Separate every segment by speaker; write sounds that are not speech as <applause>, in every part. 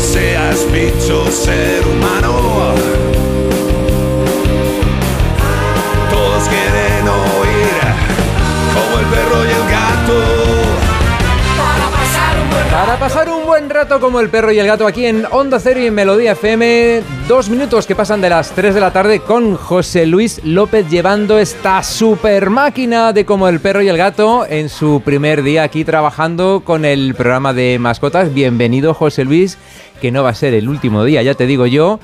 Speaker 1: Seas bicho, ser humano. Todos quieren oír como el perro y el gato.
Speaker 2: Para pasar un buen rato
Speaker 3: como el perro y el gato aquí en Onda Cero y Melodía FM, dos minutos que pasan de las 3 de la tarde con José Luis López llevando esta super máquina de como el perro y el gato en su primer día aquí trabajando con el programa de mascotas. Bienvenido José Luis, que no va a ser el último día, ya te digo yo.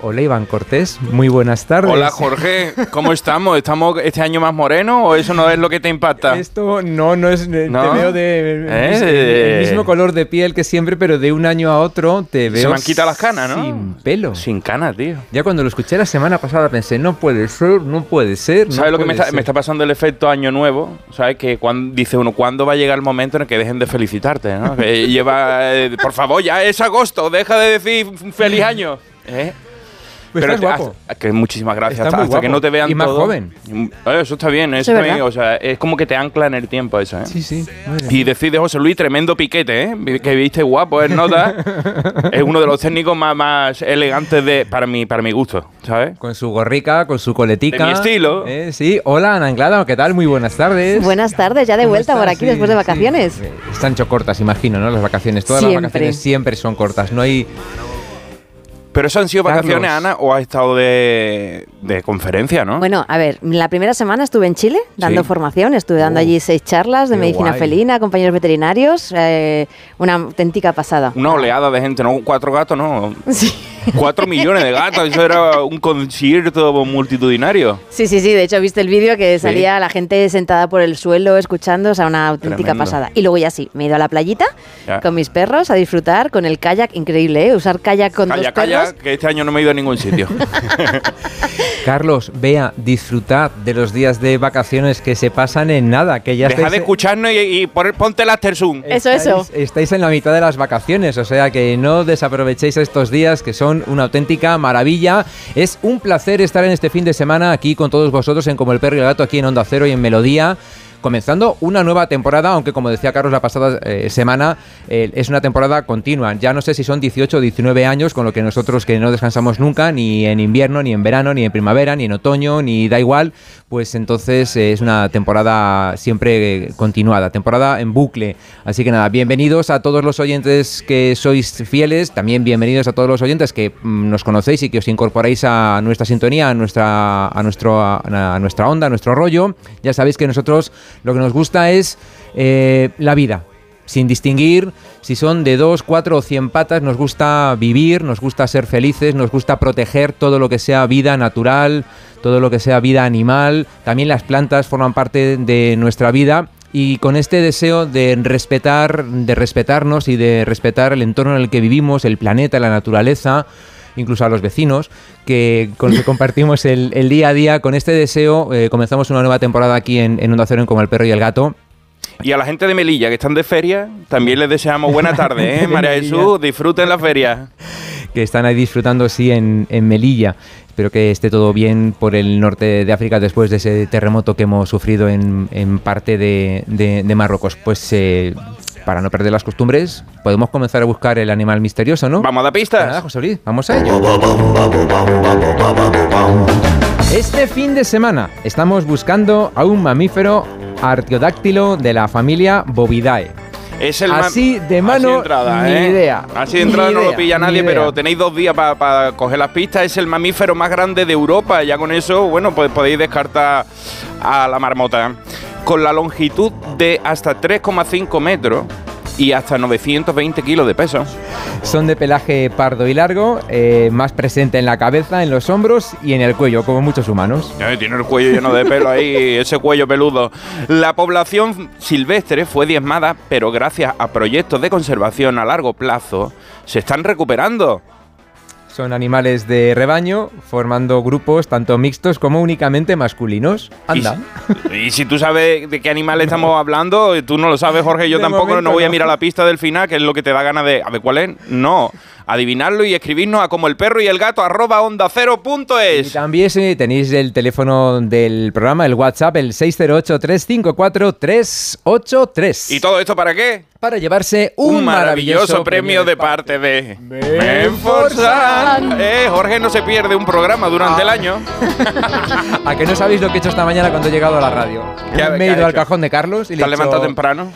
Speaker 3: Hola Iván Cortés, muy buenas tardes.
Speaker 4: Hola Jorge, ¿cómo estamos? ¿Estamos este año más moreno o eso no es lo que te impacta?
Speaker 3: Esto no, no es. Te
Speaker 4: ¿No?
Speaker 3: veo de.
Speaker 4: ¿Eh?
Speaker 3: el, el mismo color de piel que siempre, pero de un año a otro te veo.
Speaker 4: Se me han quitado las canas, ¿no?
Speaker 3: Sin pelo.
Speaker 4: Sin canas, tío.
Speaker 3: Ya cuando lo escuché la semana pasada pensé, no puede ser, no puede ser. no
Speaker 4: ¿Sabes lo que me está, me
Speaker 3: ser".
Speaker 4: está pasando el efecto año nuevo? ¿Sabes? Que cuando, dice uno, ¿cuándo va a llegar el momento en el que dejen de felicitarte? ¿no? Que lleva, eh, por favor, ya es agosto, deja de decir feliz año. <laughs> ¿Eh?
Speaker 3: Pues estás guapo.
Speaker 4: hasta- que muchísimas gracias.
Speaker 3: Estás
Speaker 4: Hasta,
Speaker 3: muy
Speaker 4: hasta que no te vean
Speaker 3: Y más
Speaker 4: todo.
Speaker 3: joven.
Speaker 4: Mm, eh, Eso está bien,
Speaker 5: Eso es
Speaker 4: también, o sea, es como que te ancla en el tiempo eso, ¿eh?
Speaker 3: Sí, sí. madre
Speaker 4: Y decide José Luis, tremendo piquete, ¿eh? Que viste guapo, es nota. <laughs> es uno de los técnicos más, más elegantes de, para, mi, para mi gusto, ¿sabes?
Speaker 3: Con su gorrica, con su coletica.
Speaker 4: De mi estilo.
Speaker 3: Eh, sí, hola Ana Anglada, ¿qué tal? Muy buenas tardes.
Speaker 6: Buenas tardes, ya de
Speaker 3: ¿Cómo
Speaker 6: vuelta por aquí
Speaker 3: Sí,
Speaker 6: después de
Speaker 3: sí.
Speaker 6: vacaciones.
Speaker 3: Eh, Están hecho cortas, imagino, ¿no? Las vacaciones. Todas
Speaker 6: Siempre.
Speaker 3: las vacaciones siempre son cortas. No hay.
Speaker 4: Pero eso han sido
Speaker 3: Carlos.
Speaker 4: vacaciones, Ana, o has estado de, de conferencia, ¿no?
Speaker 6: Bueno, a ver, la primera semana estuve en Chile dando
Speaker 4: Sí.
Speaker 6: formación, estuve dando
Speaker 3: Oh,
Speaker 6: allí seis charlas de medicina
Speaker 3: guay.
Speaker 6: felina, compañeros veterinarios, eh, una auténtica pasada.
Speaker 4: Una oleada de gente, no cuatro gatos, no. <laughs>
Speaker 6: Sí.
Speaker 4: Cuatro millones de gatos, eso era un concierto multitudinario.
Speaker 6: sí, sí, sí, de hecho viste el vídeo que salía la gente sentada por el suelo escuchando, o sea, una auténtica
Speaker 4: Tremendo.
Speaker 6: pasada. Y luego ya sí, me he ido a la playita
Speaker 4: Ya.
Speaker 6: con mis perros a disfrutar con el kayak, increíble, ¿eh? Usar kayak con dos perros.
Speaker 4: que este año no me he ido a ningún sitio. <laughs>
Speaker 3: Carlos, vea, disfrutad de los días de vacaciones que se pasan en nada, que ya
Speaker 4: Deja
Speaker 3: estáis-
Speaker 4: de escucharnos y, y poner- ponte el after zoom.
Speaker 6: Eso, eso.
Speaker 3: Estáis, estáis en la mitad de las vacaciones, o sea que no desaprovechéis estos días que son una auténtica maravilla. Es un placer estar en este fin de semana aquí con todos vosotros en Como el Perro y el Gato, aquí en Onda Cero y en Melodía. Comenzando una nueva temporada, aunque como decía Carlos la pasada eh, semana, eh, es una temporada continua. Ya no sé si son 18 o 19 años, con lo que nosotros que no descansamos nunca, ni en invierno, ni en verano, ni en primavera, ni en otoño, ni da igual, pues entonces eh, es una temporada siempre continuada, temporada en bucle. Así que nada, bienvenidos a todos los oyentes que sois fieles, también bienvenidos a todos los oyentes que mm, nos conocéis y que os incorporáis a nuestra sintonía, a nuestra, a nuestro, a, a nuestra onda, a nuestro rollo. Ya sabéis que nosotros lo que nos gusta es eh, la vida. Sin distinguir si son de dos, cuatro o cien patas, nos gusta vivir, nos gusta ser felices, nos gusta proteger todo lo que sea vida natural, todo lo que sea vida animal. También las plantas forman parte de nuestra vida y con este deseo de respetar, de respetarnos y de respetar el entorno en el que vivimos, el planeta, la naturaleza, incluso a los vecinos, que con los que compartimos el, el día a día. Con este deseo eh, comenzamos una nueva temporada aquí en, en Onda Cero en Como el Perro y el Gato.
Speaker 4: Y a la gente de Melilla que están de feria, también les deseamos buena tarde, ¿eh? <laughs> María. Jesús, disfruten la feria.
Speaker 3: que están ahí disfrutando, sí, en, en Melilla. Espero que esté todo bien por el norte de África después de ese terremoto que hemos sufrido en, en parte de, de- de Marruecos. Pues eh, para no perder las costumbres, podemos comenzar a buscar el animal misterioso, ¿no?
Speaker 4: Vamos a dar
Speaker 3: Pues nada,
Speaker 4: pistas.
Speaker 3: José Luis, vamos a ello. Este fin de semana estamos buscando a un mamífero artiodáctilo de la familia Bovidae.
Speaker 4: Es el
Speaker 3: Así de mano,
Speaker 4: Así de entrada,
Speaker 3: ni
Speaker 4: ¿eh?
Speaker 3: idea.
Speaker 4: Así de entrada
Speaker 3: Ni
Speaker 4: no lo
Speaker 3: idea,
Speaker 4: pilla nadie,
Speaker 3: idea.
Speaker 4: pero tenéis dos días para coger las pistas. Es el mamífero más grande de Europa. Ya con eso, bueno, pues podéis descartar a la marmota. Con la longitud de hasta 3,5 metros y hasta 920 kilos de peso.
Speaker 3: Son de pelaje pardo y largo, eh, más presente en la cabeza, en los hombros y en el cuello, como muchos humanos.
Speaker 4: Eh, Tiene el cuello lleno de pelo ahí, <laughs> ese cuello peludo. La población silvestre fue diezmada, pero gracias a proyectos de conservación a largo plazo, se están recuperando.
Speaker 3: Son animales de rebaño, formando grupos tanto mixtos como únicamente masculinos. Anda.
Speaker 4: Y, si- y si tú sabes de qué animal estamos hablando, tú no lo sabes, Jorge, yo
Speaker 3: De
Speaker 4: tampoco, no voy a
Speaker 3: no.
Speaker 4: mirar la pista del final, que es lo que te da ganas de... A ver, ¿cuál es? No. Adivinarlo y escribirnos a como el perro y el gato arroba onda cero punto
Speaker 3: Y
Speaker 4: es.
Speaker 3: también eh, tenéis el teléfono del programa, el WhatsApp, el 608-354-383.
Speaker 4: ¿Y todo esto para qué?
Speaker 3: Para llevarse un,
Speaker 4: Un maravilloso premio de parte de Menforsan. Eh, Jorge no se pierde un programa durante el año. <laughs>
Speaker 3: ¿A que no sabéis lo que he hecho esta mañana cuando he llegado a la radio?
Speaker 4: ¿Qué ha-
Speaker 3: Me he ido al cajón de Carlos y
Speaker 4: ¿Te
Speaker 3: le he
Speaker 4: levantado temprano?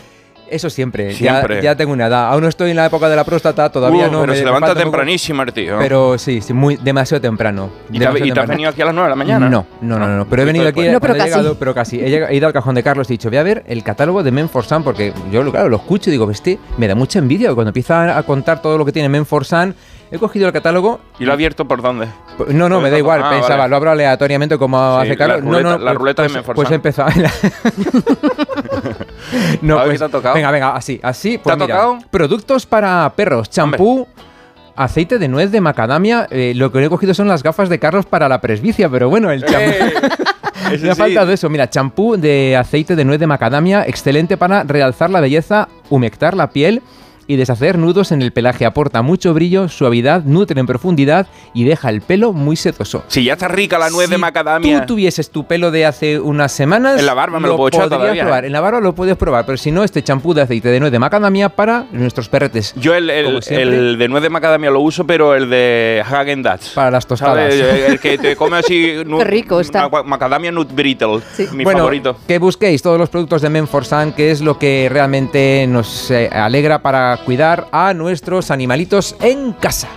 Speaker 3: Eso siempre.
Speaker 4: Siempre.
Speaker 3: Ya, ya tengo una edad. Aún no estoy en la época de la próstata, todavía
Speaker 4: Uh,
Speaker 3: no.
Speaker 4: pero
Speaker 3: me-
Speaker 4: se levanta tempranísimo el tío.
Speaker 3: Pero sí, sí, muy, demasiado temprano.
Speaker 4: ¿Y te,
Speaker 3: demasiado
Speaker 4: has- y te has
Speaker 3: temprano.
Speaker 4: venido aquí a las 9 de la mañana?
Speaker 3: No, no, no, no, Pero he
Speaker 4: Un
Speaker 3: venido
Speaker 4: poquito
Speaker 3: aquí.
Speaker 6: No, pero
Speaker 3: cuando he
Speaker 6: casi.
Speaker 3: llegado, pero casi. He, llegado- he ido al cajón de Carlos y he dicho, voy a ver el catálogo de Men for Sun, porque yo, claro, lo escucho y digo, este me da mucha envidia. Cuando empieza a contar todo lo que tiene Men for Sun, he cogido el catálogo.
Speaker 4: ¿Y lo ha abierto por dónde?
Speaker 3: pues, No, no, me da igual,
Speaker 4: Ah,
Speaker 3: pensaba,
Speaker 4: vale.
Speaker 3: lo abro aleatoriamente como
Speaker 4: Sí,
Speaker 3: hace Carlos.
Speaker 4: la
Speaker 3: no,
Speaker 4: ruleta-
Speaker 3: no,
Speaker 4: la
Speaker 3: pues-
Speaker 4: ruleta de
Speaker 3: pues,
Speaker 4: for
Speaker 3: Pues
Speaker 4: Sun.
Speaker 3: he empezado. <laughs> no, pues,
Speaker 4: ¿qué te ha tocado?
Speaker 3: Venga, venga, así, así. Pues
Speaker 4: ha
Speaker 3: mira,
Speaker 4: tocado?
Speaker 3: Productos para perros, champú. Aceite de nuez de macadamia. eh, lo que he cogido son las gafas de Carlos para la presbicia, pero bueno, el champú.
Speaker 4: Eh, <laughs>
Speaker 3: Me ha faltado eso. Mira, champú de aceite de nuez de macadamia, excelente para realzar la belleza, humectar la piel y deshacer nudos en el pelaje. Aporta mucho brillo, suavidad, nutre en profundidad y deja el pelo muy sedoso.
Speaker 4: Si ya está rica la nuez de
Speaker 3: Si
Speaker 4: macadamia.
Speaker 3: tú tuvieses tu pelo de hace unas semanas.
Speaker 4: En la barba me lo puedo echar todavía,
Speaker 3: probar.
Speaker 4: ¿eh?
Speaker 3: En la barba lo puedes probar, pero si no, este champú de aceite de nuez de macadamia para nuestros perretes.
Speaker 4: Yo el, el- el de nuez de macadamia lo uso, pero el de Hagen Dazs.
Speaker 3: Para las tostadas.
Speaker 4: ¿Sabes? El que te <laughs> come así...
Speaker 6: Qué rico está.
Speaker 4: ma- Macadamia Nut Brittle.
Speaker 6: Sí.
Speaker 4: Mi
Speaker 3: bueno,
Speaker 4: favorito.
Speaker 3: que busquéis todos los productos de Men for Sun, que es lo que realmente nos eh, alegra para cuidar a nuestros animalitos en casa.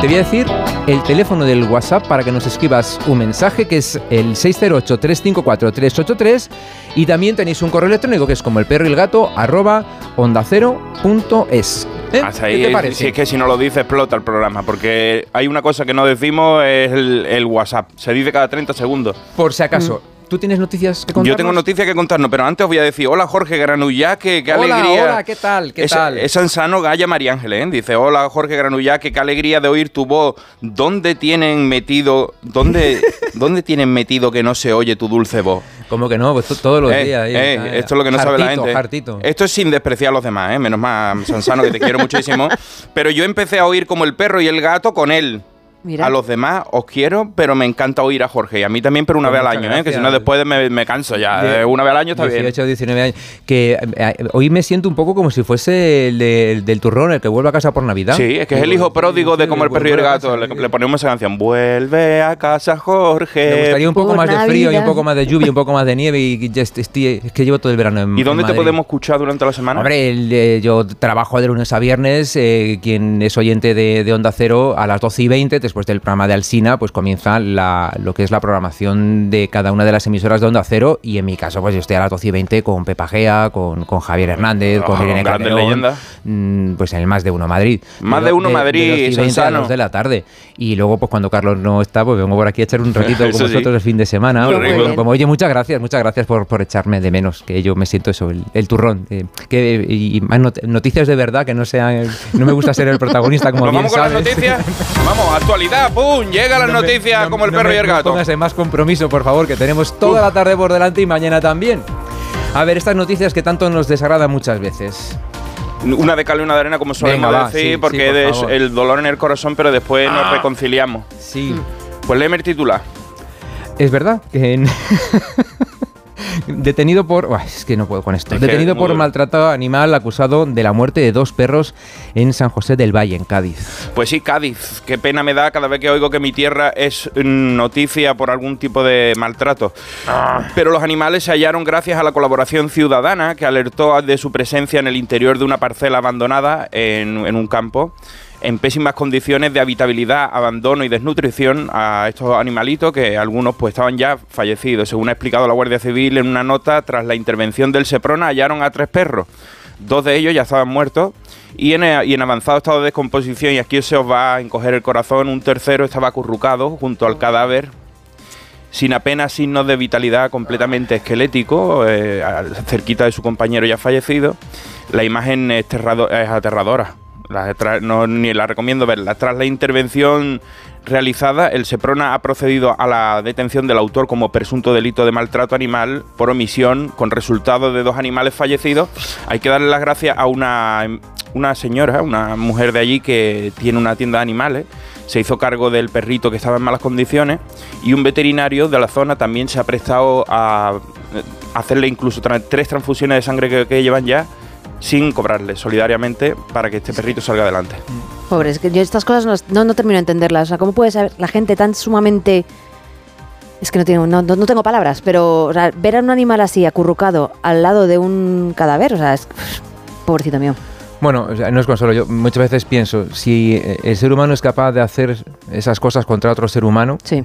Speaker 3: Te voy a decir el teléfono del WhatsApp para que nos escribas un mensaje que es el 608-354-383 y también tenéis un correo electrónico que es como el perro y el gato arroba ondacero.es. ¿Eh?
Speaker 4: Hasta
Speaker 3: ¿Qué
Speaker 4: ahí,
Speaker 3: te parece?
Speaker 4: si es que si no lo dice explota el programa, porque hay una cosa que no decimos, es el, el WhatsApp. Se dice cada 30 segundos.
Speaker 3: Por si acaso, ¿tú tienes noticias que contarnos?
Speaker 4: Yo tengo noticias que contarnos, pero antes os voy a decir, hola Jorge Granullaque, qué
Speaker 3: Hola,
Speaker 4: alegría.
Speaker 3: hola, ¿qué tal? ¿Qué
Speaker 4: es,
Speaker 3: tal?
Speaker 4: Es Ansano Gaya María Ángeles, ¿eh? dice, hola Jorge Granullaque, qué alegría de oír tu voz. ¿Dónde tienen metido, dónde, <laughs> dónde tienen metido que no se oye tu dulce voz?
Speaker 3: ¿Cómo que no? Pues to- todos los
Speaker 4: Eh,
Speaker 3: días.
Speaker 4: eh, esto es lo que no sabe la gente.
Speaker 3: hartito.
Speaker 4: Esto es sin despreciar a los demás, ¿eh? menos mal, Sansano, que te quiero muchísimo. <laughs> Pero yo empecé a oír como el perro y el gato con él.
Speaker 6: Mira.
Speaker 4: A los demás os quiero, pero me encanta oír a Jorge. Y a mí también, pero una
Speaker 3: Pues
Speaker 4: vez al año, ¿eh? que si no después me, me canso ya.
Speaker 3: Die-
Speaker 4: Eh, una vez al año está
Speaker 3: 18
Speaker 4: bien.
Speaker 3: 19 años. Que eh, eh, hoy me siento un poco como si fuese el, de- el del turrón, el que vuelve a casa por Navidad.
Speaker 4: Sí, es que es el hijo pródigo de como el perro y el gato. Le, le ponemos esa canción. Vuelve a casa, Jorge.
Speaker 3: Me gustaría un poco
Speaker 6: Por
Speaker 3: más de frío y un
Speaker 6: Navidad.
Speaker 3: poco más de lluvia, un poco más de nieve y ya est- estoy- es que llevo todo el verano en
Speaker 4: ¿Y dónde
Speaker 3: en
Speaker 4: te podemos escuchar durante la semana?
Speaker 3: Hombre, el, eh, yo trabajo de lunes a viernes. eh, quien es oyente de, de Onda Cero, a las 12 y 20, después del programa de Alsina, pues comienza la, lo que es la programación de cada una de las emisoras de Onda Cero. Y en mi caso, pues yo estoy a las 12 y 20 con Pepa Gea, con, con Javier Hernández, con Irene
Speaker 4: con grandes
Speaker 3: Calderón, mm, Pues en el Más de Uno Madrid.
Speaker 4: Más
Speaker 3: Pero
Speaker 4: de Uno Madrid,
Speaker 3: 12 y 20 a las de la tarde. Y luego, pues cuando Carlos no está, pues vengo por aquí a echar un <laughs> ratito con
Speaker 4: sí.
Speaker 3: vosotros el fin de semana.
Speaker 4: Muy
Speaker 3: Bueno,
Speaker 4: rico.
Speaker 3: como, oye, muchas gracias, muchas gracias por, por echarme de menos, que yo me siento eso, el, el turrón. eh, que, y, más not- noticias de verdad, que no sean. No me gusta ser el protagonista, como
Speaker 4: ¿Nos
Speaker 3: bien
Speaker 4: vamos con las
Speaker 3: sabes.
Speaker 4: noticias? <laughs> vamos, actualidad. Actualidad, ¡pum! Llega las
Speaker 3: No
Speaker 4: noticias
Speaker 3: no-
Speaker 4: como el
Speaker 3: no
Speaker 4: perro
Speaker 3: me-
Speaker 4: y el gato.
Speaker 3: Póngase más compromiso, por favor, que tenemos toda la tarde por delante y mañana también. A ver, estas noticias que tanto nos desagradan muchas veces.
Speaker 4: Una de cal y una de arena, como solemos
Speaker 3: Venga, va,
Speaker 4: decir,
Speaker 3: sí,
Speaker 4: porque
Speaker 3: sí, por
Speaker 4: es el dolor en el corazón, pero después nos reconciliamos.
Speaker 3: Sí.
Speaker 4: Pues léeme el titular.
Speaker 3: Es verdad que en- <laughs> detenido por Uah, es que no puedo con esto.
Speaker 4: Es
Speaker 3: detenido por
Speaker 4: duro.
Speaker 3: maltrato animal acusado de la muerte de dos perros en San José del Valle, en Cádiz.
Speaker 4: Pues sí, Cádiz. Qué pena me da cada vez que oigo que mi tierra es noticia por algún tipo de maltrato. Pero los animales se hallaron gracias a la colaboración ciudadana que alertó de su presencia en el interior de una parcela abandonada en, en un campo. En pésimas condiciones de habitabilidad, abandono y desnutrición a estos animalitos que algunos pues estaban ya fallecidos. Según ha explicado la Guardia Civil en una nota, tras la intervención del Seprona hallaron a tres perros. Dos de ellos ya estaban muertos y en, en avanzado estado de descomposición, y aquí se os va a encoger el corazón, un tercero estaba acurrucado junto al cadáver, sin apenas signos de vitalidad, completamente esquelético, eh, cerquita de su compañero ya fallecido. La imagen es aterradora. No, ni la recomiendo verla. Tras la intervención realizada, el Seprona ha procedido a la detención del autor como presunto delito de maltrato animal por omisión, con resultado de dos animales fallecidos. Hay que darle las gracias a una, una señora, una mujer de allí que tiene una tienda de animales. Se hizo cargo del perrito que estaba en malas condiciones y un veterinario de la zona también se ha prestado a eh, hacerle incluso tres transfusiones de sangre que llevan ya sin cobrarle solidariamente para que este perrito salga adelante.
Speaker 6: Pobre, es que yo estas cosas no, no, no termino de entenderlas. O sea, ¿cómo puede ser la gente tan sumamente... Es que no, tengo, no- no tengo palabras, pero o sea, ver a un animal así acurrucado al lado de un cadáver, o sea, es... Pobrecito mío.
Speaker 3: Bueno, no es consuelo. Yo muchas veces pienso, si eh, el ser humano es capaz de hacer esas cosas contra otro ser humano,
Speaker 6: Sí.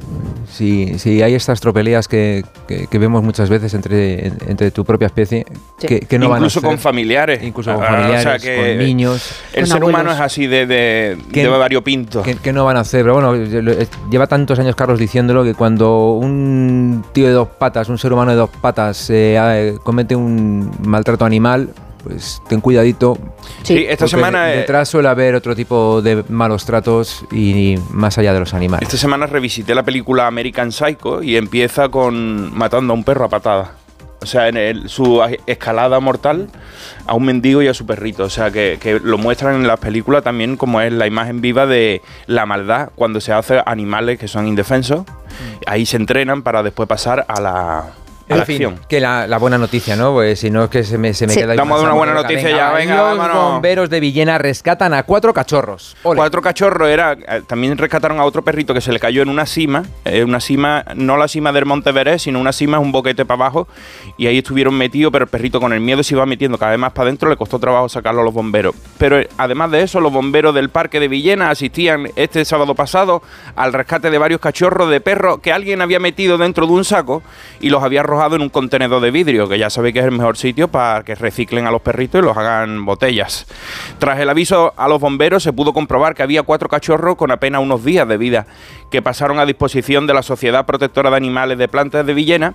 Speaker 3: si, si hay estas tropelías que, que- que vemos muchas veces entre, entre tu propia especie,
Speaker 6: Sí.
Speaker 3: que, que no van a
Speaker 4: incluso
Speaker 3: ser-
Speaker 4: con familiares.
Speaker 3: incluso con
Speaker 4: Ah,
Speaker 3: familiares,
Speaker 4: o sea que
Speaker 3: con niños.
Speaker 4: El
Speaker 6: Con
Speaker 4: ser humano es así de, de,
Speaker 3: Que-
Speaker 4: de variopinto.
Speaker 3: que, que no van a hacer? Pero bueno, lleva tantos años Carlos diciéndolo que cuando un tío de dos patas, un ser humano de dos patas, eh, eh, comete un maltrato animal, pues ten cuidadito.
Speaker 6: Sí.
Speaker 4: Sí, esta semana, eh,
Speaker 3: detrás suele haber otro tipo de malos tratos y, más allá de los animales.
Speaker 4: esta semana revisité la película American Psycho y empieza con matando a un perro a patada. O sea, en el- su escalada mortal a un mendigo y a su perrito. O sea, que, que lo muestran en las películas también como es la imagen viva de la maldad cuando se hace a animales que son indefensos. Ahí se entrenan para después pasar a la
Speaker 3: En fin,
Speaker 4: acción.
Speaker 3: que la, la buena noticia, ¿no? Pues si no es que se me, se me
Speaker 6: Sí.
Speaker 3: queda ahí
Speaker 4: Vamos a dar una buena noticia ya, venga,
Speaker 3: los
Speaker 4: vámonos.
Speaker 3: bomberos de Villena rescatan a cuatro cachorros. Ole.
Speaker 4: Cuatro cachorros era. eh, También rescataron a otro perrito que se le cayó en una cima. eh, una cima, no la cima del Monte Everest, sino una cima, un boquete para abajo. Y ahí estuvieron metidos, pero el perrito con el miedo se iba metiendo cada vez más para adentro. Le costó trabajo sacarlo a los bomberos. Pero eh, además de eso, los bomberos del parque de Villena asistían este sábado pasado al rescate de varios cachorros de perros que alguien había metido dentro de un saco y los había arrojado en un contenedor de vidrio, que ya sabéis que es el mejor sitio para que reciclen a los perritos y los hagan botellas. Tras el aviso a los bomberos se pudo comprobar que había cuatro cachorros con apenas unos días de vida que pasaron a disposición de la Sociedad Protectora de Animales de Plantas de Villena.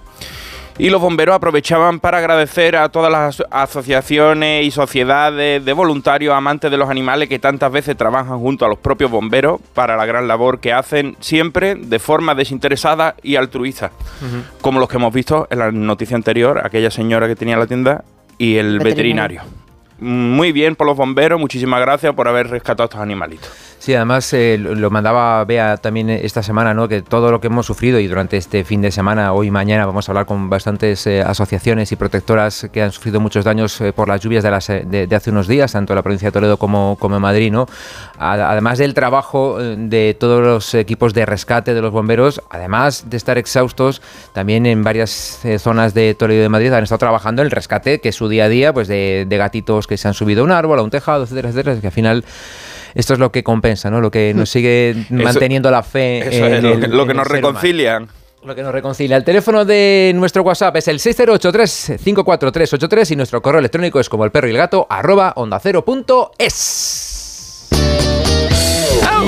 Speaker 4: Y los bomberos aprovechaban para agradecer a todas las aso- asociaciones y sociedades de voluntarios amantes de los animales que tantas veces trabajan junto a los propios bomberos para la gran labor que hacen siempre de forma desinteresada y altruista. Como los que hemos visto en la noticia anterior, aquella señora que tenía la tienda y el
Speaker 6: Veterinario.
Speaker 4: veterinario. Muy bien por los bomberos, muchísimas gracias por haber rescatado a estos animalitos.
Speaker 3: Sí, además eh, lo mandaba Bea también esta semana, ¿no? Que todo lo que hemos sufrido y durante este fin de semana, hoy y mañana, vamos a hablar con bastantes eh, asociaciones y protectoras que han sufrido muchos daños eh, por las lluvias de, las, eh, de, de hace unos días, tanto en la provincia de Toledo como, como en Madrid, ¿no? Además del trabajo eh, de todos los equipos de rescate de los bomberos, además de estar exhaustos, también en varias eh, zonas de Toledo y de Madrid han estado trabajando el rescate, que es su día a día, pues de, de gatitos que se han subido a un árbol, a un tejado, etcétera, etcétera, que al final esto es lo que compensa, ¿no? Lo que nos sigue <laughs> manteniendo la fe.
Speaker 4: Eso
Speaker 3: en
Speaker 4: es lo, que- lo nos reconcilian.
Speaker 3: Lo que nos reconcilia. El teléfono de nuestro WhatsApp es el 608-354-383 y nuestro correo electrónico es como el perro y el gato arroba onda cero punto es.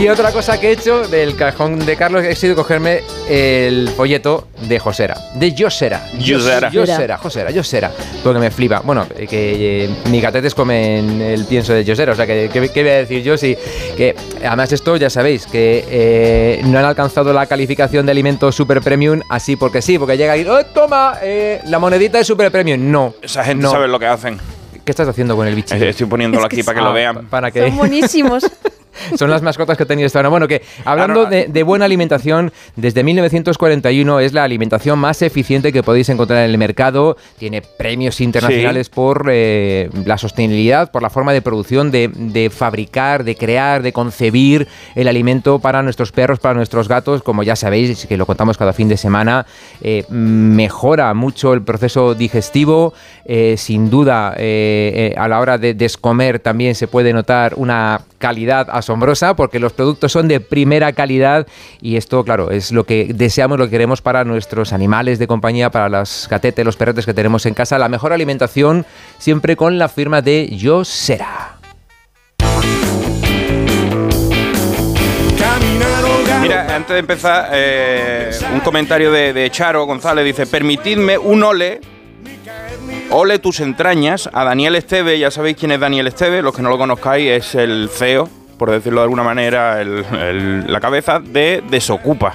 Speaker 3: Y otra cosa que he hecho del cajón de Carlos ha sido cogerme el folleto de Josera, de Josera.
Speaker 4: Josera.
Speaker 3: Josera, Josera, Josera. Porque me flipa. Bueno, eh, que eh, mis gatetes comen el pienso de Josera. O sea, que, que- ¿qué voy a decir yo? Sí, que además esto ya sabéis, que eh, no han alcanzado la calificación de alimento super premium así porque sí, porque llega y ¡Oh, toma! eh, la monedita de super premium. No.
Speaker 4: Esa gente
Speaker 3: no.
Speaker 4: sabe lo que hacen.
Speaker 3: ¿Qué estás haciendo con el bichillo?
Speaker 4: Estoy poniéndolo
Speaker 6: Es que
Speaker 4: aquí para que
Speaker 3: Ah,
Speaker 4: lo vean.
Speaker 3: Para que
Speaker 6: Son <laughs> buenísimos.
Speaker 3: Son las mascotas que he tenido esta hora. Bueno, que hablando de, de buena alimentación, desde 1941 es la alimentación más eficiente que podéis encontrar en el mercado. Tiene premios internacionales por eh, la sostenibilidad, por la forma de producción, de, de fabricar, de crear, de concebir el alimento para nuestros perros, para nuestros gatos. Como ya sabéis, que lo contamos cada fin de semana, eh, mejora mucho el proceso digestivo. Eh, sin duda, eh, eh, a la hora de descomer también se puede notar una calidad asombrosa porque los productos son de primera calidad y esto, claro, es lo que deseamos, lo que queremos para nuestros animales de compañía, para los gatetes, los perretes que tenemos en casa. La mejor alimentación siempre con la firma de Yo Será.
Speaker 4: Mira, antes de empezar, eh, un comentario de, de Charo González dice: Permitidme un ole. Ole tus entrañas a Daniel Esteve. Ya sabéis quién es Daniel Esteve. Los que no lo conozcáis, es el CEO, por decirlo de alguna manera, el- la cabeza de Desocupa.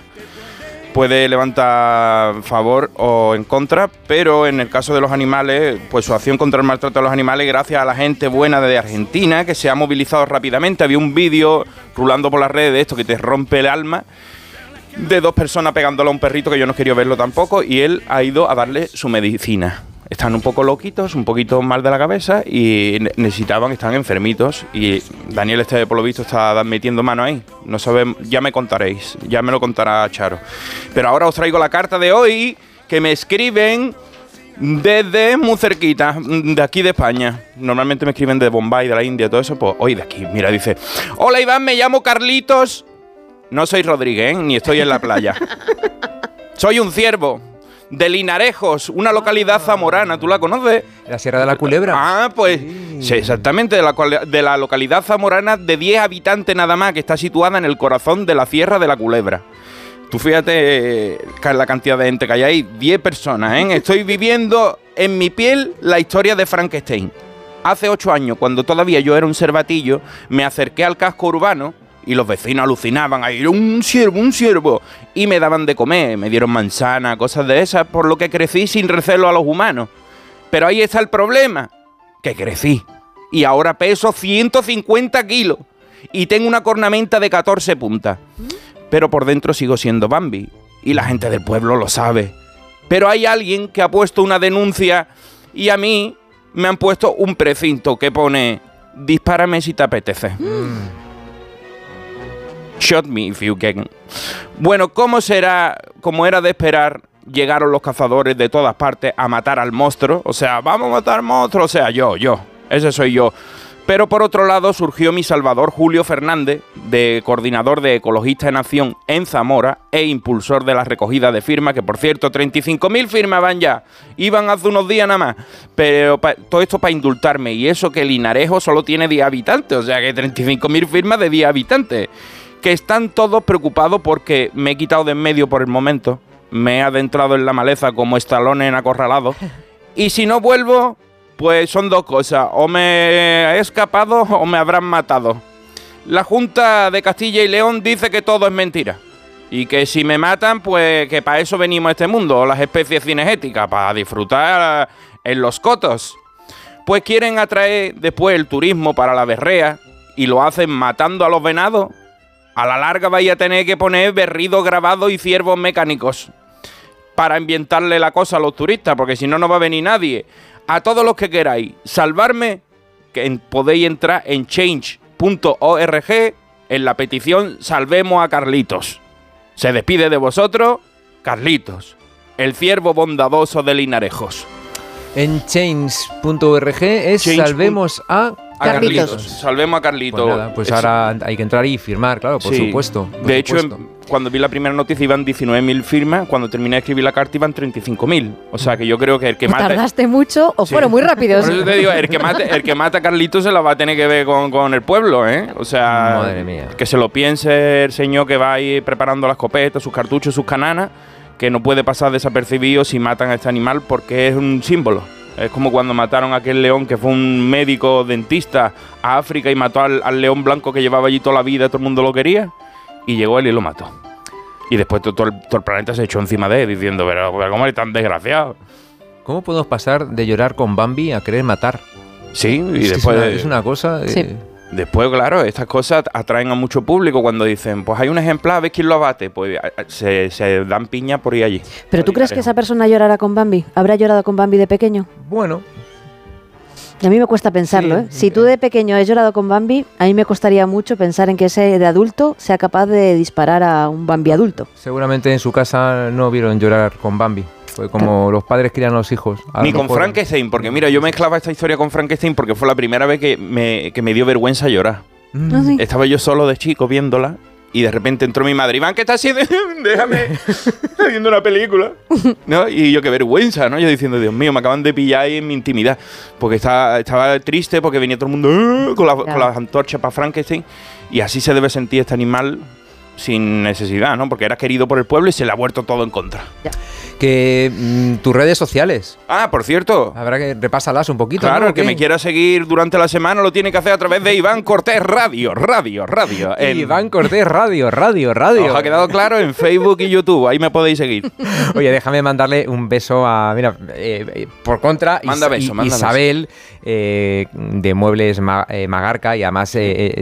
Speaker 4: Puede levantar favor o en contra, pero en el caso de los animales, pues su acción contra el maltrato de los animales, gracias a la gente buena de Argentina, que se ha movilizado rápidamente. Había un vídeo rulando por las redes de esto que te rompe el alma de dos personas pegándole a un perrito que yo no quería verlo tampoco y él ha ido a darle su medicina. Están un poco loquitos, un poquito mal de la cabeza y ne- necesitaban, están enfermitos y Daniel este por lo visto está metiendo mano ahí. No sabemos, ya me contaréis, ya me lo contará Charo. Pero ahora os traigo la carta de hoy que me escriben desde muy cerquita, de aquí de España. Normalmente me escriben de Bombay, de la India, todo eso, pues hoy de aquí. Mira, dice, hola Iván, me llamo Carlitos. No soy Rodríguez, ¿eh? ni estoy en la playa. <laughs> soy un ciervo de Linarejos, una localidad zamorana. ¿Tú la conoces?
Speaker 3: La Sierra de la Culebra.
Speaker 4: Ah, pues sí, exactamente, de la, de la localidad zamorana de 10 habitantes nada más, que está situada en el corazón de la Sierra de la Culebra. Tú fíjate eh, la cantidad de gente que hay ahí, 10 personas, ¿eh? Estoy viviendo en mi piel la historia de Frankenstein. Hace 8 años, cuando todavía yo era un cervatillo, me acerqué al casco urbano y los vecinos alucinaban, ahí un ciervo, un ciervo, y me daban de comer, me dieron manzana, cosas de esas, por lo que crecí sin recelo a los humanos. Pero ahí está el problema, que crecí. Y ahora peso 150 kilos. Y tengo una cornamenta de 14 puntas. Pero por dentro sigo siendo Bambi. Y la gente del pueblo lo sabe. Pero hay alguien que ha puesto una denuncia y a mí me han puesto un precinto que pone dispárame si te apetece. Shot me if you can. Bueno, ¿cómo será, como era de esperar, llegaron los cazadores de todas partes a matar al monstruo? O sea, vamos a matar monstruo. O sea, yo, yo. Ese soy yo. Pero por otro lado surgió mi salvador Julio Fernández, de coordinador de Ecologistas en Acción en Zamora e impulsor de la recogida de firmas, que por cierto 35.000 firmas van ya, iban hace unos días nada más, pero todo esto para indultarme y eso que Linarejo solo tiene 10 habitantes, o sea que 35.000 firmas de 10 habitantes, que están todos preocupados porque me he quitado de en medio por el momento, me he adentrado en la maleza como estalones en acorralado <laughs> y si no vuelvo, pues son dos cosas. O me he escapado o me habrán matado. La Junta de Castilla y León dice que todo es mentira. Y que si me matan, pues que para eso venimos a este mundo, las especies cinegéticas, para disfrutar en los cotos. Pues quieren atraer después el turismo para la berrea y lo hacen matando a los venados. A la larga vais a tener que poner berridos grabados y ciervos mecánicos para ambientarle la cosa a los turistas, porque si no, no va a venir nadie. A todos los que queráis salvarme, que en- podéis entrar en change.org en la petición Salvemos a Carlitos. Se despide de vosotros, Carlitos, el ciervo bondadoso de Linarejos.
Speaker 3: En change.org es
Speaker 4: Change.
Speaker 3: salvemos a
Speaker 4: A
Speaker 6: Carlitos.
Speaker 4: Salvemos a Carlitos.
Speaker 3: Pues nada, pues
Speaker 4: Es-
Speaker 3: ahora hay que entrar y firmar, claro, por
Speaker 4: Sí.
Speaker 3: supuesto. por
Speaker 4: de hecho,
Speaker 3: supuesto.
Speaker 4: cuando vi la primera noticia iban 19.000 firmas, cuando terminé de escribir la carta iban 35.000. O sea que yo creo que el que
Speaker 6: ¿O
Speaker 4: mata...
Speaker 6: ¿Tardaste mucho o
Speaker 4: Sí.
Speaker 6: fueron muy rápidos?
Speaker 4: Por eso te digo, el que mate, el que mata a Carlitos se la va a tener que ver con, con el pueblo, ¿eh? O sea,
Speaker 3: Madre mía.
Speaker 4: que se lo piense el señor que va ahí preparando las escopetas, sus cartuchos, sus cananas, que no puede pasar desapercibido si matan a este animal porque es un símbolo. Es como cuando mataron a aquel león que fue un médico dentista a África y mató al, al león blanco que llevaba allí toda la vida, todo el mundo lo quería, y llegó él y lo mató. Y después todo, todo el, todo el planeta se echó encima de él diciendo, pero, pero ¿cómo eres tan desgraciado?
Speaker 3: ¿Cómo podemos pasar de llorar con Bambi a querer matar?
Speaker 4: Sí, y
Speaker 3: Es
Speaker 4: después...
Speaker 3: es, una, es una cosa...
Speaker 6: Sí.
Speaker 3: eh,
Speaker 4: Después, claro, estas cosas atraen a mucho público cuando dicen, pues hay un ejemplar, ¿ves quién lo abate? Pues se, se dan piña por ir allí.
Speaker 6: ¿Pero tú crees que esa persona llorará con Bambi? ¿Habrá llorado con Bambi de pequeño?
Speaker 3: bueno,
Speaker 6: Y a mí me cuesta pensarlo,
Speaker 3: Sí,
Speaker 6: ¿eh? Si tú de pequeño has llorado con Bambi, a mí me costaría mucho pensar en que ese de adulto sea capaz de disparar a un Bambi adulto.
Speaker 3: seguramente en su casa no vieron llorar con Bambi. Fue como los padres crían a los hijos. A
Speaker 4: Ni
Speaker 3: lo
Speaker 4: con
Speaker 3: mejor-
Speaker 4: Frankenstein, porque mira, yo mezclaba esta historia con Frankenstein porque fue la primera vez que me, que me dio vergüenza llorar.
Speaker 3: Mm.
Speaker 6: Ah, sí.
Speaker 4: Estaba yo solo de chico viéndola y de repente entró mi madre, Iván, ¿qué estás haciendo? <laughs> Déjame, estoy viendo una película. ¿No? Y yo, qué vergüenza, ¿no? Yo diciendo, Dios mío, me acaban de pillar ahí en mi intimidad. Porque estaba, estaba triste porque venía todo el mundo "Ah", con, la- con las antorchas para Frankenstein. Y así se debe sentir este animal sin necesidad, ¿no? Porque era querido por el pueblo y se le ha vuelto todo en contra.
Speaker 3: Que mm, tus redes sociales,
Speaker 4: Ah, por cierto,
Speaker 3: habrá que repásalas un poquito.
Speaker 4: Claro,
Speaker 3: ¿no?
Speaker 4: el que me quiera seguir durante la semana lo tiene que hacer a través de Iván Cortés Radio, Radio, Radio. <laughs>
Speaker 3: Iván Cortés, radio, radio, radio.
Speaker 4: ¿Os ha quedado claro? En Facebook y YouTube, ahí me podéis seguir. <laughs>
Speaker 3: Oye, déjame mandarle un beso a. Mira, eh, eh, por contra,
Speaker 4: Manda
Speaker 3: Is-
Speaker 4: beso, manda
Speaker 3: Isabel, eh, de Muebles Ma- eh, Magarca, y además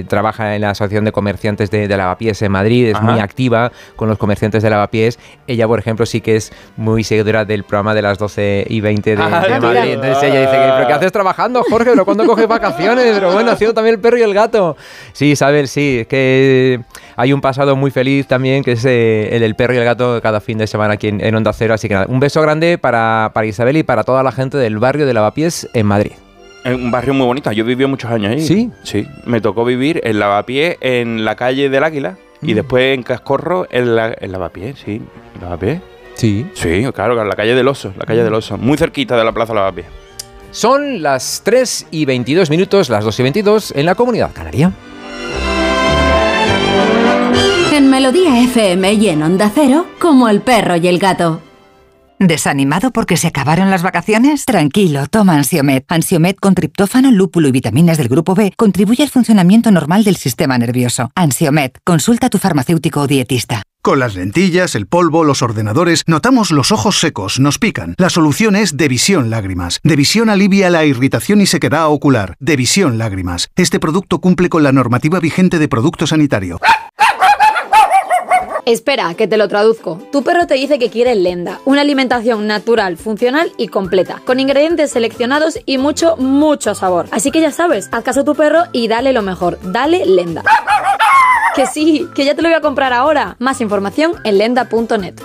Speaker 3: trabaja en la Asociación de Comerciantes de, de Lavapiés en Madrid, es
Speaker 4: Ajá.
Speaker 3: muy activa con los comerciantes de Lavapiés. Ella, por ejemplo, sí que es muy seguidora del programa de las 12 y 20 de,
Speaker 4: Ah,
Speaker 3: de
Speaker 4: mira.
Speaker 3: Madrid. Entonces ella dice: que, ¿Pero qué haces trabajando, Jorge? ¿Pero cuándo coges vacaciones? Pero bueno, haciendo también el perro y el gato. Sí, Isabel, sí, es que hay un pasado muy feliz también, que es eh, el del perro y el gato cada fin de semana aquí en, en Onda Cero. Así que nada, un beso grande para, para Isabel y para toda la gente del barrio de Lavapiés en Madrid.
Speaker 4: Es un barrio muy bonito. Yo viví muchos años ahí.
Speaker 3: ¿Sí?
Speaker 4: Sí. Me tocó vivir en Lavapiés, en la calle del Águila. Y
Speaker 3: Mm.
Speaker 4: después en Cascorro, en, la, en Lavapiés, sí. ¿Lavapiés?
Speaker 3: Sí.
Speaker 4: Sí, claro, en la calle del Oso, la calle del Oso. Muy cerquita de la Plaza Lavapiés.
Speaker 3: Son las 3 y 22 minutos, las 2 y 22 en la comunidad canaria.
Speaker 5: En Melodía FM y en Onda Cero, como el perro y el gato.
Speaker 7: ¿Desanimado porque se acabaron las vacaciones? Tranquilo, toma Ansiomet. Ansiomet con triptófano, lúpulo y vitaminas del grupo B contribuye al funcionamiento normal del sistema nervioso. Ansiomet, consulta a tu farmacéutico o dietista.
Speaker 8: Con las lentillas, el polvo, los ordenadores, notamos los ojos secos, nos pican. La solución es Devisión Lágrimas. Devisión alivia la irritación y sequedad ocular. Devisión Lágrimas. Este producto cumple con la normativa vigente de producto sanitario.
Speaker 9: Espera, que te lo traduzco. Tu perro te dice que quiere Lenda, una alimentación natural, funcional y completa, con ingredientes seleccionados y mucho, mucho sabor. Así que ya sabes, haz caso a tu perro y dale lo mejor, dale Lenda. Que sí, que ya te lo voy a comprar ahora. Más información en lenda.net.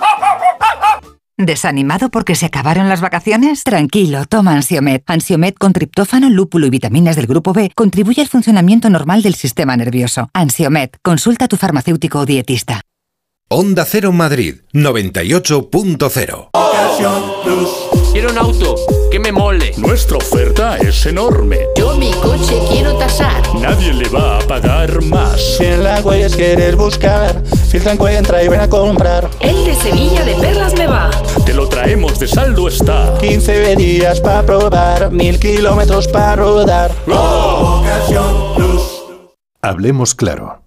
Speaker 7: ¿Desanimado porque se acabaron las vacaciones? Tranquilo, toma Ansiomet. Ansiomet con triptófano, lúpulo y vitaminas del grupo B contribuye al funcionamiento normal del sistema nervioso. Ansiomet, consulta a tu farmacéutico o dietista.
Speaker 10: Onda Cero Madrid 98.0
Speaker 2: Quiero un auto que me mole.
Speaker 11: Nuestra oferta es enorme.
Speaker 2: Yo mi coche quiero tasar.
Speaker 11: Nadie le va a pagar más.
Speaker 12: Si en la huellas quieres buscar, filtra, encuentra y ven a comprar.
Speaker 2: El de Sevilla de Perlas me va.
Speaker 11: Te lo traemos de saldo está.
Speaker 12: 15 días para probar, mil kilómetros para rodar.
Speaker 10: Hablemos claro.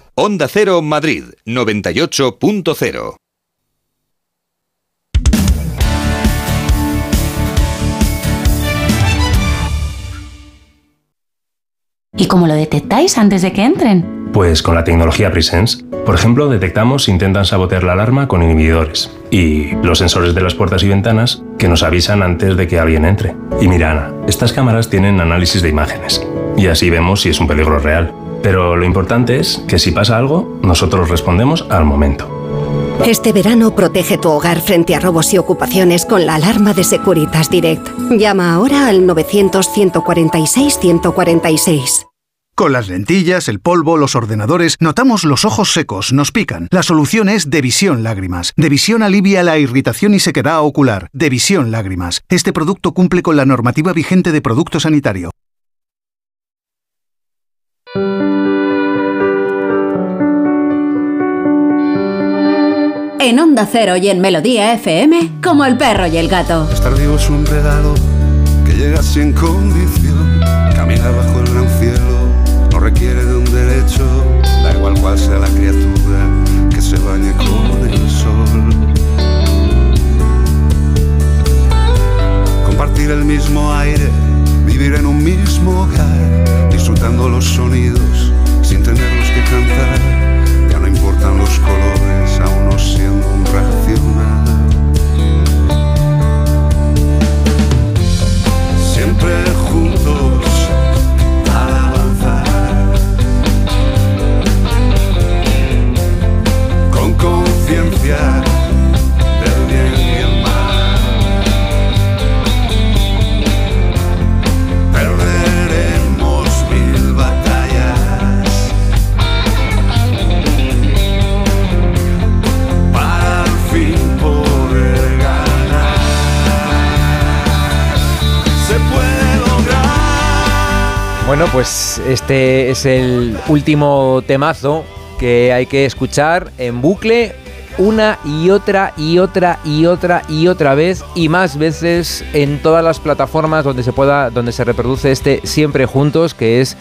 Speaker 13: Onda Cero Madrid 98.0
Speaker 14: ¿Y cómo lo detectáis antes de que entren? Pues con la tecnología Presence. Por ejemplo, detectamos si intentan sabotear la alarma con inhibidores. Y los sensores de las puertas y ventanas que nos avisan antes de que alguien entre. Y mira, Ana, estas cámaras tienen análisis de imágenes. Y así vemos si es un peligro real. Pero lo importante es que si pasa algo, nosotros respondemos al momento.
Speaker 15: Este verano protege tu hogar frente a robos y ocupaciones con la alarma de Securitas Direct. Llama ahora al 900-146-146.
Speaker 8: Con las lentillas, el polvo, los ordenadores, notamos los ojos secos, nos pican. La solución es Devisión Lágrimas. Devisión alivia la irritación y sequedad ocular. Devisión Lágrimas. Este producto cumple con la normativa vigente de producto sanitario.
Speaker 5: En Onda Cero y en Melodía FM, como el perro y el gato.
Speaker 1: Estar vivo es un regalo que llega sin condición. Caminar bajo el gran cielo no requiere de un derecho. Da igual cual sea la criatura que se bañe con el sol. Compartir el mismo aire, vivir en un mismo hogar, disfrutando los sonidos sin tenerlos que cantar. Ya no importan los colores, conciencia del bien y el mal. Perderemos mil batallas. Para al fin poder ganar. Se puede lograr.
Speaker 3: Bueno, pues este es el último temazo que hay que escuchar en bucle una y otra y otra y otra y otra vez y más veces en todas las plataformas donde se pueda donde se reproduce este siempre juntos que es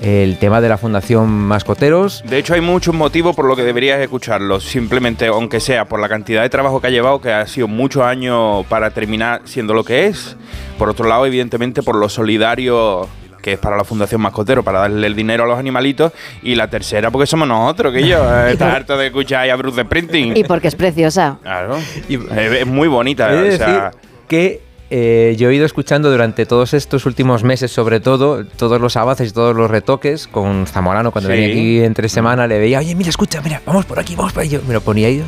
Speaker 3: el tema de la Fundación Mascoteros.
Speaker 4: De hecho, hay muchos motivos por lo que deberías escucharlo. Simplemente, aunque sea por la cantidad de trabajo que ha llevado, que ha sido muchos años para terminar siendo lo que es. Por otro lado, evidentemente, por lo solidario que es para la Fundación Mascotero, para darle el dinero a los animalitos. Y la tercera, porque somos nosotros, que yo. eh, Estás harto de escuchar ahí a Bruce Sprinting.
Speaker 6: Y porque es preciosa.
Speaker 4: Claro. Es, es muy bonita. O sea,
Speaker 3: decir que eh, yo he ido escuchando durante todos estos últimos meses, sobre todo, todos los avances y todos los retoques con Zamorano. Cuando
Speaker 4: Sí.
Speaker 3: venía aquí entre semana, le veía, oye, mira, escucha, mira, vamos por aquí, vamos por ahí. Yo me lo ponía ahí.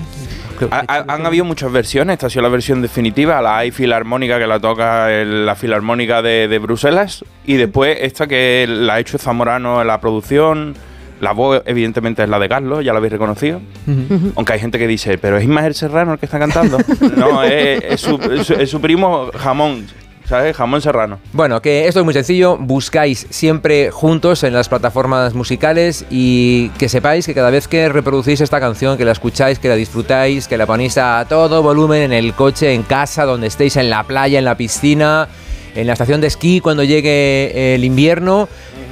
Speaker 4: Ha- ha- han habido muchas versiones, esta ha sido la versión definitiva, la hay filarmónica que la toca el- la filarmónica de, de Bruselas. Y después esta que la ha hecho Zamorano en la producción, la voz evidentemente es la de Carlos, ya la habéis reconocido, aunque hay gente que dice, pero es Ismael Serrano el que está cantando. <laughs> no, es, es su, es su- es su primo Jamón, Jamón Serrano.
Speaker 3: Bueno, que esto es muy sencillo, buscáis siempre juntos en las plataformas musicales y que sepáis que cada vez que reproducís esta canción, que la escucháis, que la disfrutáis, que la ponéis a todo volumen en el coche, en casa, donde estéis, en la playa, en la piscina, en la estación de esquí cuando llegue el invierno,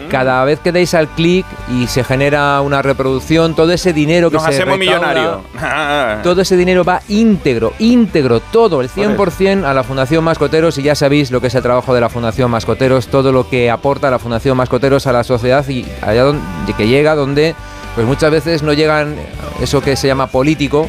Speaker 3: cada vez que deis al clic y se genera una reproducción, todo ese dinero que
Speaker 4: Nos
Speaker 3: se
Speaker 4: hacemos
Speaker 3: recauda,
Speaker 4: millonarios. <laughs>
Speaker 3: todo ese dinero va íntegro, íntegro, todo, el 100% a la Fundación Mascoteros. Y ya sabéis lo que es el trabajo de la Fundación Mascoteros, todo lo que aporta la Fundación Mascoteros a la sociedad y allá donde que llega donde pues muchas veces no llegan eso que se llama político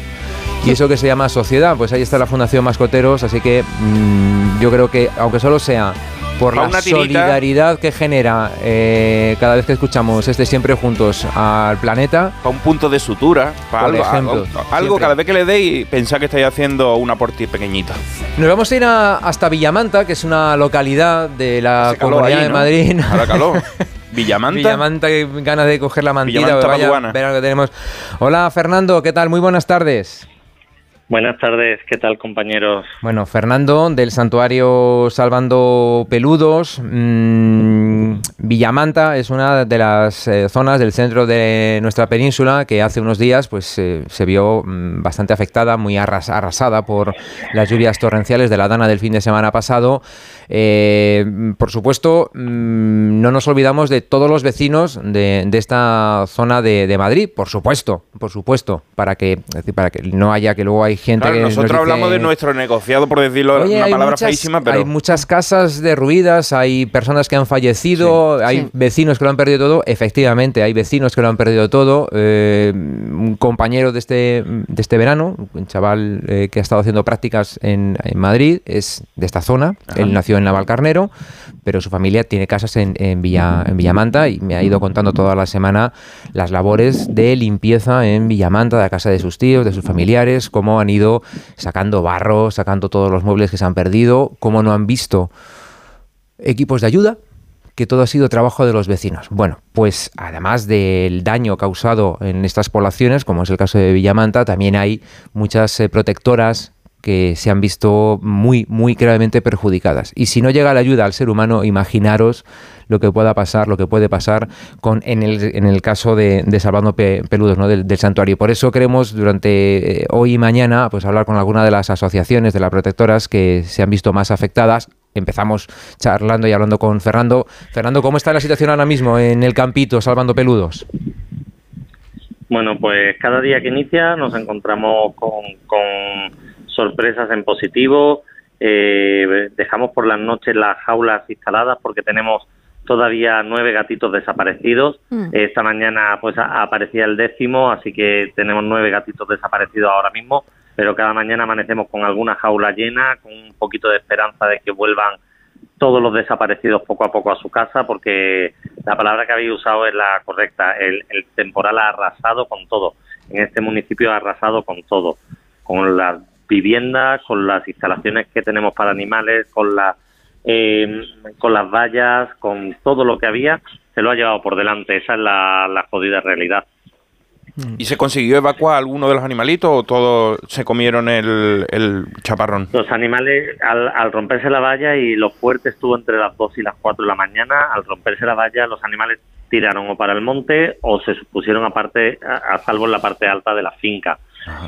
Speaker 3: y eso que se llama sociedad, pues ahí está la Fundación Mascoteros, así que mm, yo creo que aunque solo sea por la
Speaker 4: una
Speaker 3: solidaridad que genera eh, cada vez que escuchamos este siempre juntos al planeta.
Speaker 4: Para un punto de sutura, para
Speaker 3: Por
Speaker 4: algo,
Speaker 3: ejemplo,
Speaker 4: algo, cada vez que le deis, pensad que estáis haciendo una por ti pequeñita.
Speaker 3: Nos vamos a ir a- hasta Villamanta, que es una localidad de la Comunidad
Speaker 4: ahí,
Speaker 3: de
Speaker 4: ¿no?
Speaker 3: Madrid. <laughs>
Speaker 4: Ahora calor. <laughs> Villamanta.
Speaker 3: Villamanta, que ganas de coger la mantita.
Speaker 4: Villamanta
Speaker 3: vaya,
Speaker 4: Paduana.
Speaker 3: ver lo que tenemos. Hola, Fernando, ¿qué tal? Muy buenas tardes.
Speaker 16: Buenas tardes, ¿qué tal compañeros?
Speaker 3: Bueno, Fernando, del santuario Salvando Peludos. mm, Villamanta es una de las eh, zonas del centro de nuestra península que hace unos días pues, eh, se vio mm, bastante afectada, muy arras- arrasada por las lluvias torrenciales de la dana del fin de semana pasado. Eh, por supuesto, mm, no nos olvidamos de todos los vecinos de, de esta zona de, de Madrid, por supuesto, por supuesto, para que, para que no haya que luego hay gente
Speaker 4: Claro,
Speaker 3: que nos
Speaker 4: nosotros
Speaker 3: dice-
Speaker 4: hablamos de nuestro negociado, por decirlo
Speaker 3: Oye,
Speaker 4: una
Speaker 3: hay
Speaker 4: palabra
Speaker 3: muchas-
Speaker 4: feísima, pero
Speaker 3: Hay muchas casas derruidas, hay personas que han fallecido, hay
Speaker 4: sí.
Speaker 3: vecinos que lo han perdido todo. Efectivamente, hay vecinos que lo han perdido todo. Eh, un compañero de este, de este verano, un chaval eh, que ha estado haciendo prácticas en, en Madrid, es de esta zona. Él nació en Navalcarnero, pero su familia tiene casas en, en, Villa, en Villamanta y me ha ido contando toda la semana las labores de limpieza en Villamanta, de la casa de sus tíos, de sus familiares, cómo han ido sacando barro, sacando todos los muebles que se han perdido, cómo no han visto equipos de ayuda, que todo ha sido trabajo de los vecinos. Bueno, pues además del daño causado en estas poblaciones, como es el caso de Villamanta, también hay muchas eh, protectoras que se han visto muy, muy gravemente perjudicadas. Y si no llega la ayuda al ser humano, imaginaros lo que pueda pasar, lo que puede pasar con, en, el, en el caso de, Salvando Pe- Peludos, ¿no? del, del santuario. Por eso queremos durante eh, hoy y mañana pues hablar con alguna de las asociaciones de las protectoras que se han visto más afectadas. Empezamos charlando y hablando con Fernando. Fernando, ¿cómo está la situación ahora mismo en el campito Salvando Peludos?
Speaker 16: Bueno, pues cada día que inicia nos encontramos con, con sorpresas en positivo. Eh, dejamos por las noches las jaulas instaladas porque tenemos todavía nueve gatitos desaparecidos.
Speaker 17: Mm.
Speaker 16: Esta mañana pues aparecía el décimo, así que tenemos nueve gatitos desaparecidos ahora mismo, pero cada mañana amanecemos con alguna jaula llena, con un poquito de esperanza de que vuelvan todos los desaparecidos poco a poco a su casa, porque la palabra que habéis usado es la correcta. El, el temporal ha arrasado con todo. En este municipio ha arrasado con todo. Con las viviendas, con las instalaciones que tenemos para animales, con, la, eh, con las vallas, con todo lo que había, se lo ha llevado por delante. Esa es la, la jodida realidad.
Speaker 4: ¿Y se consiguió evacuar alguno de los animalitos o todos se comieron el, el chaparrón?
Speaker 16: Los animales, al, al romperse la valla y lo fuerte estuvo entre las 2 y las 4 de la mañana, al romperse la valla los animales tiraron o para el monte o se pusieron aparte, a, a salvo en la parte alta de la finca.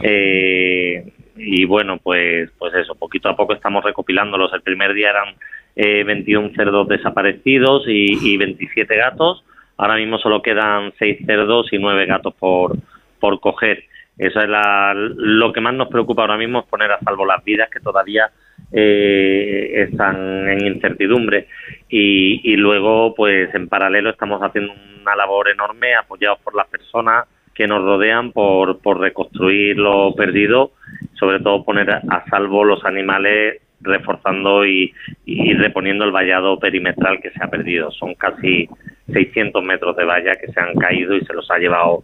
Speaker 16: Eh, y bueno, pues, pues eso, poquito a poco estamos recopilándolos. El primer día eran eh, 21 cerdos desaparecidos y, y 27 gatos. Ahora mismo solo quedan 6 cerdos y 9 gatos por, por coger. Eso es la- lo que más nos preocupa ahora mismo es poner a salvo las vidas que todavía eh, están en incertidumbre y, y luego pues en paralelo estamos haciendo una labor enorme apoyados por las personas que nos rodean por, por reconstruir lo perdido, sobre todo poner a, salvo los animales reforzando y, y reponiendo el vallado perimetral que se ha perdido. Son casi 600 metros de valla que se han caído y se los ha llevado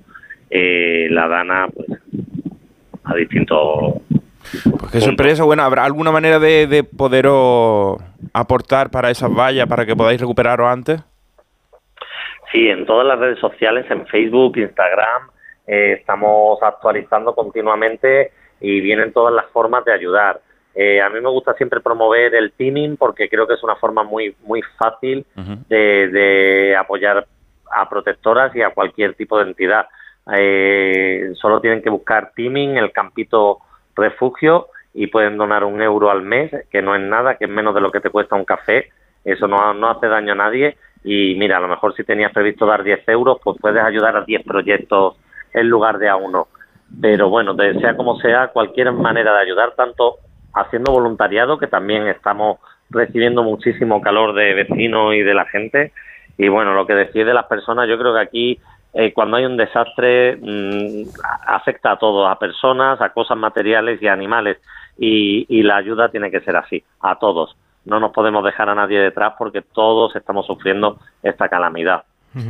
Speaker 16: eh, la dana pues, a distintos
Speaker 4: Pues qué sorpresa. Bueno, ¿habrá alguna manera de, de poderos aportar para esas vallas para que podáis recuperaros antes?
Speaker 16: Sí, en todas las redes sociales, en Facebook, Instagram, eh, estamos actualizando continuamente y vienen todas las formas de ayudar. Eh, a mí me gusta siempre promover el teaming porque creo que es una forma muy muy fácil de, de apoyar a protectoras y a cualquier tipo de entidad. Eh, solo tienen que buscar teaming, el campito refugio y pueden donar un euro al mes, que no es nada, que es menos de lo que te cuesta un café. Eso no, no hace daño a nadie. Y mira, a lo mejor si tenías previsto dar 10 euros, pues puedes ayudar a 10 proyectos en lugar de a uno. Pero bueno, sea como sea, cualquier manera de ayudar, tanto haciendo voluntariado, que también estamos recibiendo muchísimo calor de vecinos y de la gente. Y bueno, lo que decís de las personas, yo creo que aquí eh, cuando hay un desastre mm, afecta a todos, a personas, a cosas materiales y a animales. Y, y la ayuda tiene que ser así, a todos. No nos podemos dejar a nadie detrás porque todos estamos sufriendo esta calamidad.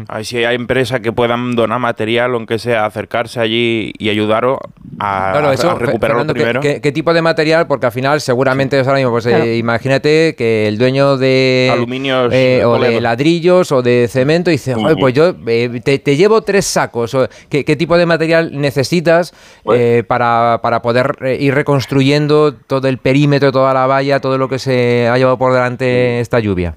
Speaker 4: A ver si hay empresas que puedan donar material, aunque sea acercarse allí y ayudaros a,
Speaker 3: Claro,
Speaker 4: a-
Speaker 3: eso,
Speaker 4: a recuperarlo
Speaker 3: Fernando, ¿qué-
Speaker 4: primero.
Speaker 3: ¿qué, qué tipo de material? Porque al final, seguramente es ahora mismo, pues eh, imagínate que el dueño de.
Speaker 4: Aluminios,
Speaker 3: eh, o de ladrillos o de cemento dice, "Joder,
Speaker 4: Ujú.
Speaker 3: pues yo eh, te, te llevo tres sacos. ¿qué, qué tipo de material necesitas eh, para, para poder ir reconstruyendo todo el perímetro, toda la valla, todo lo que se ha llevado por delante esta lluvia?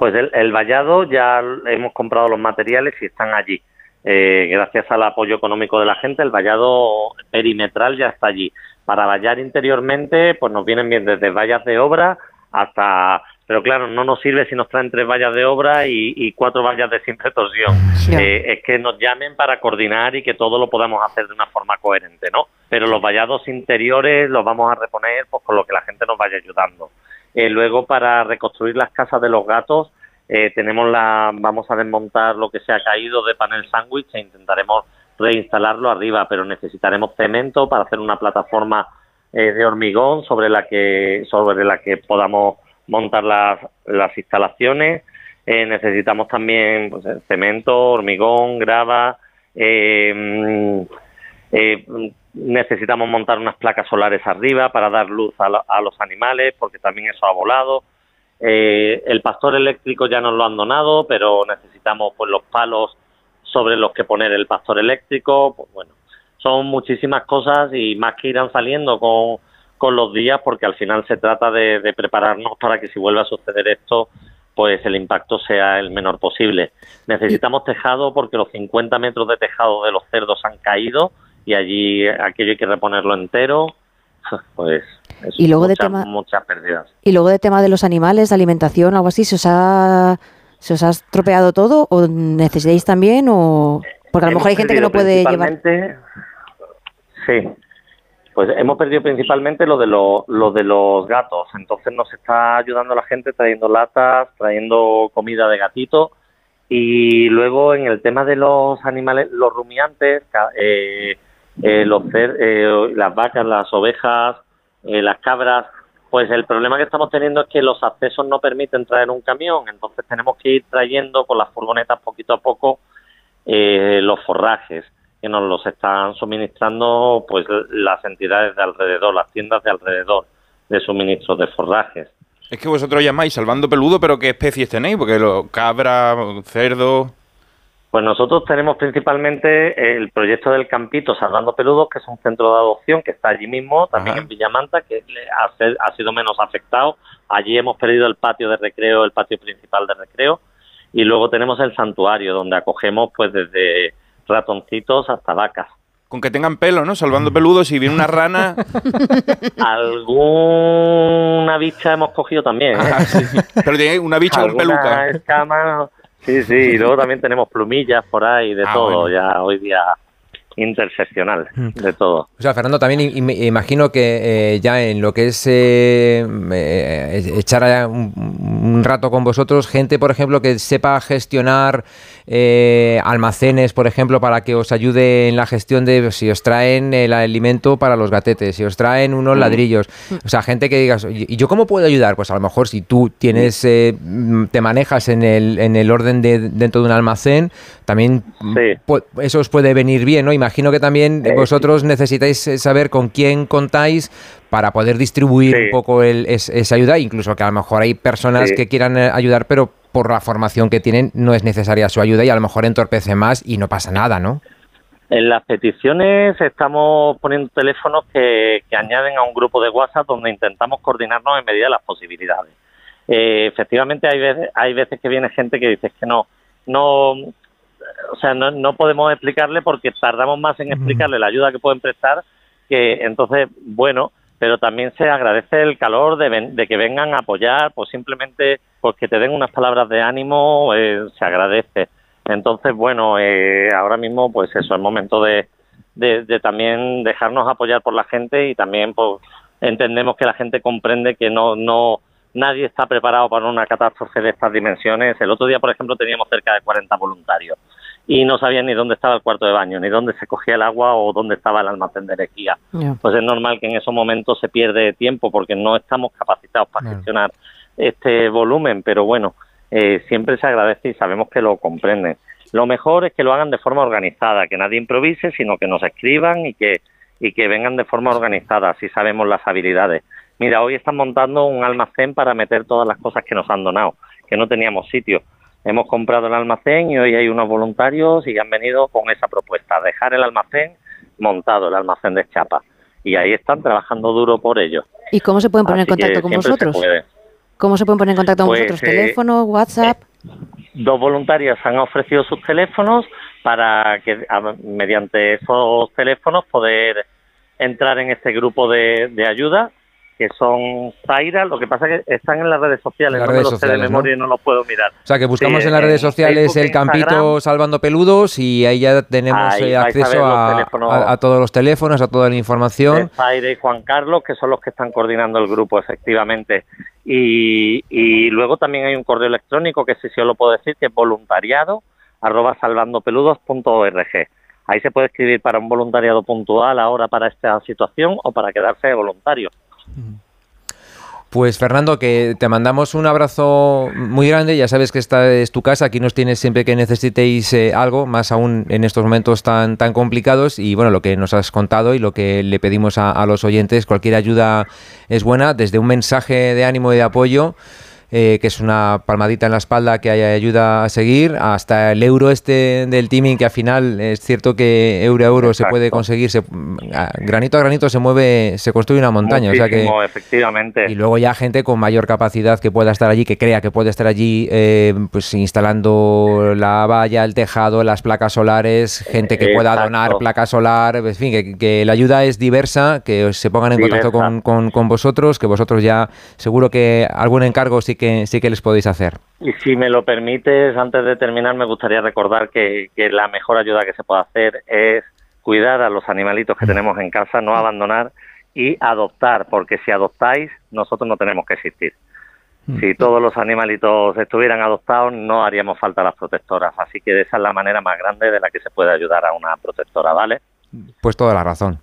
Speaker 16: Pues el, el vallado ya hemos comprado los materiales y están allí. Eh, gracias al apoyo económico de la gente, el vallado perimetral ya está allí. Para vallar interiormente, pues nos vienen bien desde vallas de obra hasta pero claro, no nos sirve si nos traen tres vallas de obra y, y cuatro vallas de simple torsión. Eh, es que nos llamen para coordinar y que todo lo podamos hacer de una forma coherente, ¿no? Pero los vallados interiores los vamos a reponer pues con lo que la gente nos vaya ayudando. Eh, luego, para reconstruir las casas de los gatos, eh, tenemos la, vamos a desmontar lo que se ha caído de panel sándwich e intentaremos reinstalarlo arriba, pero necesitaremos cemento para hacer una plataforma eh, de hormigón sobre la que sobre la que podamos montar las, las instalaciones. Eh, necesitamos también pues, cemento, hormigón, grava. Eh, necesitamos montar unas placas solares arriba para dar luz a, a los animales, porque también eso ha volado. El pastor eléctrico ya nos lo han donado, pero necesitamos pues los palos sobre los que poner el pastor eléctrico. Pues bueno, son muchísimas cosas y más que irán saliendo con, con los días porque al final se trata de, prepararnos para que si vuelve a suceder esto pues el impacto sea el menor posible. Necesitamos tejado porque los 50 metros de tejado de los cerdos han caído y allí aquello hay que reponerlo entero. <laughs> Pues
Speaker 6: y luego
Speaker 16: muchas,
Speaker 6: de tema,
Speaker 16: muchas pérdidas.
Speaker 6: Y luego de tema de los animales, de alimentación, algo así, ¿se os ha, se os ha estropeado todo o necesitáis también o...? Porque a lo mejor hay gente que no puede llevar...
Speaker 16: Sí, pues hemos perdido principalmente lo de, lo, lo de los gatos. Entonces nos está ayudando la gente trayendo latas, trayendo comida de gatito. Y luego en el tema de los animales, los rumiantes, eh, eh, los eh, las vacas, las ovejas, eh, las cabras, pues el problema que estamos teniendo es que los accesos no permiten traer un camión. Entonces tenemos que ir trayendo con las furgonetas poquito a poco eh, los forrajes que nos los están suministrando pues las entidades de alrededor, las tiendas de alrededor de suministros de forrajes.
Speaker 4: Es que vosotros llamáis salvando peludo, pero ¿qué especies tenéis? Porque lo, cabra, cerdo...
Speaker 16: Pues nosotros tenemos principalmente el proyecto del Campito Salvando Peludos, que es un centro de adopción que está allí mismo, también Ajá. en Villamanta, que ha, ha sido menos afectado. Allí hemos perdido el patio de recreo, el patio principal de recreo, y luego tenemos el santuario, donde acogemos pues desde ratoncitos hasta vacas.
Speaker 4: Con que tengan pelo, ¿no? Salvando peludos, si viene una rana... <laughs>
Speaker 16: Alguna bicha hemos cogido también. ¿eh?
Speaker 4: Ah, sí. Pero tiene una bicha con peluca.
Speaker 16: Escama, sí, sí, y luego también tenemos plumillas por ahí, de ah, todo, bueno. ya hoy día interseccional de todo.
Speaker 3: O sea, Fernando, también imagino que eh, ya en lo que es eh, eh, echar un, un, rato con vosotros, gente, por ejemplo, que sepa gestionar eh, almacenes, por ejemplo, para que os ayude en la gestión de si os traen el alimento para los gatetes, si os traen unos mm. ladrillos. O sea, gente que digas, ¿y yo cómo puedo ayudar? Pues a lo mejor si tú tienes, eh, te manejas en el, en el orden de dentro de un almacén, también sí. eso os puede venir bien, ¿no? Imagino que también eh, vosotros necesitáis saber con quién contáis para poder distribuir sí. un poco el, es, esa ayuda, incluso que a lo mejor hay personas sí. que quieran ayudar, pero por la formación que tienen no es necesaria su ayuda y a lo mejor entorpece más y no pasa nada, ¿no?
Speaker 16: En las peticiones estamos poniendo teléfonos que, que añaden a un grupo de WhatsApp donde intentamos coordinarnos en medida de las posibilidades. Eh, efectivamente hay veces, hay veces que viene gente que dice que no, no, o sea, no, no podemos explicarle porque tardamos más en explicarle la ayuda que pueden prestar que entonces, bueno, pero también se agradece el calor de, de que vengan a apoyar, pues simplemente pues que te den unas palabras de ánimo, eh, se agradece. Entonces, bueno, eh, ahora mismo, pues eso, es momento de, de, de, también dejarnos apoyar por la gente y también pues entendemos que la gente comprende que no, no, nadie está preparado para una catástrofe de estas dimensiones. El otro día, por ejemplo, teníamos cerca de 40 voluntarios y no sabían ni dónde estaba el cuarto de baño, ni dónde se cogía el agua o dónde estaba el almacén de energía. Yeah. Pues es normal que en esos momentos se pierde tiempo porque no estamos capacitados para yeah. gestionar este volumen, pero bueno, eh, siempre se agradece y sabemos que lo comprenden. Lo mejor es que lo hagan de forma organizada, que nadie improvise, sino que nos escriban y que, y que vengan de forma organizada, así sabemos las habilidades. Mira, hoy están montando un almacén para meter todas las cosas que nos han donado, que no teníamos sitio. Hemos comprado el almacén y hoy hay unos voluntarios y han venido con esa propuesta, dejar el almacén montado, el almacén de chapa. Y ahí están trabajando duro por ello.
Speaker 6: ¿Y cómo se pueden poner Así en contacto con vosotros? Se ¿Cómo se pueden poner en contacto con pues, vosotros? ¿Teléfono, WhatsApp?
Speaker 16: Eh, dos voluntarios han ofrecido sus teléfonos para que a, mediante esos teléfonos poder entrar en este grupo de, de ayuda que son Zaira, lo que pasa es que están en las redes sociales,
Speaker 3: Las
Speaker 16: no
Speaker 3: redes
Speaker 16: me los sé de
Speaker 3: sociales,
Speaker 16: memoria
Speaker 3: ¿no?
Speaker 16: y no los puedo mirar.
Speaker 3: O sea, que buscamos
Speaker 16: Sí,
Speaker 3: en las redes sociales
Speaker 16: Facebook,
Speaker 3: el campito
Speaker 16: Instagram,
Speaker 3: salvando peludos y ahí ya tenemos
Speaker 16: Ahí
Speaker 3: eh, acceso a,
Speaker 16: teléfonos.
Speaker 3: a- a todos los teléfonos, a toda la información.
Speaker 16: Zaire y Juan Carlos, que son los que están coordinando el grupo, efectivamente. Y, y luego también hay un correo electrónico que sí, sí os lo puedo decir, que es voluntariado arroba salvandopeludos.org. Ahí se puede escribir para un voluntariado puntual ahora para esta situación o para quedarse de voluntario.
Speaker 3: Pues Fernando, que te mandamos un abrazo muy grande. Ya sabes que esta es tu casa. Aquí nos tienes siempre que necesitéis eh, algo, más aún en estos momentos tan, tan complicados. Y bueno, lo que nos has contado y lo que le pedimos a, a los oyentes, cualquier ayuda es buena, desde un mensaje de ánimo y de apoyo. Eh, que es una palmadita en la espalda que haya ayuda a seguir, hasta el euro este del teaming, que al final es cierto que euro a euro se puede conseguir, se- granito a granito se mueve, se construye una montaña. o sea que,
Speaker 16: efectivamente.
Speaker 3: y luego ya gente con mayor capacidad que pueda estar allí, que crea que puede estar allí, eh, pues instalando la valla, el tejado, las placas solares, gente que pueda donar placas solar, en fin, que, que la ayuda es diversa, que se pongan en contacto con, con- con vosotros, que vosotros ya seguro que algún encargo sí que sí que les podéis hacer.
Speaker 16: Y si me lo permites, antes de terminar, me gustaría recordar que, que la mejor ayuda que se puede hacer es cuidar a los animalitos que tenemos en casa, no abandonar y adoptar, porque si adoptáis, nosotros no tenemos que existir. Si todos los animalitos estuvieran adoptados, no haríamos falta las protectoras. Así que esa es la manera más grande de la que se puede ayudar a una protectora, ¿vale?
Speaker 3: Pues toda la razón.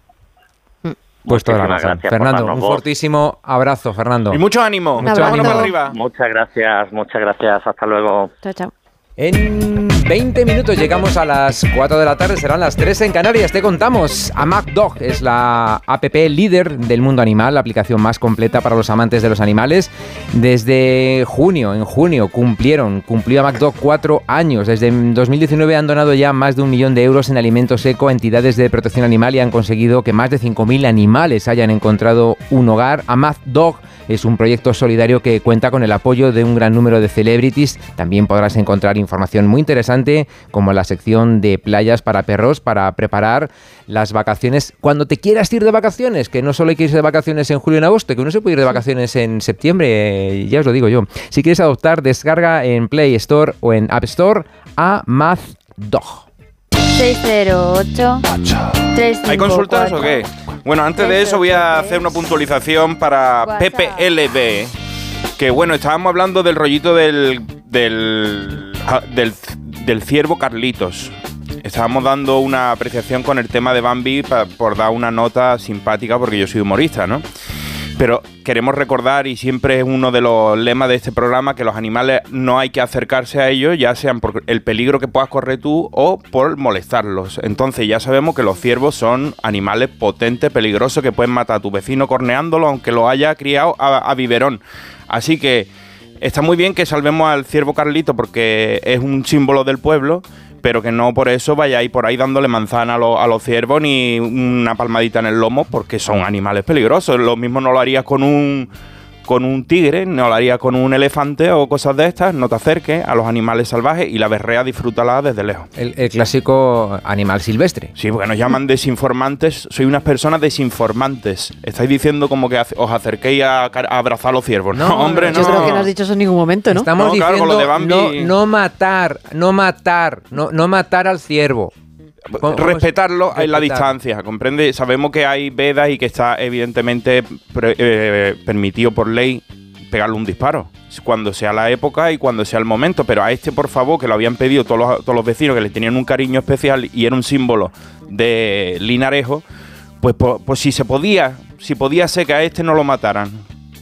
Speaker 3: Pues toda la razón. Fernando, un
Speaker 16: voz.
Speaker 3: fortísimo abrazo, Fernando.
Speaker 4: Y mucho ánimo.
Speaker 3: Mucho ánimo.
Speaker 4: arriba.
Speaker 16: Muchas gracias, muchas gracias. Hasta luego.
Speaker 6: Chao, chao.
Speaker 3: En 20 minutos llegamos a las 4 de la tarde, serán las 3 en Canarias. Te contamos. AmacDog es la app líder del mundo animal, la aplicación más completa para los amantes de los animales. Desde junio, en junio, cumplieron, cumplió AmacDog cuatro años. Desde 2019 han donado ya más de un millón de euros en alimento seco a entidades de protección animal y han conseguido que más de 5.000 animales hayan encontrado un hogar. AmacDog es un proyecto solidario que cuenta con el apoyo de un gran número de celebrities. También podrás encontrar información muy interesante como la sección de playas para perros para preparar las vacaciones cuando te quieras ir de vacaciones, que no solo hay que irse de vacaciones en julio y en agosto, que uno se puede ir de vacaciones en septiembre, eh, ya os lo digo yo. Si quieres adoptar, descarga en Play Store o en App Store a MathDog.
Speaker 17: 608
Speaker 4: ¿Hay consultas o qué? Bueno, antes de eso voy a hacer una puntualización para PPLB. Que bueno, estábamos hablando del rollito del, del, del, del ciervo Carlitos. Estábamos dando una apreciación con el tema de Bambi pa- por dar una nota simpática porque yo soy humorista, ¿no? Pero queremos recordar, y siempre es uno de los lemas de este programa, que los animales no hay que acercarse a ellos, ya sean por el peligro que puedas correr tú o por molestarlos. Entonces ya sabemos que los ciervos son animales potentes, peligrosos, que pueden matar a tu vecino corneándolo, aunque lo haya criado a, a biberón. Así que está muy bien que salvemos al ciervo Carlito porque es un símbolo del pueblo, pero que no por eso vayáis por ahí dándole manzana a, los- a los ciervos ni una palmadita en el lomo porque son animales peligrosos. Lo mismo no lo harías con un con un tigre, no lo harías con un elefante o cosas de estas. No te acerques a los animales salvajes y la berrea disfrútala desde lejos.
Speaker 3: El, el clásico animal silvestre.
Speaker 4: Sí, porque nos llaman desinformantes. Soy unas personas desinformantes. Estáis diciendo como que os acerquéis a, abrazar a los ciervos. No, hombre, no.
Speaker 6: Yo creo que no has dicho eso en ningún momento, ¿no?
Speaker 3: Estamos
Speaker 4: No,
Speaker 3: diciendo
Speaker 4: con lo de Bambi-
Speaker 3: no, no matar, no matar, no, no matar al ciervo.
Speaker 4: Respetarlo en la distancia, ¿comprende? Sabemos que hay vedas y que está evidentemente pre- eh, permitido por ley pegarle un disparo cuando sea la época y cuando sea el momento, pero a este por favor que lo habían pedido todos los, todos los vecinos que le tenían un cariño especial y era un símbolo de Linarejo, pues, pues, si se podía, si podía ser que a este no lo mataran.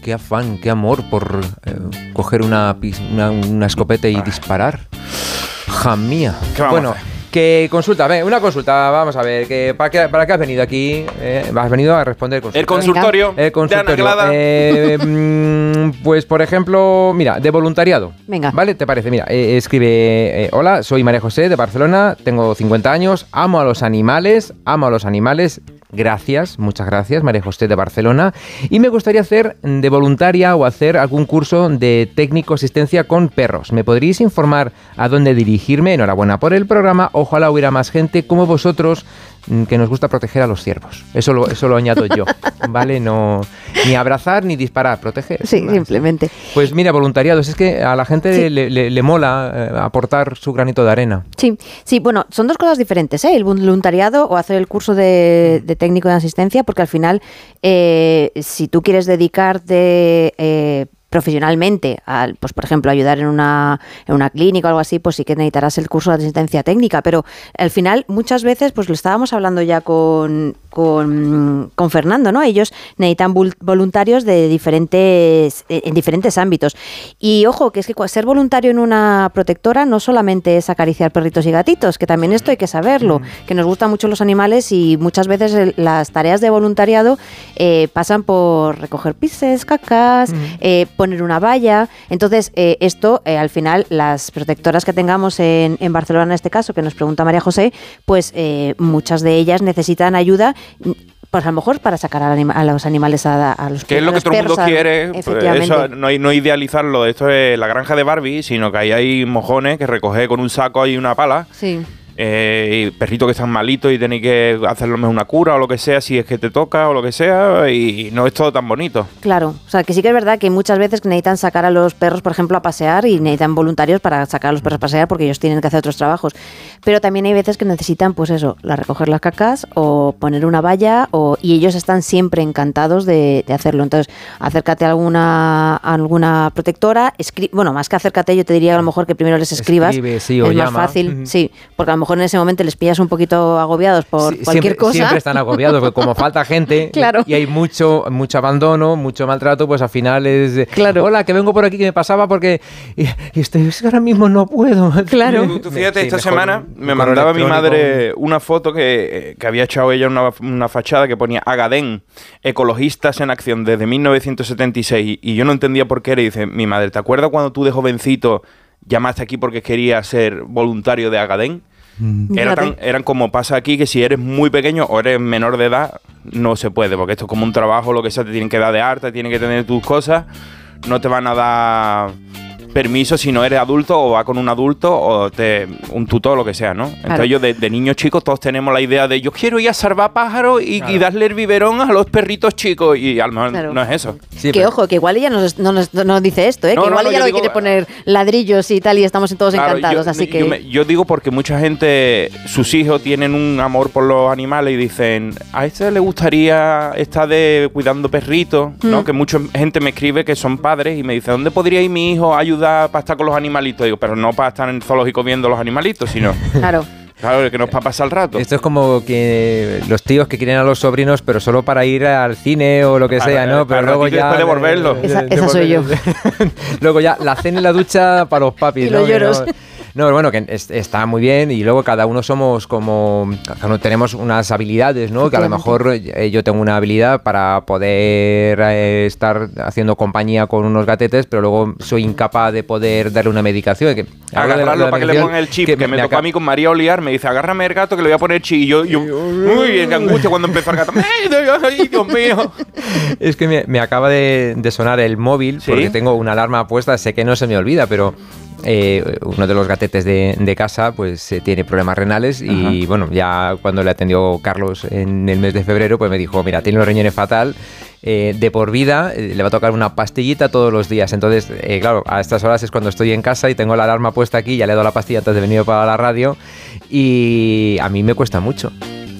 Speaker 3: Qué afán, qué amor por eh, coger una, una, una escopeta y disparar. Ja mía.
Speaker 4: ¿Qué vamos
Speaker 3: bueno? Que consulta, ve, una consulta, vamos a ver, que ¿para, qué, ¿para qué has venido aquí? Eh, has venido a responder.
Speaker 4: El consultorio
Speaker 3: El consultorio.
Speaker 4: de Ana Glada.
Speaker 3: Eh, mm, pues, por ejemplo, mira, de voluntariado.
Speaker 6: Venga.
Speaker 3: ¿Vale? ¿Te parece? Mira, eh, escribe, eh, hola, soy María José de Barcelona, tengo 50 años, amo a los animales, amo a los animales. Gracias, muchas gracias, María José de Barcelona. Y me gustaría hacer de voluntaria o hacer algún curso de técnico asistencia con perros. ¿Me podríais informar a dónde dirigirme? Enhorabuena por el programa. Ojalá hubiera más gente como vosotros que nos gusta proteger a los ciervos. Eso lo, eso lo añado yo, <laughs> ¿vale? No, ni abrazar ni disparar, proteger.
Speaker 6: Sí, simplemente.
Speaker 3: Pues mira, voluntariados, es que a la gente le, le- le mola eh, aportar su granito de arena.
Speaker 6: Sí, sí, bueno, son dos cosas diferentes, ¿eh? El voluntariado o hacer el curso de, de técnico de asistencia, porque al final, eh, si tú quieres dedicarte eh, profesionalmente, al, pues por ejemplo, ayudar en una, en una clínica o algo así, pues sí que necesitarás el curso de asistencia técnica, pero al final muchas veces, pues lo estábamos hablando ya con, con, con Fernando, ¿no? Ellos necesitan voluntarios de diferentes, eh, en diferentes ámbitos. Y ojo, que es que ser voluntario en una protectora no solamente es acariciar perritos y gatitos, que también esto hay que saberlo, que nos gustan mucho los animales y muchas veces el- las tareas de voluntariado eh, pasan por recoger pises, cacas, eh, poner una valla. Entonces, eh, esto eh, al final, las protectoras que tengamos en, en Barcelona en este caso, que nos pregunta María José, pues eh, muchas de ellas necesitan ayuda. mm, Pues a lo mejor para sacar a los animales a, a los
Speaker 4: Que es lo que todo el mundo quiere. pues eso, no, no idealizarlo. Esto es la granja de Barbie, sino que ahí hay mojones que recoge con un saco y una pala.
Speaker 6: Sí.
Speaker 4: Eh, perritos que están malitos y tenéis que hacerles una cura o lo que sea, si es que te toca o lo que sea. Y no es todo tan bonito.
Speaker 6: Claro, o sea, que sí que es verdad que muchas veces necesitan sacar a los perros, por ejemplo, a pasear y necesitan voluntarios para sacar a los perros a pasear porque ellos tienen que hacer otros trabajos. Pero también hay veces que necesitan, pues eso, la recoger las cacas o poner una valla o, y ellos están siempre encantados de, de hacerlo. Entonces, acércate a alguna, a alguna protectora, escri- bueno, más que acércate, yo te diría a lo mejor que primero les escribas.
Speaker 3: Escribe, sí, o
Speaker 6: es más fácil, sí, porque a lo mejor en ese momento les pillas un poquito agobiados por
Speaker 3: Sí,
Speaker 6: cualquier
Speaker 3: siempre,
Speaker 6: cosa.
Speaker 3: siempre están agobiados, porque como falta gente <laughs>
Speaker 6: Claro.
Speaker 3: y hay mucho, mucho abandono, mucho maltrato, pues al final es... de, Hola, que vengo por aquí, que me pasaba porque... Y, y estoy, es que ahora mismo no puedo. <laughs>
Speaker 6: Claro.
Speaker 4: Tú, tú fíjate,
Speaker 3: Sí,
Speaker 4: esta
Speaker 3: mejor
Speaker 4: semana me mandaba mi madre una foto que, eh, que había echado ella una, una fachada que ponía Agadén, ecologistas en acción desde 1976. Y yo no entendía por qué era. Y dice, mi madre, ¿te acuerdas cuando tú de jovencito llamaste aquí porque querías ser voluntario de Agadén? Era tan- eran como pasa aquí que si eres muy pequeño o eres menor de edad, no se puede, porque esto es como un trabajo, lo que sea, te tienen que dar de arte, tienen que tener tus cosas, no te van a dar permiso si no eres adulto o va con un adulto o te, un tutor, lo que sea, ¿no? Entonces yo de, de niños chicos todos tenemos la idea de yo quiero ir a salvar pájaros y, y darle el biberón a los perritos chicos y a lo mejor
Speaker 6: Claro.
Speaker 4: no es eso.
Speaker 6: que ojo, que igual ella nos- no nos, no dice esto, ¿eh?
Speaker 4: No,
Speaker 6: que igual
Speaker 4: no,
Speaker 6: ella lo
Speaker 4: digo-
Speaker 6: quiere poner ladrillos y tal y estamos todos
Speaker 4: Claro,
Speaker 6: encantados,
Speaker 4: yo,
Speaker 6: así que...
Speaker 4: yo, me- yo digo porque mucha gente, sus hijos tienen un amor por los animales y dicen, a este le gustaría estar de cuidando perritos, ¿no?
Speaker 6: Mm.
Speaker 4: Que mucha gente me escribe que son padres y me dice, ¿dónde podría ir mi hijo a ayudar para estar con los animalitos? Digo, pero no para estar en el zoológico viendo los animalitos, sino... <laughs>
Speaker 6: Claro.
Speaker 4: Claro, que no es para pasar el rato.
Speaker 3: Esto es como que los tíos que quieren a los sobrinos, pero solo para ir al cine o lo que sea,
Speaker 4: eh,
Speaker 3: ¿no? Pero luego ya.
Speaker 4: después devolverlo.
Speaker 6: Esa- esa soy yo. <laughs>
Speaker 3: luego ya la cena y la ducha para los papis,
Speaker 6: Y
Speaker 3: ¿no?
Speaker 6: los lloros.
Speaker 3: No, no, bueno, que es- está muy bien y luego cada uno somos como. Tenemos unas habilidades, ¿no? Que a lo mejor eh, yo tengo una habilidad para poder eh, estar haciendo compañía con unos gatetes, pero luego soy incapaz de poder darle una medicación. Que,
Speaker 4: Agarrarlo para que le pongan el chip, que, me, tocó
Speaker 3: aca-
Speaker 4: a mí con María Oliar, me dice, agárrame el gato que le voy a poner chip. Y yo, yo uy, qué angustia cuando empezó el gato. <laughs> ¡Ay, Dios mío!
Speaker 3: Es que me, me acaba de, de sonar el móvil
Speaker 4: ¿Sí?
Speaker 3: porque tengo una alarma puesta, sé que no se me olvida, pero eh, uno de los gatetes de, de casa pues eh, tiene problemas renales y bueno, ya cuando le atendió Carlos en el mes de febrero pues me dijo, mira, tiene los riñones fatal, eh, de por vida eh, le va a tocar una pastillita todos los días. Entonces, eh, claro, a estas horas es cuando estoy en casa y tengo la alarma puesta aquí, ya le he dado la pastilla antes de venir para la radio y a mí me cuesta mucho.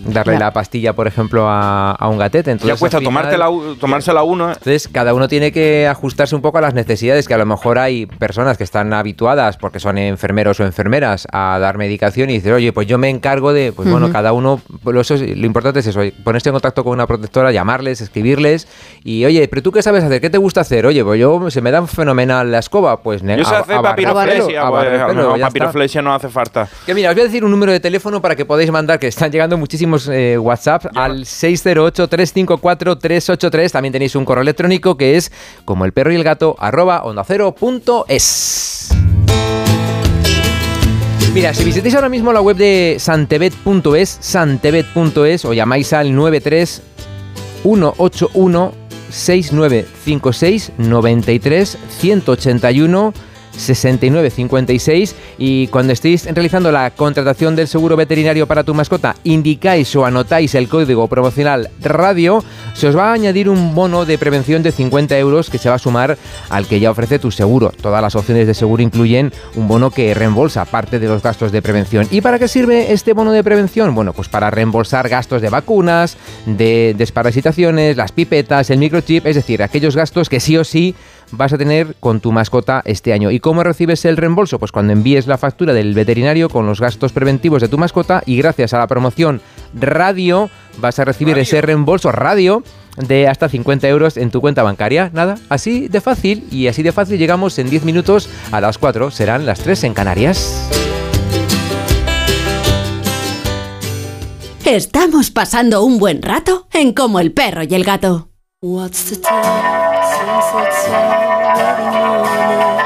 Speaker 3: Darle la pastilla, por ejemplo, a, a un gatete. Entonces,
Speaker 4: ya cuesta tomártela, tomársela uno. ¿eh?
Speaker 3: entonces, cada uno tiene que ajustarse un poco a las necesidades, que a lo mejor hay personas que están habituadas, porque son enfermeros o enfermeras, a dar medicación y dicen, oye, pues yo me encargo de, pues bueno, cada uno, lo, eso es- lo importante es eso, ponerse en contacto con una protectora, llamarles, escribirles y, oye, pero tú qué sabes hacer, ¿qué te gusta hacer? Oye, pues yo, se me da fenomenal la escoba, pues
Speaker 4: Yo sé
Speaker 3: a-
Speaker 4: hacer
Speaker 3: a barrer
Speaker 4: papiroflexia, pues, papiroflexia no hace falta.
Speaker 3: Que mira, os voy a decir un número de teléfono para que podáis mandar, que están llegando muchísimos eh, WhatsApp al 608-354-383. También tenéis un correo electrónico que es como el perro y el gato arroba ondacero.es. Mira, si visitáis ahora mismo la web de santebet.es, santebet.es o llamáis al 93 181 6956 93 181 6956 y cuando estéis realizando la contratación del seguro veterinario para tu mascota, indicáis o anotáis el código promocional radio, se os va a añadir un bono de prevención de 50 euros que se va a sumar al que ya ofrece tu seguro. Todas las opciones de seguro incluyen un bono que reembolsa parte de los gastos de prevención. ¿Y para qué sirve este bono de prevención? Bueno, pues para reembolsar gastos de vacunas, de desparasitaciones, las pipetas, el microchip, es decir, aquellos gastos que sí o sí vas a tener con tu mascota este año. ¿Y cómo recibes el reembolso? Pues cuando envíes la factura del veterinario con los gastos preventivos de tu mascota y gracias a la promoción radio vas a recibir ese reembolso radio de hasta 50 euros en tu cuenta bancaria. Nada, así de fácil y así de fácil llegamos en 10 minutos a las 4. Serán las 3 en Canarias.
Speaker 5: Estamos pasando un buen rato en Como el perro y el gato.
Speaker 2: What's the time since it's already morning?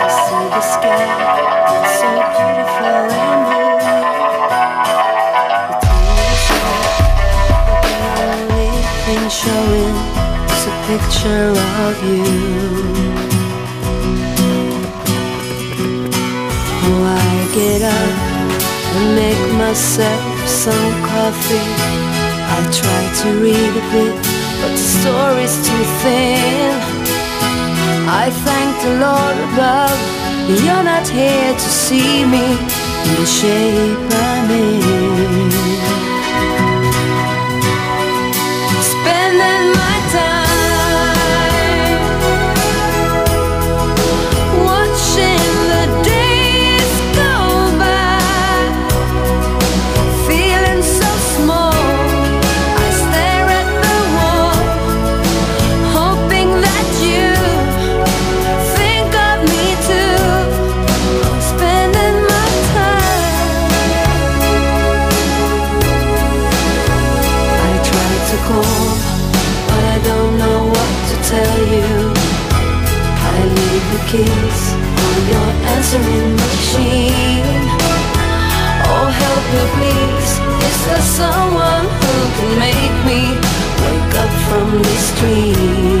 Speaker 2: I see the sky, it's so beautiful and blue. The only thing showing is a picture of you. Oh, I get up and make myself some coffee. I try to read a bit but the story's too thin. I thank the Lord above, you're not here to see me in the shape I'm in. Someone who can make me wake up from this dream?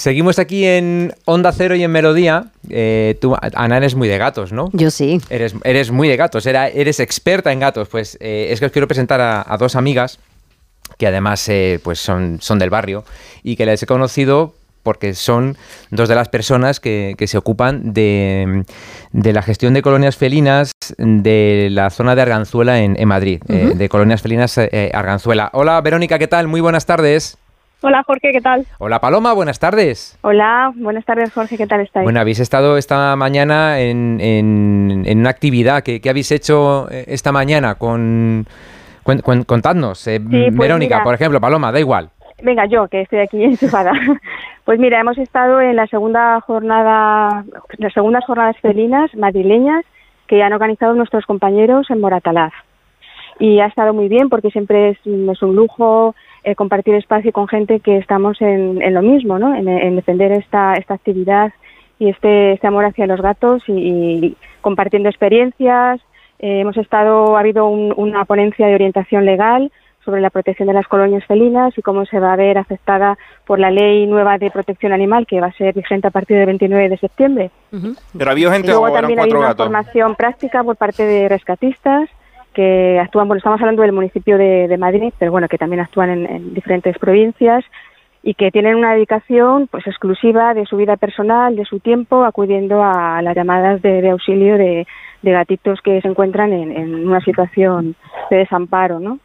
Speaker 3: Seguimos aquí en Onda Cero y en Melodía. Eh, tú, Ana, eres muy de gatos, ¿no?
Speaker 6: Yo sí.
Speaker 3: Eres, eres muy de gatos, era, eres experta en gatos. Pues eh, es que os quiero presentar a, a dos amigas que además eh, pues son, son del barrio y que les he conocido porque son dos de las personas que, que se ocupan de, de la gestión de colonias felinas de la zona de Arganzuela en, en Madrid, eh, de colonias felinas eh, Arganzuela. Hola Verónica, ¿qué tal? Muy buenas tardes.
Speaker 18: Hola Jorge, ¿qué tal?
Speaker 3: Hola Paloma, buenas tardes.
Speaker 18: Hola, buenas tardes Jorge, ¿qué tal estáis?
Speaker 3: Bueno, habéis estado esta mañana en, en- en una actividad. ¿Qué, qué habéis hecho eh, esta mañana? Con, cuen- contadnos. eh,
Speaker 18: pues
Speaker 3: Verónica,
Speaker 18: mira.
Speaker 3: por ejemplo, Paloma, da igual.
Speaker 18: Venga, yo, que estoy aquí <laughs> enchufada. Pues mira, hemos estado en la segunda jornada, las segundas jornadas felinas madrileñas que han organizado nuestros compañeros en Moratalaz. Y ha estado muy bien porque siempre es, es un lujo eh, compartir espacio con gente que estamos en, en lo mismo, ¿no? En, en defender esta, esta actividad y este, este amor hacia los gatos y, y compartiendo experiencias. Eh, hemos estado, ha habido un- una ponencia de orientación legal sobre la protección de las colonias felinas y cómo se va a ver afectada por la ley nueva de protección animal que va a ser vigente a partir del 29 de septiembre.
Speaker 4: Pero había gente
Speaker 18: Y luego
Speaker 4: o eran
Speaker 18: también hay una
Speaker 4: gatos.
Speaker 18: formación práctica por parte de rescatistas que actúan, bueno, estamos hablando del municipio de, de Madrid, pero bueno, que también actúan en, en diferentes provincias y que tienen una dedicación pues exclusiva de su vida personal, de su tiempo, acudiendo a las llamadas de, de auxilio de, de gatitos que se encuentran en, en una situación de desamparo, ¿no?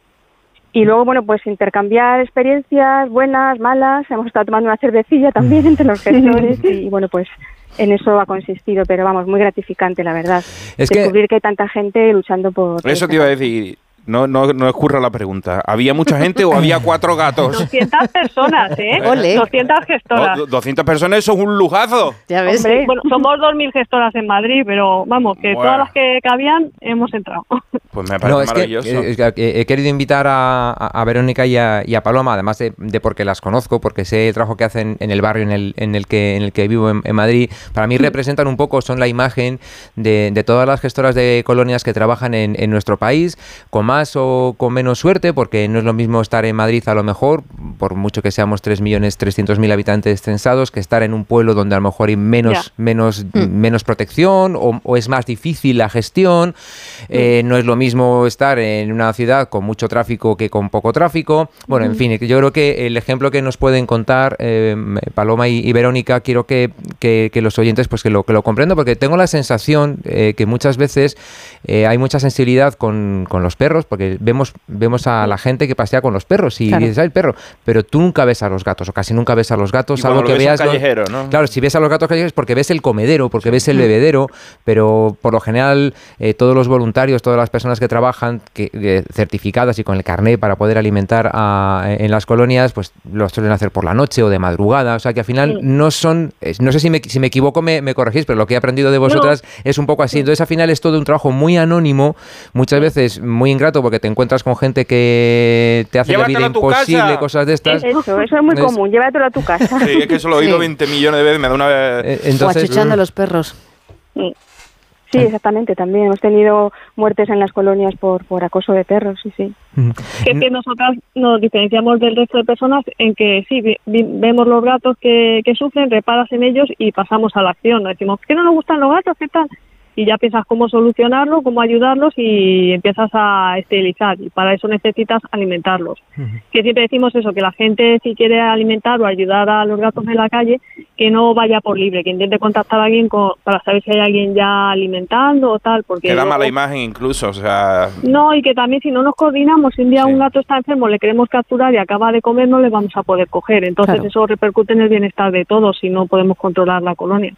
Speaker 18: Y luego, bueno, pues intercambiar experiencias buenas, malas. Hemos estado tomando una cervecilla también <laughs> entre los gestores y, bueno, pues en eso ha consistido, pero vamos, muy gratificante, la verdad.
Speaker 4: Es que-
Speaker 18: Descubrir que... hay tanta gente luchando por... por
Speaker 4: Eso te iba a decir. No, no, no escurra la pregunta. ¿Había mucha gente o había cuatro gatos?
Speaker 19: 200 personas, ¿eh? <laughs>
Speaker 4: Ole.
Speaker 19: 200 gestoras.
Speaker 4: Oh, 200 personas, eso es un lujazo.
Speaker 19: Hombre, bueno, somos 2.000 gestoras en Madrid, pero vamos, que
Speaker 4: Bueno.
Speaker 19: todas las que cabían hemos entrado. <laughs>
Speaker 4: Pues me parece
Speaker 3: No, es que,
Speaker 4: maravilloso.
Speaker 3: eh, es que, eh, he querido invitar a, a- a Verónica y a, y a Paloma, además de, de porque las conozco, porque sé el trabajo que hacen en el barrio en el, en el, que, en el que vivo en, en Madrid. Para mí representan un poco, son la imagen de, de todas las gestoras de colonias que trabajan en, en nuestro país, con más o con menos suerte, porque no es lo mismo estar en Madrid a lo mejor, por mucho que seamos 3.300.000 habitantes censados, que estar en un pueblo donde a lo mejor hay menos, menos, menos protección o, o es más difícil la gestión. Eh, no es lo mismo estar en una ciudad con mucho tráfico que con poco tráfico. Bueno, en
Speaker 20: Ujú.
Speaker 3: fin, yo creo que el ejemplo que nos pueden contar eh, Paloma y, y Verónica, quiero que, que- que los oyentes pues que lo, que lo comprendan, porque tengo la sensación eh, que muchas veces hay mucha sensibilidad con, con los perros, porque vemos, vemos a la gente que pasea con los perros y
Speaker 4: Claro.
Speaker 3: dices, "Ay, el perro, pero tú nunca ves a los gatos, o casi nunca ves a los gatos,
Speaker 4: cuando
Speaker 3: que veas... los-
Speaker 4: callejero, ¿no?
Speaker 3: Claro, si ves a los gatos callejeros es porque ves el comedero, porque ves el bebedero, pero por lo general eh, todos los voluntarios, todas las personas que trabajan que, que certificadas y con el carné para poder alimentar a- en las colonias, pues lo suelen hacer por la noche o de madrugada, o sea que al final
Speaker 20: Sí.
Speaker 3: no son, no sé si me, si me equivoco me, me corregís, pero lo que he aprendido de vosotras es un poco así, entonces al final es todo un trabajo muy anónimo, muchas veces muy ingrato porque te encuentras con gente que te hace la vida
Speaker 4: Llévatelo a tu
Speaker 3: imposible,
Speaker 4: casa.
Speaker 3: cosas de estas.
Speaker 18: Eso, eso es muy
Speaker 3: Es-
Speaker 18: común, llévatelo a tu casa.
Speaker 4: Sí, es que eso lo he oído 20 millones de veces, me da una vez.
Speaker 3: entonces-
Speaker 6: o achuchando a los perros.
Speaker 18: Sí, exactamente, también. Hemos tenido muertes en las colonias por, por acoso de perros, sí, sí.
Speaker 19: Que es que nosotras nos diferenciamos del resto de personas en que sí, vi- vi- vemos los gatos que, que sufren, reparas en ellos y pasamos a la acción. Decimos, ¿qué no nos gustan los gatos? ¿Qué tal? Y ya piensas cómo solucionarlo, cómo ayudarlos y empiezas a esterilizar. Y para eso necesitas alimentarlos. Que siempre decimos eso, que la gente si quiere alimentar o ayudar a los gatos en la calle, que no vaya por libre, que intente contactar a alguien con- para saber si hay alguien ya alimentando o tal. Porque
Speaker 4: Que da
Speaker 19: luego-
Speaker 4: mala imagen incluso, o sea...
Speaker 19: no, y que también si no nos coordinamos, si un día un gato está enfermo, le queremos capturar y acaba de comer, no le vamos a poder coger. Entonces
Speaker 3: Claro.
Speaker 19: eso repercute en el bienestar de todos si no podemos controlar la colonia.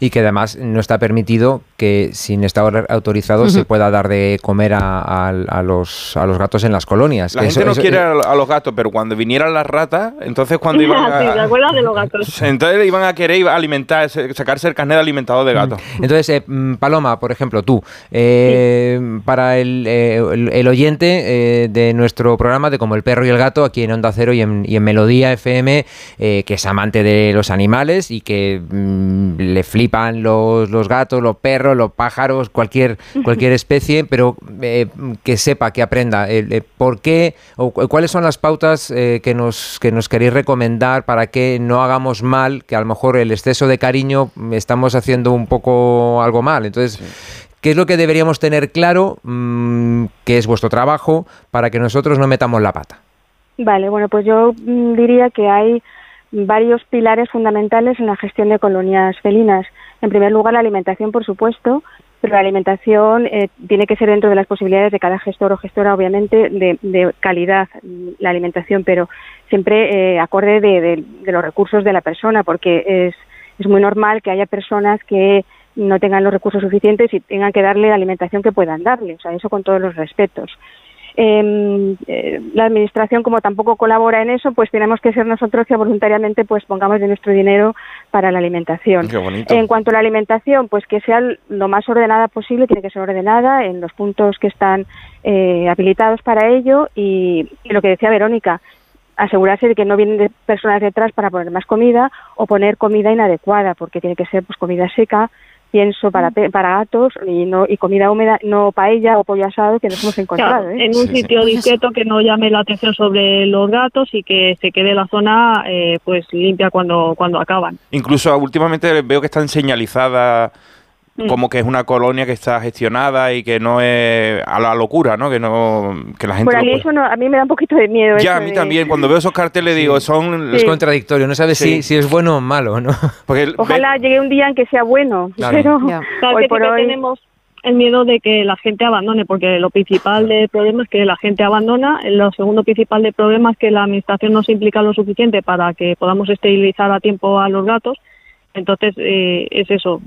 Speaker 3: Y que además no está permitido que sin estar autorizado se pueda dar de comer a, a- a los, a los gatos en las colonias.
Speaker 4: La
Speaker 3: Que
Speaker 4: gente
Speaker 3: eso-
Speaker 4: no
Speaker 3: eso-
Speaker 4: quiere a, a los gatos, pero cuando vinieran las ratas, entonces cuando iban a...
Speaker 19: Sí, ¿te acuerdas de los gatos?
Speaker 4: Entonces iban a querer alimentar, sacarse el carnet de alimentado de gato.
Speaker 3: Entonces, eh, mm, Paloma, por ejemplo, tú, eh, para el, eh, el- el oyente eh, de nuestro programa de Como el perro y el gato, aquí en Onda Cero y en, y en Melodía FM, eh, que es amante de los animales y que mm, le flipan los, los gatos, los perros, los pájaros, cualquier, cualquier especie, pero eh, que sepa, que aprenda eh, por qué o cu- cuáles son las pautas eh, que, nos, que nos queréis recomendar para que no hagamos mal, que a lo mejor el exceso de cariño mm, estamos haciendo un poco algo mal. Entonces, ¿qué es lo que deberíamos tener claro, mm, que es vuestro trabajo, para que nosotros no metamos la pata?
Speaker 18: Vale, bueno, pues yo mm, diría que hay varios pilares fundamentales en la gestión de colonias felinas. En primer lugar, la alimentación, por supuesto, pero la alimentación eh, tiene que ser dentro de las posibilidades de cada gestor o gestora, obviamente, de, de calidad mm, la alimentación, pero siempre eh, acorde de, los recursos de la persona, porque es, es muy normal que haya personas que no tengan los recursos suficientes y tengan que darle la alimentación que puedan darle, o sea, eso con todos los respetos. Em, eh, la administración como tampoco colabora en eso, pues tenemos que ser nosotros que voluntariamente pues pongamos de nuestro dinero para la alimentación.
Speaker 4: Qué bonito.
Speaker 18: En cuanto a la alimentación, pues que sea lo más ordenada posible, tiene que ser ordenada en los puntos que están eh, habilitados para ello y, y lo que decía Verónica, asegurarse de que no vienen de personas detrás para poner más comida o poner comida inadecuada, porque tiene que ser pues comida seca, pienso para pe- para gatos y no y comida húmeda, no paella o pollo asado que nos hemos encontrado.
Speaker 19: Claro,
Speaker 18: ¿eh?
Speaker 19: en un sitio discreto que no llame la atención sobre los gatos y que se quede la zona eh, pues limpia cuando, cuando acaban.
Speaker 4: Incluso últimamente veo que están señalizadas
Speaker 19: Mm.
Speaker 4: Como que es una colonia que está gestionada y que no es a la locura, ¿no? Que no que la gente
Speaker 18: Por
Speaker 4: lo
Speaker 18: a mí
Speaker 4: puede-
Speaker 18: eso no, a mí me da un poquito de miedo.
Speaker 4: Ya, a mí
Speaker 18: de-
Speaker 4: también. <laughs> Cuando veo esos carteles digo, son...
Speaker 3: Es contradictorio, no sabes
Speaker 4: Sí.
Speaker 3: si, si es bueno o malo, ¿no? <laughs>
Speaker 4: Porque
Speaker 18: Ojalá llegue un día en que sea bueno, <laughs>
Speaker 3: Claro.
Speaker 18: pero
Speaker 19: Claro,
Speaker 18: hoy
Speaker 19: que
Speaker 18: por
Speaker 19: sí que
Speaker 18: hoy
Speaker 19: tenemos el miedo de que la gente abandone, porque lo principal del problema es que la gente abandona, lo segundo principal del problema es que la administración no se implica lo suficiente para que podamos esterilizar a tiempo a los gatos. Entonces, eh, es eso,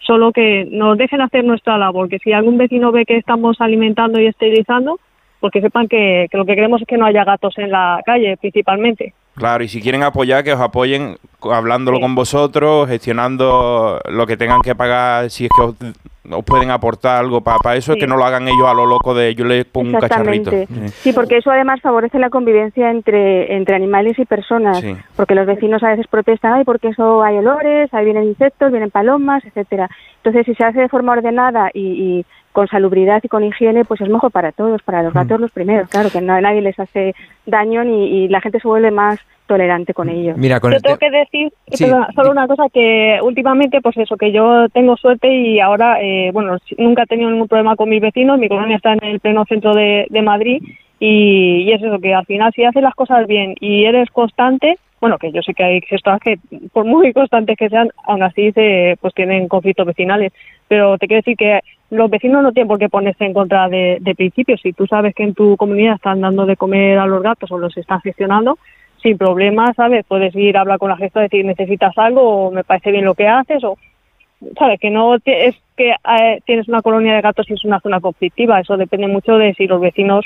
Speaker 19: solo que nos dejen hacer nuestra labor, que si algún vecino ve que estamos alimentando y esterilizando, pues que sepan que, que lo que queremos es que no haya gatos en la calle, principalmente.
Speaker 4: Claro, y si quieren apoyar, que os apoyen hablándolo con vosotros, gestionando lo que tengan que pagar, si es que os, os pueden aportar algo para eso,
Speaker 18: Sí.
Speaker 4: que no lo hagan ellos a lo loco de yo les pongo un cacharrito.
Speaker 18: Sí, porque eso además favorece la convivencia entre, entre animales y personas,
Speaker 4: Sí.
Speaker 18: porque los vecinos a veces protestan, ay, porque eso hay olores, ahí vienen insectos, vienen palomas, etcétera. Entonces, si se hace de forma ordenada y, y con salubridad y con higiene, pues es mejor para todos, para los gatos los primeros, claro, que no, nadie les hace daño ni, y la gente se vuelve más tolerante con ellos.
Speaker 3: Mira, con
Speaker 19: yo
Speaker 3: el
Speaker 19: tengo
Speaker 3: te-
Speaker 19: que decir
Speaker 3: Sí.
Speaker 19: perdona, solo una cosa que últimamente pues eso que yo tengo suerte y ahora eh, bueno nunca he tenido ningún problema con mis vecinos mi colonia está en el pleno centro de, de Madrid y, y es eso que al final si haces las cosas bien y eres constante bueno que yo sé que hay gestoras que por muy constantes que sean aún así se pues tienen conflictos vecinales pero te quiero decir que los vecinos no tienen por qué ponerse en contra de, de principios si tú sabes que en tu comunidad están dando de comer a los gatos o los están gestionando sin problema, ¿sabes? Puedes ir a hablar con la gestora y decir necesitas algo o me parece bien lo que haces o, ¿sabes? Que no es que eh, tienes una colonia de gatos y es una zona conflictiva. Eso depende mucho de si los vecinos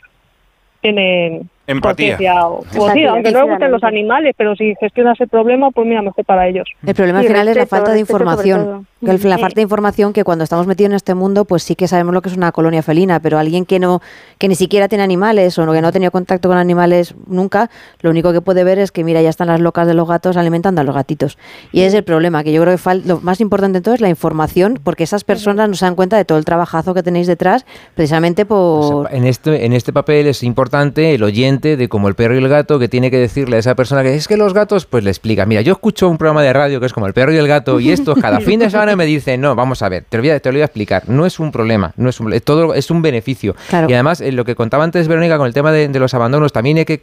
Speaker 19: tienen
Speaker 4: Empatía.
Speaker 19: o, sí, aunque no les gusten los animales, pero si gestionas el problema, pues mira, mejor para ellos.
Speaker 6: El problema al final es la falta de información. Que el- la falta de información que cuando estamos metidos en este mundo, pues sí que sabemos lo que es una colonia felina, pero alguien que no, que ni siquiera tiene animales o que no ha tenido contacto con animales nunca, lo único que puede ver es que mira, ya están las locas de los gatos alimentando a los gatitos. Y ese es el problema, que yo creo que fal- lo más importante de todo es la información, porque esas personas no se dan cuenta de todo el trabajazo que tenéis detrás, precisamente por
Speaker 3: En este, en este papel es importante el oyente de como el perro y el gato que tiene que decirle a esa persona que es que los gatos, pues le explica, mira, yo escucho un programa de radio que es como el perro y el gato y estos cada <laughs> fin de semana me dicen, no, vamos a ver, te lo voy a, te lo voy a explicar, no es un problema, no es un, todo es un beneficio.
Speaker 6: Claro.
Speaker 3: Y además, eh, lo que contaba antes Verónica con el tema de, de los abandonos, también hay que,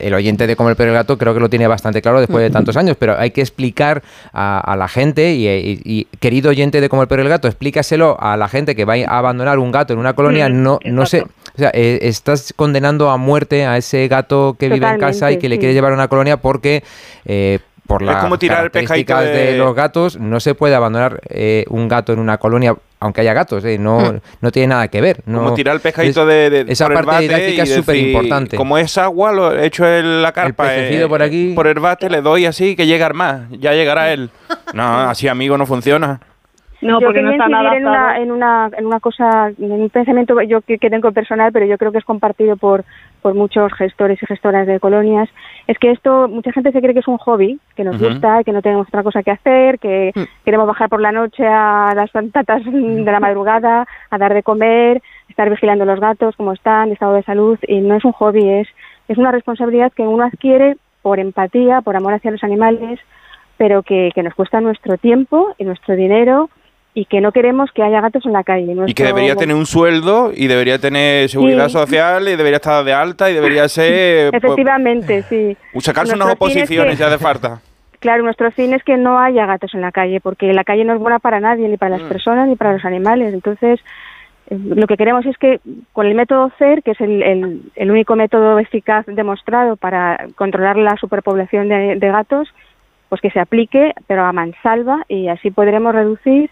Speaker 3: el, oyente de como el perro y el gato creo que lo tiene bastante claro después de tantos años, pero hay que explicar a, a la gente y, y- y, querido oyente de como el perro y el gato, explícaselo a la gente que va a abandonar un gato en una colonia,
Speaker 19: Mm,
Speaker 3: no, no sé, o sea, eh, estás condenando a muerte a ese gato que vive en casa y que le
Speaker 18: sí.
Speaker 3: quiere llevar a una colonia porque eh, por
Speaker 4: Es
Speaker 3: las
Speaker 4: como tirar el pescadito
Speaker 3: características de...
Speaker 4: de-
Speaker 3: los gatos no se puede abandonar eh, un gato en una colonia aunque haya gatos, eh, no,
Speaker 4: Hmm.
Speaker 3: no tiene nada que ver. No,
Speaker 4: Como tirar el pescadito
Speaker 3: es-
Speaker 4: de, de
Speaker 3: esa
Speaker 4: por el
Speaker 3: parte didáctica es súper importante.
Speaker 4: Como es agua, lo he hecho en la carpa. eh,
Speaker 3: por aquí.
Speaker 4: Por el bate le doy así que llega más. Ya llegará él. No, así amigo no funciona.
Speaker 19: No,
Speaker 18: yo
Speaker 19: porque no están
Speaker 18: incidir en una, en una en una cosa, en un pensamiento yo que, que tengo personal, pero yo creo que es compartido por por muchos gestores y gestoras de colonias, es que esto mucha gente se cree que es un hobby, que nos gusta, que no tenemos otra cosa que hacer, que queremos bajar por la noche a las tantas de la madrugada, a dar de comer, estar vigilando los gatos, cómo están, estado de salud, y no es un hobby, es es una responsabilidad que uno adquiere por empatía, por amor hacia los animales, pero que, que nos cuesta nuestro tiempo y nuestro dinero y que no queremos que haya gatos en la calle.
Speaker 4: Y que debería tener un sueldo y debería tener seguridad
Speaker 18: Sí.
Speaker 4: social y debería estar de alta y debería <laughs> ser... pues,
Speaker 18: Efectivamente, sí.
Speaker 4: sacarse unas
Speaker 18: Nuestro
Speaker 4: oposiciones
Speaker 18: que-
Speaker 4: si hace falta.
Speaker 18: Claro, nuestro fin es que no haya gatos en la calle, porque la calle no es buena para nadie, ni para las personas, ni para los animales. Entonces, eh, lo que queremos es que con el método CER, que es el, el- el único método eficaz demostrado para controlar la superpoblación de, de gatos, pues que se aplique, pero a mansalva, y así podremos reducir.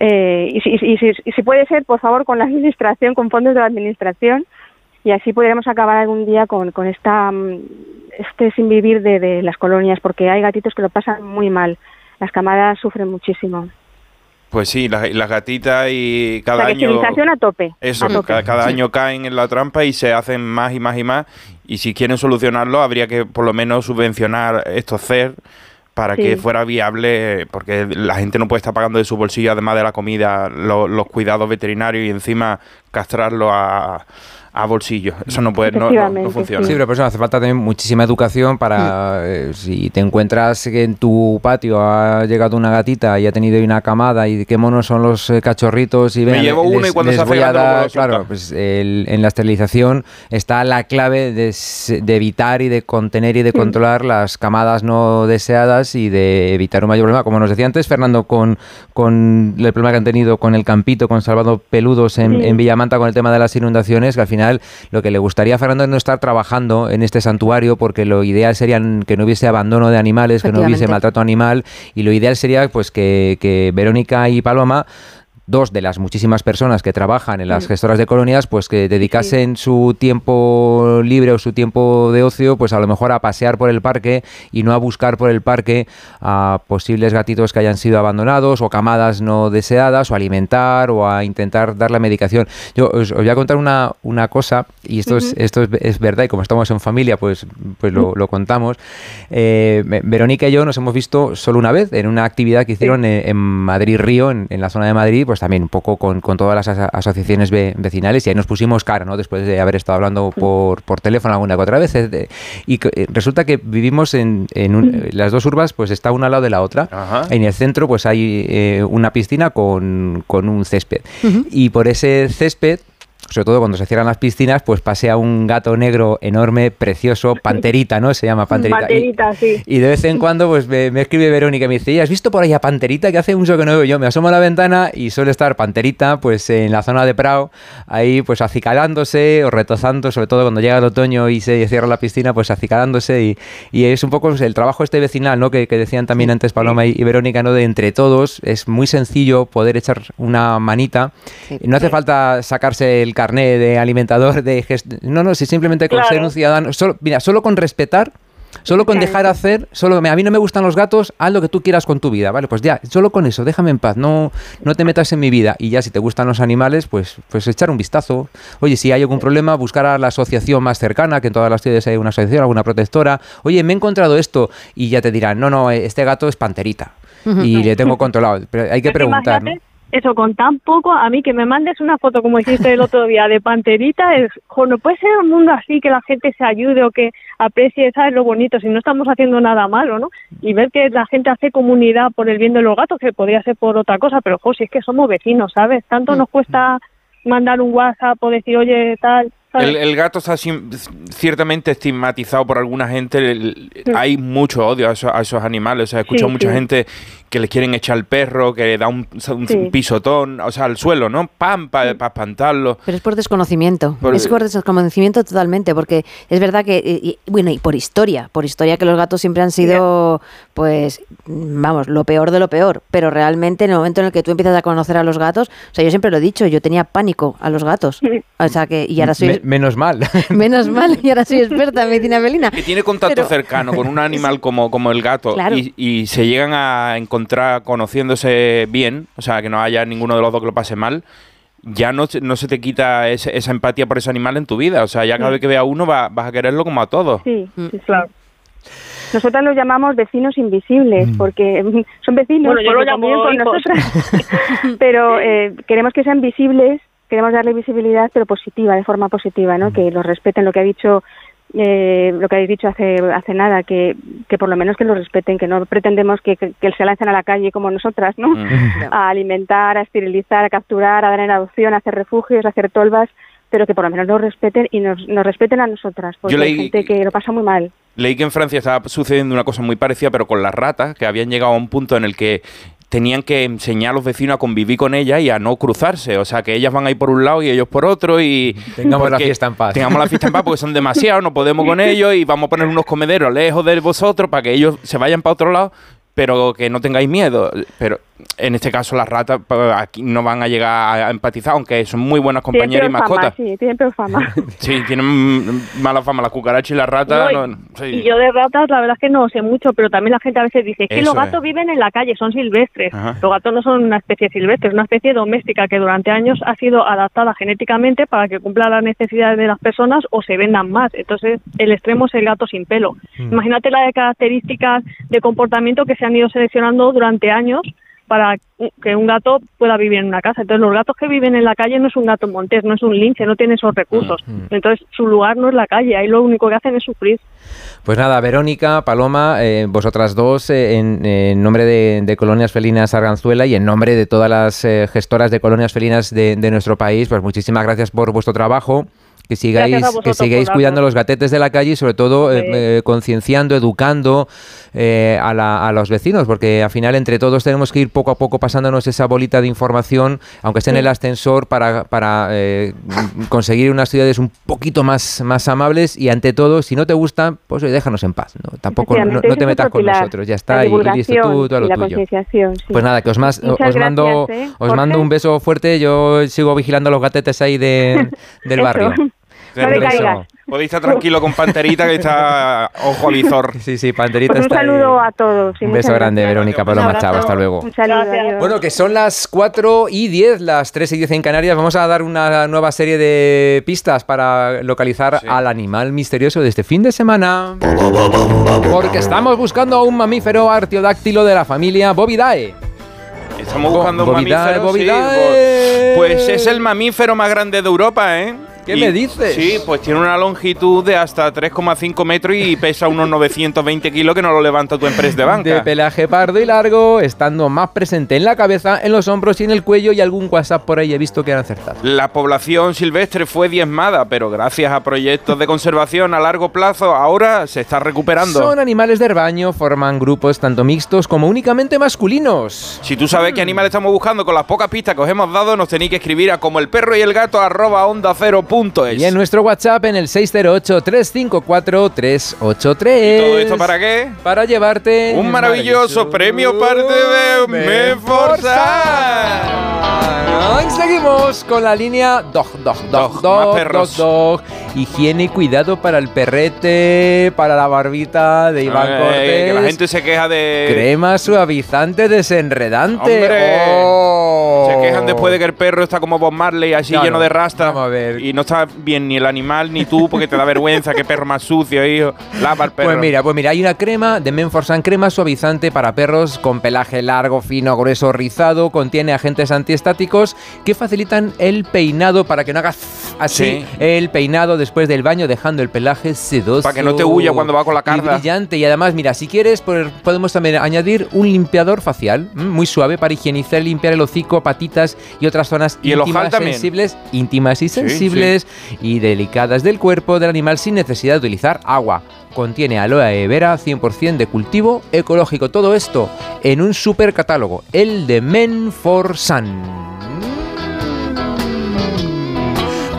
Speaker 18: Eh, y, si, y si- y si puede ser, por favor, con la administración, con fondos de la administración, y así podremos acabar algún día con, con esta, mm, este sin vivir de, de las colonias, porque hay gatitos que lo pasan muy mal. Las camadas sufren muchísimo.
Speaker 4: Pues sí, las, las gatitas y cada año...
Speaker 18: esterilización a tope.
Speaker 4: Eso,
Speaker 18: a tope.
Speaker 4: cada, cada
Speaker 18: Sí.
Speaker 4: año caen en la trampa y se hacen más y más y más. Y si quieren solucionarlo, habría que por lo menos subvencionar estos CER para
Speaker 18: Sí.
Speaker 4: que fuera viable, porque la gente no puede estar pagando de su bolsillo, además de la comida, lo- los cuidados veterinarios y encima castrarlo a, a bolsillo. Eso no puede, no, no- no funciona.
Speaker 3: Sí, pero por eso hace falta también muchísima educación para eh, si te encuentras que en tu patio ha llegado una gatita y ha tenido ahí una camada y qué monos son los eh, cachorritos y
Speaker 4: Me
Speaker 3: ven,
Speaker 4: llevo uno y cuando se hace
Speaker 3: dar- claro, pues el- en la esterilización está la clave de, de evitar y de contener y de controlar las camadas no deseadas y de evitar un mayor problema. Como nos decía antes Fernando, con, con el problema que han tenido con el campito, con Salvando Peludos en,
Speaker 20: Sí.
Speaker 3: en Villamanta con el tema de las inundaciones, que al final lo que le gustaría a Fernando es no estar trabajando en este santuario porque lo ideal sería que no hubiese abandono de animales, que no hubiese maltrato animal y lo ideal sería pues que, que Verónica y Paloma dos de las muchísimas personas que trabajan en las gestoras de colonias, pues que dedicasen su tiempo libre o su tiempo de ocio, pues a lo mejor a pasear por el parque y no a buscar por el parque a posibles gatitos que hayan sido abandonados o camadas no deseadas o alimentar o a intentar dar la medicación. Yo os, os voy a contar una, una cosa y esto, es, esto es, es verdad y como estamos en familia, pues, pues lo, lo contamos. Eh, Verónica y yo nos hemos visto solo una vez en una actividad que hicieron en, en Madrid Río, en, en la zona de Madrid, pues también un poco con, con todas las aso- asociaciones ve- vecinales y ahí nos pusimos cara, ¿no? Después de haber estado hablando por, por teléfono alguna que otra vez. eh, de- Y eh, resulta que vivimos en, en un- eh, las dos urbas, pues está una al lado de la otra. En el centro, pues hay eh, una piscina con, con un césped. Y por ese césped sobre todo cuando se cierran las piscinas, pues pasea un gato negro enorme, precioso, <laughs> panterita, ¿no? Se llama panterita. Y-
Speaker 19: Panterita, sí.
Speaker 3: y de vez en cuando pues me, me escribe Verónica y me dice, "Oye, ¿has visto por ahí a Panterita que hace mucho que no veo yo? Me asomo a la ventana y suele estar Panterita pues en la zona de Prado, ahí pues acicalándose o retozando, sobre todo cuando llega el otoño y se cierra la piscina, pues acicalándose y, y es un poco pues, el trabajo este vecinal, ¿no? Que, que decían también antes Paloma y, y Verónica, ¿no? De entre todos, es muy sencillo poder echar una manita. No hace falta sacarse el carné de alimentador, de No, no, si simplemente con
Speaker 20: Claro.
Speaker 3: ser un ciudadano, solo, mira, solo con respetar Solo con dejar hacer, solo a mí no me gustan los gatos, haz lo que tú quieras con tu vida, ¿vale? Pues ya, solo con eso, déjame en paz, no, no te metas en mi vida. Y ya si te gustan los animales, pues, pues echar un vistazo. Oye, si hay algún problema, buscar a la asociación más cercana, que en todas las ciudades hay una asociación, alguna protectora. Oye, me he encontrado esto. Y ya te dirán, no, no, este gato es panterita. Y le tengo controlado. Pero hay que preguntar, ¿no?
Speaker 19: Eso, con tan poco, a mí que me mandes una foto como hiciste el otro día de panterita, es, jo, no puede ser un mundo así, que la gente se ayude o que aprecie, ¿sabes? Lo bonito, si no estamos haciendo nada malo, ¿no? Y ver que la gente hace comunidad por el bien de los gatos, que podría ser por otra cosa, pero, jo, si es que somos vecinos, ¿sabes? Tanto nos cuesta mandar un WhatsApp o decir, oye, tal.
Speaker 4: El, el gato está ciertamente estigmatizado por alguna gente. el- Hay mucho odio a esos, a esos animales. O sea, he escuchado
Speaker 19: Sí,
Speaker 4: mucha
Speaker 19: sí.
Speaker 4: gente que les quieren echar el perro, que le da un, un
Speaker 6: Sí.
Speaker 4: pisotón, o sea, al suelo, ¿no? Pam, para espantarlo.
Speaker 6: Pero es por desconocimiento.
Speaker 4: Por-
Speaker 6: es por desconocimiento totalmente, porque es verdad que, y- bueno, y por historia, por historia que los gatos siempre han sido, pues, vamos, lo peor de lo peor. Pero realmente en el momento en el que tú empiezas a conocer a los gatos, o sea, yo siempre lo he dicho, yo tenía pánico a los gatos. O sea que, y ahora soy,
Speaker 3: Me- menos mal. <laughs>
Speaker 6: menos mal, y ahora soy experta en medicina felina.
Speaker 4: Que tiene contacto
Speaker 6: Pero-
Speaker 4: cercano con un <laughs> animal como, como el gato
Speaker 6: Claro.
Speaker 4: y, y se llegan a encontrar conociéndose bien, o sea, que no haya ninguno de los dos que lo pase mal, ya no, se- no se te quita ese- esa empatía por ese animal en tu vida. O sea, ya cada
Speaker 18: Sí.
Speaker 4: vez que vea a uno va- vas a quererlo como a todos.
Speaker 18: Sí, sí, sí. Nosotras los llamamos vecinos invisibles porque mm, <laughs> son vecinos
Speaker 19: Bueno, yo
Speaker 18: porque
Speaker 19: lo llamo
Speaker 18: con nosotras, <laughs> pero eh, queremos que sean visibles, queremos darle visibilidad, pero positiva, de forma positiva, ¿no? Que los respeten, lo que ha dicho, eh, lo que habéis dicho hace hace nada, que, que por lo menos que los respeten, que no pretendemos que, que, que se lancen a la calle como nosotras, ¿no? <laughs> A alimentar, a esterilizar, a capturar, a dar en adopción, a hacer refugios, a hacer tolvas, pero que por lo menos nos respeten y nos, nos respeten a nosotras, porque
Speaker 4: Yo
Speaker 18: hay gente que lo pasa muy mal.
Speaker 4: Leí que en Francia estaba sucediendo una cosa muy parecida, pero con las ratas, que habían llegado a un punto en el que tenían que enseñar a los vecinos a convivir con ellas y a no cruzarse. O sea, que ellas van a ir por un lado y ellos por otro y...
Speaker 3: Tengamos la fiesta en paz.
Speaker 4: Tengamos la fiesta en paz porque son demasiados, no podemos con ellos y vamos a poner unos comederos lejos de vosotros para que ellos se vayan para otro lado, pero que no tengáis miedo. Pero en este caso las ratas aquí no van a llegar a empatizar, aunque son muy buenas compañeras y
Speaker 18: fama,
Speaker 4: mascotas.
Speaker 18: sí, tienen peor fama. <laughs>
Speaker 4: Sí, tienen mala fama las cucarachas y las ratas.
Speaker 19: No, y-
Speaker 4: no- sí.
Speaker 19: Y yo de ratas, la verdad es que no sé mucho, pero también la gente a veces dice, es que
Speaker 4: Eso
Speaker 19: los gatos
Speaker 4: es.
Speaker 19: viven en la calle, son silvestres.
Speaker 4: Ajá.
Speaker 19: Los gatos no son una especie silvestre, es una especie doméstica que durante años ha sido adaptada genéticamente para que cumpla las necesidades de las personas o se vendan más. Entonces, el extremo es el gato sin pelo.
Speaker 4: Mm.
Speaker 19: Imagínate las características de comportamiento que se han ido seleccionando durante años para que un gato pueda vivir en una casa. Entonces, los gatos que viven en la calle no es un gato montés, no es un lince, no tiene esos recursos. Entonces, su lugar no es la calle, ahí lo único que hacen es sufrir.
Speaker 3: Pues nada, Verónica, Paloma, eh, vosotras dos, eh, en, en nombre de, de Colonias Felinas Arganzuela y en nombre de todas las eh, gestoras de colonias felinas de, de nuestro país, pues muchísimas gracias por vuestro trabajo. Que sigáis,
Speaker 19: vosotros
Speaker 3: que sigáis cuidando los gatetes de la calle y sobre todo eh,
Speaker 19: Sí.
Speaker 3: eh, concienciando, educando eh, a, la- a los vecinos, porque al final entre todos tenemos que ir poco a poco pasándonos esa bolita de información, aunque esté en el ascensor, para, para eh, conseguir unas ciudades un poquito más, más amables y ante todo, si no te gustan, pues déjanos en paz. ¿no? Tampoco no, te metas con
Speaker 18: pilar,
Speaker 3: nosotros, ya está, y, y listo, tú, tú a
Speaker 18: y
Speaker 3: lo
Speaker 18: la
Speaker 3: tuyo.
Speaker 18: sí.
Speaker 3: Pues nada, que os, más, os mando,
Speaker 18: gracias, ¿eh,
Speaker 3: os mando un beso fuerte, yo sigo vigilando los gatetes ahí de, del barrio. <laughs>
Speaker 18: No
Speaker 3: Un.
Speaker 4: Podéis estar tranquilo con Panterita que está ojo a visor. <laughs>
Speaker 3: Sí, sí, Panterita
Speaker 18: Pues un
Speaker 3: está ahí.
Speaker 18: saludo a todos.
Speaker 3: Un beso grande,
Speaker 18: gracias.
Speaker 3: Verónica Paloma, chao, hasta luego.
Speaker 18: Un saludo. adiós.
Speaker 3: Bueno, que son las 4 y 10, las 3 y 10 en Canarias. Vamos a dar una nueva serie de pistas para localizar al animal misterioso de este fin de semana. Porque estamos buscando a un mamífero artiodáctilo de la familia Bovidae.
Speaker 4: Estamos buscando un
Speaker 3: Bovidae,
Speaker 4: mamífero. sí,
Speaker 3: Bovidae.
Speaker 4: pues, pues es el mamífero más grande de Europa, ¿eh?
Speaker 3: ¿Qué me dices?
Speaker 4: Sí, pues tiene una longitud de hasta 3,5 metros y pesa unos <laughs> 920 kilos que no lo levanta tu empresa de banca.
Speaker 3: De pelaje pardo y largo, estando más presente en la cabeza, en los hombros y en el cuello y algún WhatsApp por ahí he visto que han acertado.
Speaker 4: La población silvestre fue diezmada, pero gracias a proyectos de conservación a largo plazo, ahora se está recuperando.
Speaker 3: Son animales de rebaño, forman grupos tanto mixtos como únicamente masculinos.
Speaker 4: Si tú sabes qué animal estamos buscando con las pocas pistas que os hemos dado, nos tenéis que escribir a como el perro y el gato arroba onda cero
Speaker 3: Y en nuestro WhatsApp en el 608-354-383.
Speaker 4: ¿Todo esto para qué?
Speaker 3: Para llevarte
Speaker 4: Un maravilloso premio parte de Menforsan.
Speaker 3: Y seguimos con la línea dog, dog, dog,
Speaker 4: Dog,
Speaker 3: dog,
Speaker 4: perros.
Speaker 3: dog, dog. Higiene y cuidado para el perrete, para la barbita de Iván
Speaker 4: Eh,
Speaker 3: Cortés.
Speaker 4: que la gente se queja de.
Speaker 3: Crema suavizante desenredante.
Speaker 4: Hombre,
Speaker 3: ¡Oh!
Speaker 4: Se quejan después de que el perro está como Bob Marley, así
Speaker 3: Claro,
Speaker 4: lleno de rasta.
Speaker 3: vamos a ver.
Speaker 4: Y no está bien ni el animal ni tú, porque te da vergüenza. Qué perro más sucio, hijo. Lava el perro.
Speaker 3: Pues mira, pues mira, hay una crema de Menforsan crema suavizante para perros con pelaje largo, fino, grueso, rizado, contiene agentes antiestáticos que facilitan el peinado para que no hagas así
Speaker 4: Sí.
Speaker 3: el peinado después del baño dejando el pelaje sedoso.
Speaker 4: Para que no te huya cuando va con la
Speaker 3: y
Speaker 4: carga.
Speaker 3: brillante y además, mira, si quieres pues, podemos también añadir un limpiador facial mm, muy suave para higienizar y limpiar el hocico, patitas y otras zonas
Speaker 4: Y el
Speaker 3: íntimas,
Speaker 4: también.
Speaker 3: sensibles, íntimas y
Speaker 4: Sí,
Speaker 3: sensibles y delicadas del cuerpo del animal sin necesidad de utilizar agua. Contiene aloe vera 100% de cultivo ecológico. Todo esto en un super catálogo, el de Men for Sun.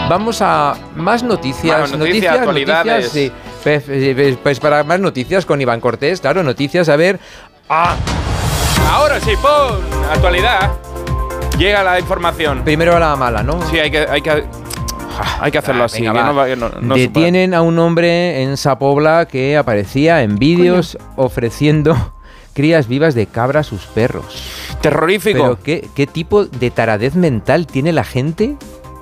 Speaker 3: Vamos a más noticias,
Speaker 4: Más noticias, actualidades.
Speaker 3: sí. Pues, pues- pues para más noticias con Iván Cortés, claro, noticias, a ver. Ah,
Speaker 4: Ahora sí, ¡pum! Actualidad. Llega la información.
Speaker 3: primero la mala, ¿no?
Speaker 4: Sí, hay que, hay que, hay que hacerlo
Speaker 3: Ah,
Speaker 4: así.
Speaker 3: venga,
Speaker 4: que no no- no
Speaker 3: Detienen a un hombre en Sapobla que aparecía en vídeos ofreciendo <laughs> crías vivas de cabra a sus perros.
Speaker 4: Terrorífico.
Speaker 3: Pero ¿qué, qué tipo de taradez mental tiene la gente?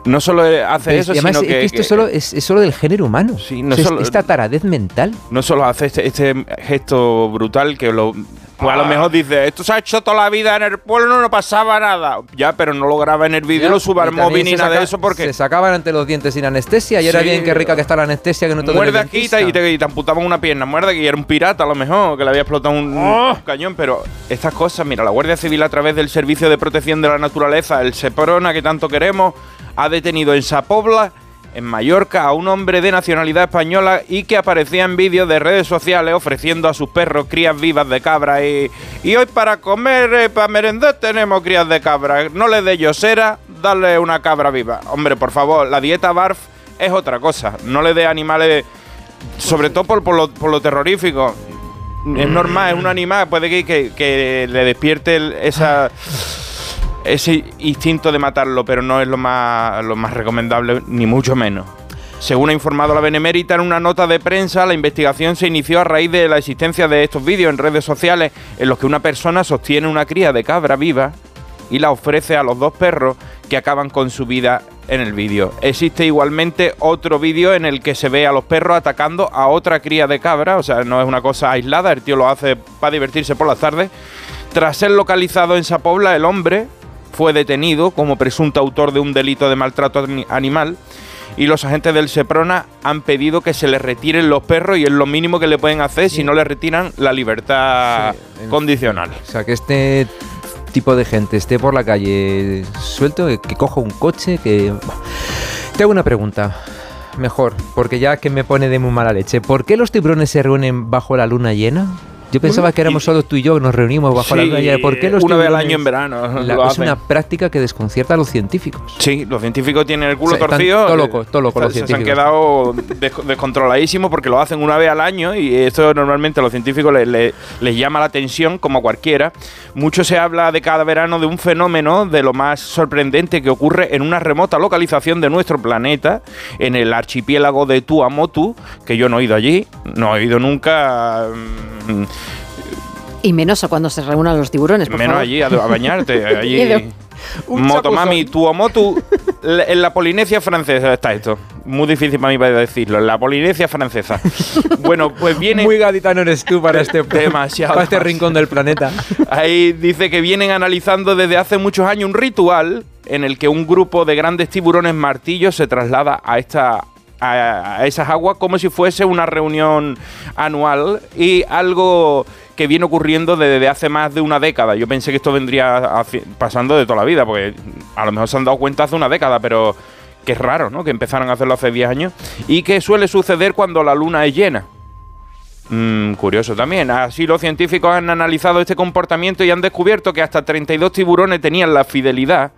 Speaker 4: No solo hace
Speaker 3: Pues,
Speaker 4: eso,
Speaker 3: además,
Speaker 4: sino
Speaker 3: es
Speaker 4: que,
Speaker 3: que esto
Speaker 4: que-
Speaker 3: es, solo, es, es solo del género humano.
Speaker 4: Sí, no
Speaker 3: O sea, es-
Speaker 4: solo-
Speaker 3: esta taradez mental.
Speaker 4: no solo hace este, este gesto brutal que lo. Pues a lo mejor dice, esto se ha hecho toda la vida en el pueblo, no pasaba nada. Ya, pero no lo graba en el vídeo, lo suba al móvil ni nada
Speaker 3: saca-
Speaker 4: de eso porque
Speaker 3: Se sacaban ante los dientes sin anestesia y era bien que rica que está la anestesia que no te
Speaker 4: muerde aquí y te, y te- y te amputaban una pierna, muerde aquí, era un pirata a lo mejor, que le había explotado un, un cañón, pero estas cosas, mira, la Guardia Civil a través del Servicio de Protección de la Naturaleza, el SEPRONA que tanto queremos, ha detenido en Sapobla, en Mallorca, a un hombre de nacionalidad española y que aparecía en vídeos de redes sociales ofreciendo a sus perros crías vivas de cabra y, y hoy para comer, eh, para merendar tenemos crías de cabra, no le dé yosera, dale una cabra viva. Hombre, por favor, la dieta BARF es otra cosa, no le dé animales sobre todo por, por lo, terrorífico. es normal, es un animal, puede que, que- que le despierte esa, ese instinto de matarlo, pero no es lo más, recomendable, ni mucho menos. Según ha informado la Benemérita en una nota de prensa, la investigación se inició a raíz de la existencia de estos vídeos en redes sociales en los que una persona sostiene una cría de cabra viva y la ofrece a los dos perros que acaban con su vida en el vídeo. Existe igualmente otro vídeo en el que se ve a los perros atacando a otra cría de cabra, o sea, no es una cosa aislada, el tío lo hace para divertirse por las tardes. Tras ser localizado en Sapobla, el hombre fue detenido como presunto autor de un delito de maltrato ani- animal y los agentes del Seprona han pedido que se le retiren los perros y es lo mínimo que le pueden hacer si no le retiran la libertad condicional.
Speaker 3: O sea, que este tipo de gente esté por la calle suelto, que, que coja un coche, que... <sighs> Te hago una pregunta, mejor, porque ya que me pone de muy mala leche. ¿Por qué los tiburones se reúnen bajo la luna llena? Yo pensaba que éramos solo tú y yo que nos reunimos bajo la
Speaker 4: Sí,
Speaker 3: luna llena. ¿Por qué los
Speaker 4: una vez al año en verano
Speaker 3: La- es una práctica que desconcierta a los científicos.
Speaker 4: Sí, los científicos tienen el culo
Speaker 3: O sea, están
Speaker 4: torcido.
Speaker 3: todo
Speaker 4: eh,
Speaker 3: loco, todo loco los
Speaker 4: se- Se han
Speaker 3: científicos.
Speaker 4: quedado des- descontroladísimos porque lo hacen una vez al año y esto normalmente a los científicos les, les- les llama la atención como a cualquiera. Mucho se habla de cada verano de un fenómeno de lo más sorprendente que ocurre en una remota localización de nuestro planeta, en el archipiélago de Tuamotu, que yo no he ido allí, no he ido nunca. mm,
Speaker 6: Y menos a cuando se reúnan los tiburones, por
Speaker 4: Menos
Speaker 6: favor.
Speaker 4: allí a, a bañarte. <laughs> allí. Motomami, Tuomotu. <laughs> la- En la Polinesia francesa está esto. Muy difícil para mí para decirlo. En la Polinesia francesa. <laughs> bueno, pues viene.
Speaker 3: Muy gaditano eres tú para este,
Speaker 4: demasiado.
Speaker 3: para este rincón del planeta.
Speaker 4: Ahí dice que vienen analizando desde hace muchos años un ritual en el que un grupo de grandes tiburones martillos se traslada a esta a, esas aguas como si fuese una reunión anual y algo que viene ocurriendo desde hace más de una década. Yo pensé que esto vendría pasando de toda la vida, porque a lo mejor se han dado cuenta hace una década, pero que es raro, ¿no? Que empezaran a hacerlo hace 10 años y que suele suceder cuando la luna es llena. Mm, curioso también. Así los científicos han analizado este comportamiento y han descubierto que hasta 32 tiburones tenían la fidelidad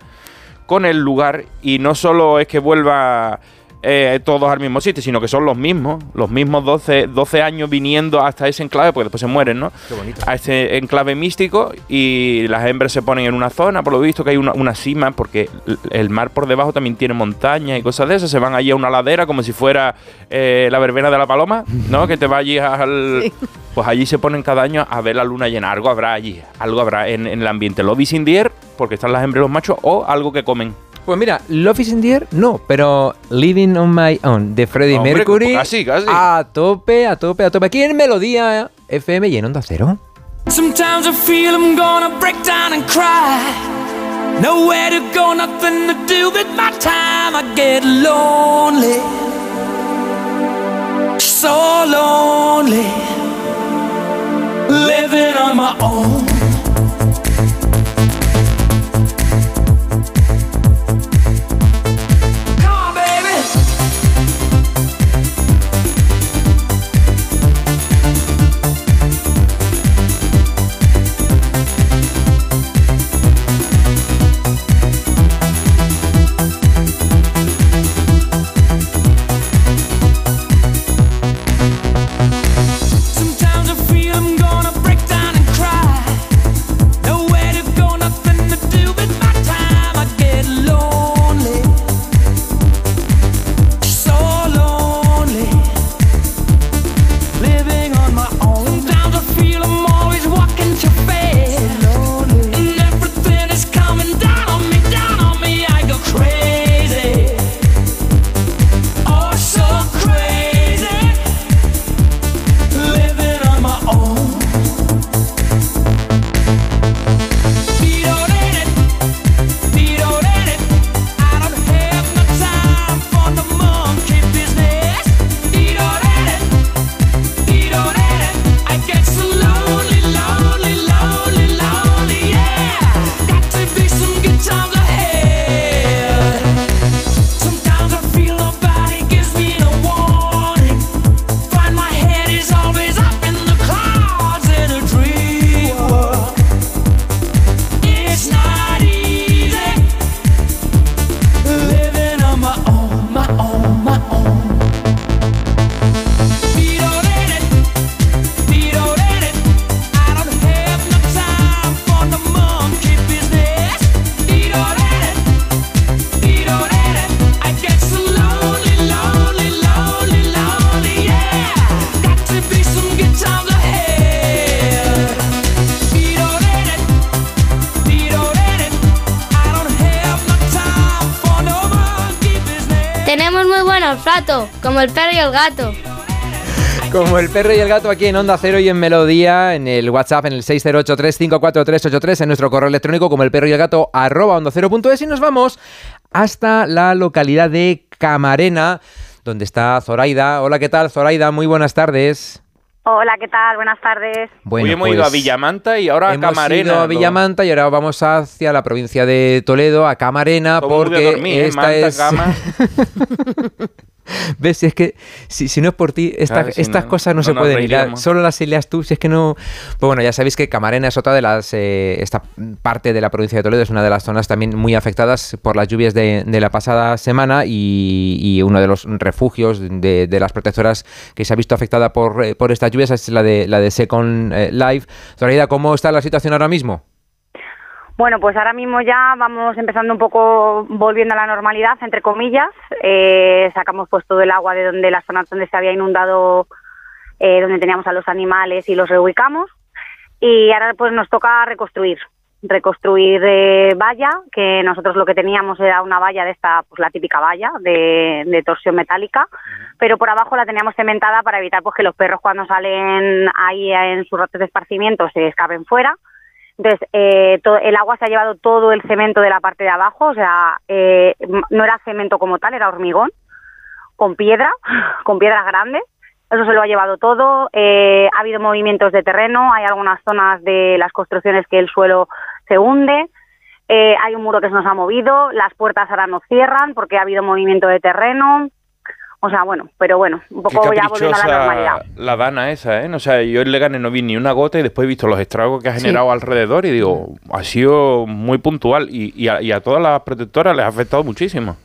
Speaker 4: con el lugar y no solo es que vuelva eh, todos al mismo sitio, sino que son los mismos, los mismos 12, 12 años viniendo hasta ese enclave, porque después se mueren, ¿no?
Speaker 3: Qué bonito.
Speaker 4: A este enclave místico y las hembras se ponen en una zona, por lo visto que hay una, una cima, porque el mar por debajo también tiene montañas y cosas de esas, se van allí a una ladera como si fuera eh, la verbena de la paloma, ¿no? Que te va allí al... Pues allí se ponen cada año a ver la luna llena, algo habrá allí, algo habrá en, en el ambiente. Lobby in the air, porque están las hembras y los machos, o algo que comen.
Speaker 3: Pues mira, Love is in the air, no, pero Living on My Own de Freddie
Speaker 4: Hombre,
Speaker 3: Mercury.
Speaker 4: casi, casi.
Speaker 3: A tope, a tope, a tope. Aquí en Melodía FM y en Onda Cero.
Speaker 2: Sometimes I feel I'm gonna break down and cry. Nowhere to go, nothing to do with my time. I get lonely. So lonely. Living on my own.
Speaker 20: Olfato, como el perro y el gato.
Speaker 3: Como el perro y el gato aquí en Onda Cero y en Melodía, en el WhatsApp en el 608354383, en nuestro correo electrónico como el perro y el gato arroba onda cero y nos vamos hasta la localidad de Camarena, donde está Zoraida. Hola, ¿qué tal Zoraida? Muy buenas tardes.
Speaker 21: Hola, ¿qué tal? Buenas tardes.
Speaker 3: Bueno,
Speaker 4: Hoy hemos ido a
Speaker 3: pues,
Speaker 4: Villamanta y ahora a
Speaker 3: Hemos
Speaker 4: Camarena.
Speaker 3: ido a. Villamanta y ahora vamos hacia la provincia de Toledo, a Camarena,
Speaker 4: Todo
Speaker 3: porque
Speaker 4: dormir, ¿eh?
Speaker 3: esta
Speaker 4: Manta,
Speaker 3: es...
Speaker 4: cama. <laughs> <laughs>
Speaker 3: ¿Ves? Si es que si, si no es por ti, esta-
Speaker 4: Claro, si
Speaker 3: estas
Speaker 4: no,
Speaker 3: cosas no,
Speaker 4: no
Speaker 3: se pueden
Speaker 4: reiríamos.
Speaker 3: Solo las hilas tú, si es que no... Pues bueno, ya sabéis que Camarena es otra de las... eh, esta parte de la provincia de Toledo es una de las zonas también muy afectadas por las lluvias de, de la pasada semana y, y uno de los refugios de, de las protectoras que se ha visto afectada por, eh, por estas lluvias es la de, la de Second eh, Life. Zoraida, ¿cómo está la situación ahora mismo?
Speaker 21: Bueno, pues ahora mismo ya vamos empezando un poco volviendo a la normalidad, entre comillas. Eh, sacamos pues todo el agua de donde las zonas donde se había inundado, eh, donde teníamos a los animales y los reubicamos. Y ahora pues nos toca reconstruir, reconstruir eh, valla, que nosotros lo que teníamos era una valla de esta, pues la típica valla de, de torsión metálica, pero por abajo la teníamos cementada para evitar pues que los perros cuando salen ahí en sus ratos de esparcimiento se escapen fuera. Entonces, eh, el agua se ha llevado todo el cemento de la parte de abajo, o sea, eh, no era cemento como tal, era hormigón, con piedra, <laughs> con piedras grandes. Eso se lo ha llevado todo. Eh, ha habido movimientos de terreno, hay algunas zonas de las construcciones que el suelo se hunde. Eh, hay un muro que se nos ha movido, las puertas ahora no cierran porque ha habido movimiento de terreno. O sea, bueno, pero bueno, un
Speaker 4: Qué
Speaker 21: poco ya volviendo a la normalidad.
Speaker 4: la dana esa, ¿eh? No, o sea, yo en Leganés no vi ni una gota y después he visto los estragos que ha
Speaker 21: Sí.
Speaker 4: generado alrededor y digo, ha sido muy puntual y, y a, y a todas las protectoras les ha afectado muchísimo.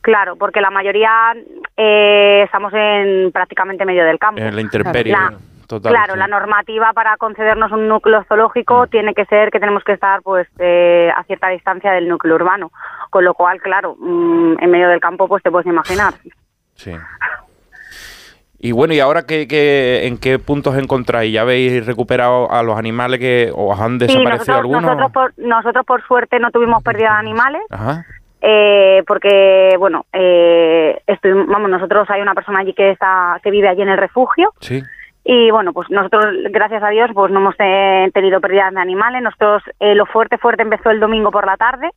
Speaker 21: Claro, porque la mayoría eh, estamos en prácticamente medio del campo.
Speaker 4: En la intemperie,
Speaker 21: La-
Speaker 4: total.
Speaker 21: claro,
Speaker 4: sí.
Speaker 21: la normativa para concedernos un núcleo zoológico tiene que ser que tenemos que estar pues eh, a cierta distancia del núcleo urbano, con lo cual, claro, mm, en medio del campo pues te puedes imaginar.
Speaker 4: Sí. Y bueno, ¿y ahora qué, qué- en qué puntos encontráis? ¿Ya habéis recuperado a los animales que os han
Speaker 21: Sí,
Speaker 4: desaparecido
Speaker 21: nosotros,
Speaker 4: algunos?
Speaker 21: nosotros, por, nosotros por suerte no tuvimos pérdida de animales.
Speaker 4: Ajá.
Speaker 21: eh, porque bueno eh, estoy- vamos nosotros hay una persona allí que está que vive allí en el refugio
Speaker 4: Sí.
Speaker 21: y bueno pues nosotros gracias a Dios pues no hemos tenido pérdidas de animales nosotros eh, lo fuerte fuerte empezó el domingo por la tarde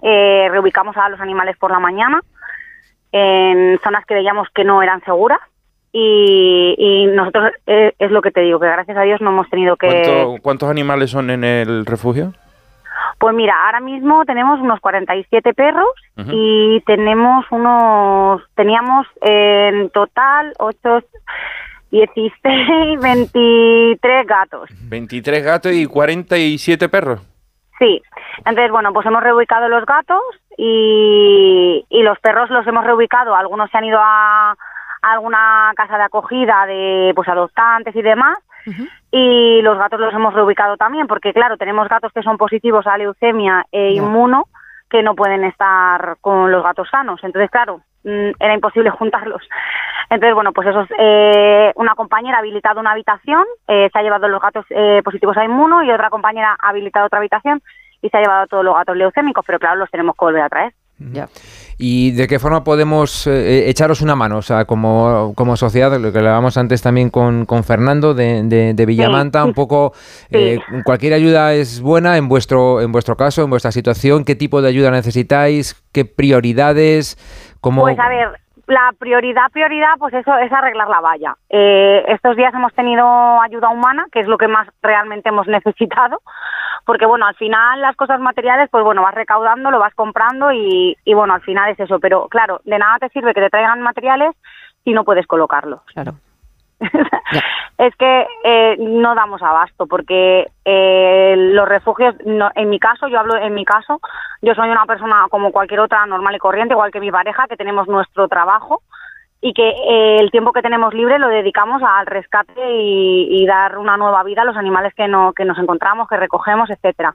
Speaker 21: eh, reubicamos a los animales por la mañana en zonas que veíamos que no eran seguras y, y nosotros eh, es lo que te digo que gracias a Dios no hemos tenido que
Speaker 4: ¿Cuánto- ¿Cuántos animales son en el refugio?
Speaker 21: Pues mira, ahora mismo tenemos unos 47 perros
Speaker 4: Ujú.
Speaker 21: y tenemos unos, teníamos en total 8, 16, 23 gatos.
Speaker 4: 23 gatos y 47 perros.
Speaker 21: Sí, entonces bueno, pues hemos reubicado los gatos y, y los perros los hemos reubicado, algunos se han ido a, a alguna casa de acogida de pues adoptantes y demás. Y los gatos los hemos reubicado también porque claro, tenemos gatos que son positivos a leucemia e inmuno que no pueden estar con los gatos sanos, entonces claro, mm, era imposible <laughs> juntarlos. Entonces, bueno, pues eso es, eh, una compañera ha habilitado una habitación, eh, se ha llevado los gatos eh, positivos a inmuno y otra compañera ha habilitado otra habitación y se ha llevado todos los gatos leucémicos, pero claro, los tenemos que volver a traer.
Speaker 3: ¿Y de qué forma podemos eh, echaros una mano? O sea, como, como sociedad, lo que hablábamos antes también con, con Fernando de, de- de Villamanta,
Speaker 21: Sí.
Speaker 3: un poco, <laughs> eh, cualquier ayuda es buena en vuestro, en vuestro caso, en vuestra situación. ¿Qué tipo de ayuda necesitáis? ¿Qué prioridades? ¿Cómo...
Speaker 21: Pues a ver, la prioridad, prioridad, pues eso es arreglar la valla. Eh, estos días hemos tenido ayuda humana, que es lo que más realmente hemos <laughs> necesitado, porque bueno, al final las cosas materiales, pues bueno, vas recaudando, lo vas comprando y, y bueno, al final es eso. Pero claro, de nada te sirve que te traigan materiales si no puedes colocarlos.
Speaker 6: Claro. <laughs>
Speaker 21: es que eh, no damos abasto porque eh, los refugios, no- en mi caso, yo hablo en mi caso, yo soy una persona como cualquier otra normal y corriente, igual que mi pareja, que tenemos nuestro trabajo y que eh, el tiempo que tenemos libre lo dedicamos al rescate y, y dar una nueva vida a los animales que, no, que nos encontramos, que recogemos, etcétera.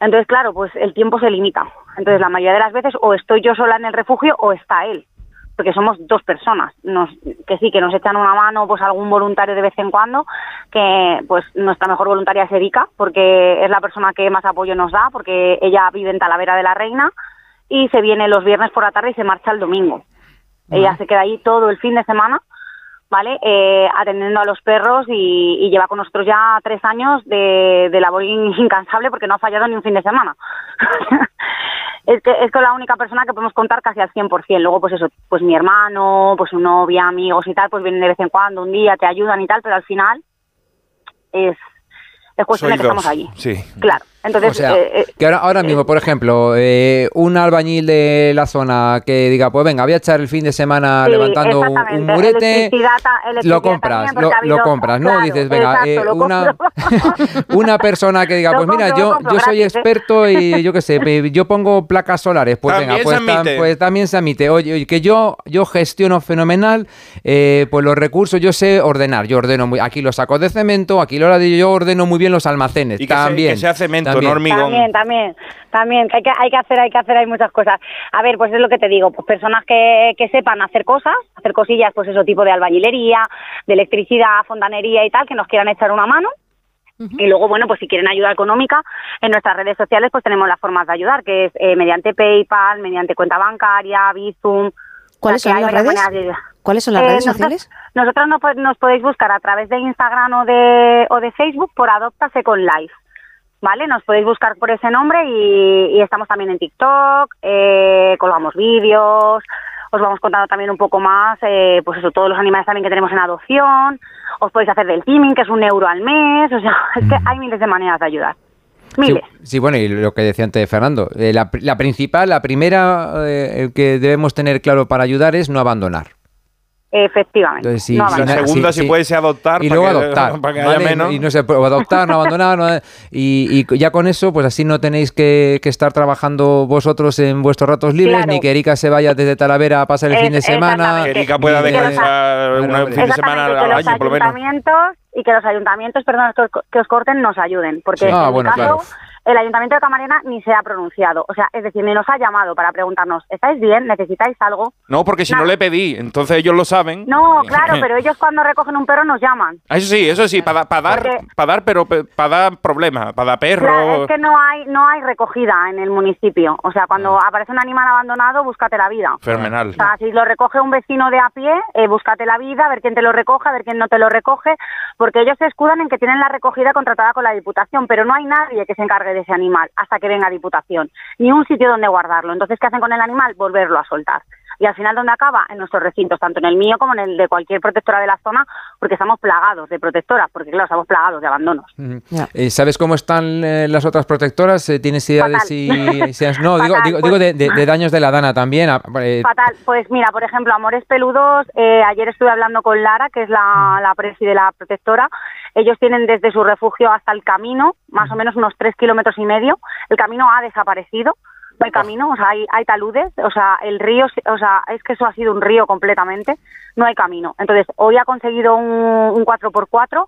Speaker 21: Entonces, claro, pues el tiempo se limita. Entonces, la mayoría de las veces o estoy yo sola en el refugio o está él porque somos dos personas, nos, que sí, que nos echan una mano, pues algún voluntario de vez en cuando, que pues nuestra mejor voluntaria es Erika, porque es la persona que más apoyo nos da, porque ella vive en Talavera de la Reina y se viene los viernes por la tarde y se marcha el domingo. Ella se queda ahí todo el fin de semana, ¿vale? Eh, atendiendo a los perros y, y lleva con nosotros ya tres años de, de labor in- <laughs> incansable porque no ha fallado ni un fin de semana. <laughs> es que es con la única persona que podemos contar casi al 100%. Luego, pues eso, pues mi hermano, pues su novia, amigos y tal, pues vienen de vez en cuando, un día, te ayudan y tal, pero al final es, es cuestión de que estamos allí.
Speaker 3: Sí.
Speaker 21: Claro. Entonces,
Speaker 3: o sea,
Speaker 21: eh, eh,
Speaker 3: que ahora, ahora mismo, por ejemplo, eh, un albañil de la zona que diga, pues venga, voy a echar el fin de semana
Speaker 21: Sí,
Speaker 3: levantando un, murete,
Speaker 21: Electricidad electricidad
Speaker 3: lo compras,
Speaker 21: también,
Speaker 3: lo, compras, ¿no?
Speaker 21: claro,
Speaker 3: Dices, venga,
Speaker 21: exacto,
Speaker 3: eh, una, <laughs> una persona que diga, pues mira,
Speaker 21: compro,
Speaker 3: yo,
Speaker 21: compro
Speaker 3: yo soy experto y yo qué sé, yo pongo placas solares, pues
Speaker 4: También
Speaker 3: venga, pues,
Speaker 4: se
Speaker 3: tam-
Speaker 4: admite.
Speaker 3: pues también se admite. Oye, oye, que yo, yo gestiono fenomenal, eh, pues los recursos yo sé ordenar, yo ordeno muy, aquí los sacos de cemento, aquí lo yo ordeno muy bien los almacenes,
Speaker 4: Y que se-
Speaker 3: también.
Speaker 4: que sea cemento,
Speaker 3: también.
Speaker 4: hormigón.
Speaker 21: También, también, hay que, hay que hacer, hay que hacer, hay muchas cosas. A ver, pues es lo que te digo, pues personas que, que sepan hacer cosas, hacer cosillas, pues eso, tipo de albañilería, de electricidad, fontanería y tal, que nos quieran echar una mano. Y luego, bueno, pues si quieren ayuda económica, en nuestras redes sociales pues tenemos las formas de ayudar, que es eh, mediante PayPal, mediante cuenta bancaria, Bizum.
Speaker 6: ¿Cuáles son las
Speaker 21: varias
Speaker 6: redes?
Speaker 21: de.
Speaker 6: ¿Cuáles son las
Speaker 21: Eh,
Speaker 6: redes
Speaker 21: nosotros-
Speaker 6: sociales?
Speaker 21: Nosotros nos, po- nos podéis buscar a través de Instagram o de, o de Facebook por Adopta Second Life. ¿Vale? Nos podéis buscar por ese nombre y, y estamos también en TikTok, eh, colgamos vídeos, os vamos contando también un poco más, eh, pues eso, todos los animales también que tenemos en adopción, os podéis hacer del teaming, que es un euro al mes, o sea, <laughs> es que hay miles de maneras de ayudar. Miles.
Speaker 3: sí, bueno, y lo que decía antes Fernando, eh, la, la principal, la primera eh, que debemos tener claro para ayudar es no abandonar.
Speaker 21: Efectivamente.
Speaker 3: Entonces, sí,
Speaker 21: No.
Speaker 4: La segunda,
Speaker 3: sí,
Speaker 4: si
Speaker 3: sí.
Speaker 4: puede ser adoptar,
Speaker 3: y
Speaker 4: para
Speaker 3: luego
Speaker 4: que-
Speaker 3: adoptar, <laughs>
Speaker 4: para que haya
Speaker 3: ¿vale?
Speaker 4: menos.
Speaker 3: Y no se puede adoptar, no abandonar, no- y, y ya con eso, pues así no tenéis que, que estar trabajando vosotros en vuestros ratos libres,
Speaker 21: Claro.
Speaker 3: ni que Erika se vaya desde Talavera a pasar el
Speaker 21: Es-
Speaker 3: fin de semana.
Speaker 4: Que Erika pueda descansar un fin de semana al año, por lo menos.
Speaker 21: ayuntamientos y que los ayuntamientos, perdón, que os, que os corten, nos ayuden. Porque.
Speaker 4: Ah,
Speaker 21: en
Speaker 4: bueno,
Speaker 21: caso,
Speaker 4: claro.
Speaker 21: El ayuntamiento de Camarena ni se ha pronunciado. O sea, es decir, ni nos ha llamado para preguntarnos, ¿estáis bien? ¿Necesitáis algo?
Speaker 4: No, porque si no le pedí, entonces ellos lo saben.
Speaker 21: No, <laughs> claro, pero ellos cuando recogen un perro nos llaman.
Speaker 4: Ah, Eso sí, eso sí, para dar,
Speaker 21: Porque-
Speaker 4: para dar, pero para dar problemas, para dar
Speaker 21: Claro,
Speaker 4: perros.
Speaker 21: es que no hay, no hay recogida en el municipio. O sea, cuando aparece un animal abandonado, búscate la vida.
Speaker 4: Fenomenal.
Speaker 21: O sea, si lo recoge un vecino de a pie, eh, búscate la vida, a ver quién te lo recoge, a ver quién no te lo recoge, porque ellos se escudan en que tienen la recogida contratada con la Diputación, pero no hay nadie que se encargue de ese animal hasta que venga Diputación, ni un sitio donde guardarlo. Entonces, ¿qué hacen con el animal? Volverlo a soltar. Y al final, ¿dónde acaba? En nuestros recintos, tanto en el mío como en el de cualquier protectora de la zona, porque estamos plagados de protectoras, porque claro, estamos plagados de abandonos.
Speaker 3: Eh, ¿Sabes cómo están eh, las otras protectoras? Eh, ¿Tienes idea de si, <laughs> si has- No, digo,
Speaker 21: Fatal,
Speaker 3: digo,
Speaker 21: pues-
Speaker 3: digo de, de- de daños de la dana también. ah, eh,
Speaker 21: Fatal. Pues mira, por ejemplo, Amores Peludos, eh, ayer estuve hablando con Lara, que es la, la presi de la protectora. Ellos tienen desde su refugio hasta el camino, más o menos unos tres kilómetros y medio. El camino ha desaparecido. No hay camino, o sea, hay, hay taludes, o sea, el río, o sea, es que eso ha sido un río completamente, no hay camino. Entonces, hoy ha conseguido un, un 4x4,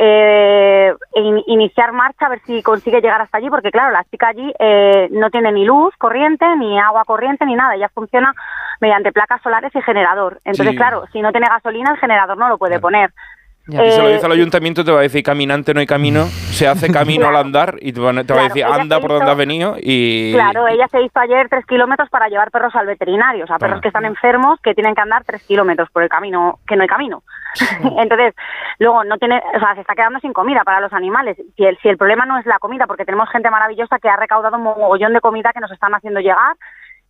Speaker 21: eh, in- iniciar marcha a ver si consigue llegar hasta allí, porque claro, la chica allí eh, no tiene ni luz corriente, ni agua corriente, ni nada, ella funciona mediante placas solares y generador. Entonces,
Speaker 4: Sí.
Speaker 21: claro, si no tiene gasolina, el generador no lo puede poner.
Speaker 4: Y se lo
Speaker 21: Eh,
Speaker 4: dice al ayuntamiento, te va a decir caminante no hay camino, se hace camino <laughs> al andar y te, va a
Speaker 21: Claro,
Speaker 4: decir
Speaker 21: ella
Speaker 4: anda
Speaker 21: se
Speaker 4: por
Speaker 21: hizo-
Speaker 4: donde has venido y...
Speaker 21: Claro, ella se hizo ayer tres kilómetros para llevar perros al veterinario, o sea, perros
Speaker 4: Ah.
Speaker 21: que están enfermos que tienen que andar tres kilómetros por el camino, que no hay camino. <laughs> Entonces, luego no tiene, o sea, se está quedando sin comida para los animales. Si el, si el problema no es la comida, porque tenemos gente maravillosa que ha recaudado un mogollón de comida que nos están haciendo llegar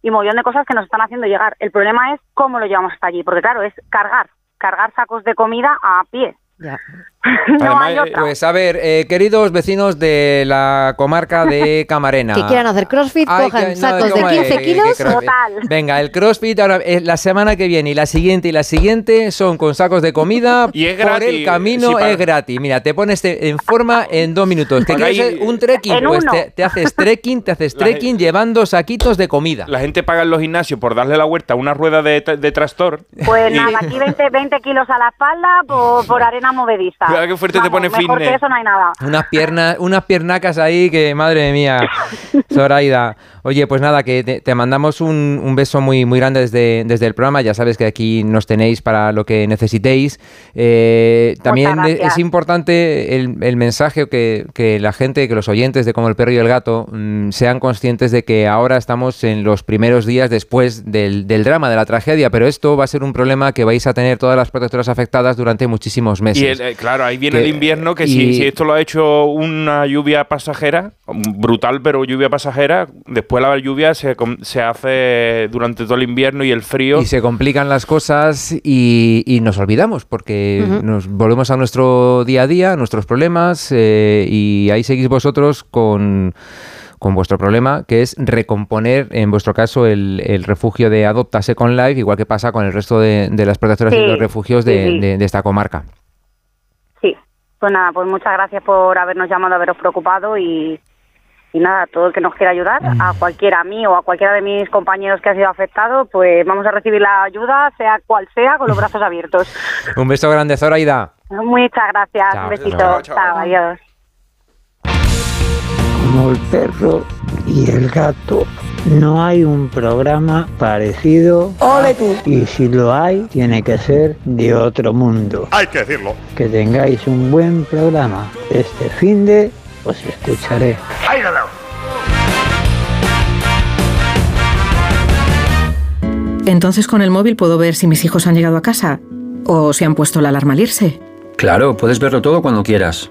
Speaker 21: y un mogollón de cosas que nos están haciendo llegar. El problema es cómo lo llevamos hasta allí, porque claro, es cargar, cargar sacos de comida a pie. Yeah. <laughs> no hay otra.
Speaker 3: Pues a ver, eh, queridos vecinos de la comarca de <laughs> Camarena.
Speaker 6: Que quieran hacer crossfit,
Speaker 3: Ay,
Speaker 6: cojan
Speaker 3: que- no,
Speaker 6: sacos de
Speaker 3: ¿cómo es?
Speaker 6: 15
Speaker 3: ¿Qué-
Speaker 6: kilos.
Speaker 3: crossfit? Venga, el CrossFit ahora eh, la semana que viene y la siguiente y la siguiente son con sacos de comida <laughs>
Speaker 4: Y es
Speaker 3: por
Speaker 4: gratis,
Speaker 3: el camino
Speaker 4: sí, para-
Speaker 3: es gratis. Mira, te pones te- en forma en dos minutos. ¿Que
Speaker 4: Pagáis-
Speaker 3: quieres hacer un trekking? Pues te, te haces trekking, te haces
Speaker 4: La
Speaker 3: trekking llevando saquitos de comida.
Speaker 4: La gente paga en los gimnasios por darle la vuelta a una rueda de, de trastor.
Speaker 21: Pues
Speaker 4: Y-
Speaker 21: nada, aquí 20, 20 kilos a la espalda por, por arena movediza.
Speaker 4: Verdad que fuerte te pone
Speaker 21: Mejor que eso no hay nada.
Speaker 2: Unas piernas, unas piernacas ahí que, madre mía, <laughs> Zoraida. Oye, pues nada, que te, te mandamos un, un beso muy, muy grande desde, desde el programa. Ya sabes que aquí nos tenéis para lo que necesitéis. Eh, también es, importante el, el mensaje que, que la gente, que los oyentes de Como el Perro y el Gato mm, sean conscientes de que ahora estamos en los primeros días después del, del drama, de la tragedia, pero esto va a ser un problema que vais a tener todas las protectoras afectadas durante muchísimos meses.
Speaker 4: Y el- eh, claro, ahí viene
Speaker 2: Que-
Speaker 4: el invierno que
Speaker 2: y-
Speaker 4: si, si esto lo ha hecho una lluvia pasajera, brutal pero lluvia pasajera, después la lluvia se, se hace durante todo el invierno y el frío.
Speaker 2: Y se complican las cosas y, y nos olvidamos porque nos volvemos a nuestro día a día, a nuestros problemas eh, y ahí seguís vosotros con, con vuestro problema que es recomponer, en vuestro caso, el, el refugio de Adopta Second Life, igual que pasa con el resto de, de las protectoras
Speaker 21: Sí,
Speaker 2: y los refugios
Speaker 21: sí,
Speaker 2: de,
Speaker 21: sí.
Speaker 2: de- de esta comarca.
Speaker 21: Pues nada, pues muchas gracias por habernos llamado, haberos preocupado y, y nada, todo el que nos quiera ayudar, a cualquiera, a mí o a cualquiera de mis compañeros que ha sido afectado, pues vamos a recibir la ayuda, sea cual sea, con los <laughs> brazos abiertos.
Speaker 2: Un beso grande, Zoraida.
Speaker 21: Muchas gracias,
Speaker 2: Chao.
Speaker 21: un besito,
Speaker 2: Chao, chao.
Speaker 21: chao, adiós.
Speaker 22: Como el perro y el gato, no hay un programa parecido. ¡Ole tú! Y si lo hay, tiene que ser de otro mundo.
Speaker 1: Hay que decirlo.
Speaker 22: Que tengáis un buen programa. Este fin de os escucharé.
Speaker 1: ¡Ahí!
Speaker 6: Entonces con el móvil puedo ver si mis hijos han llegado a casa o si han puesto la alarma al irse.
Speaker 23: Claro, puedes verlo todo cuando quieras.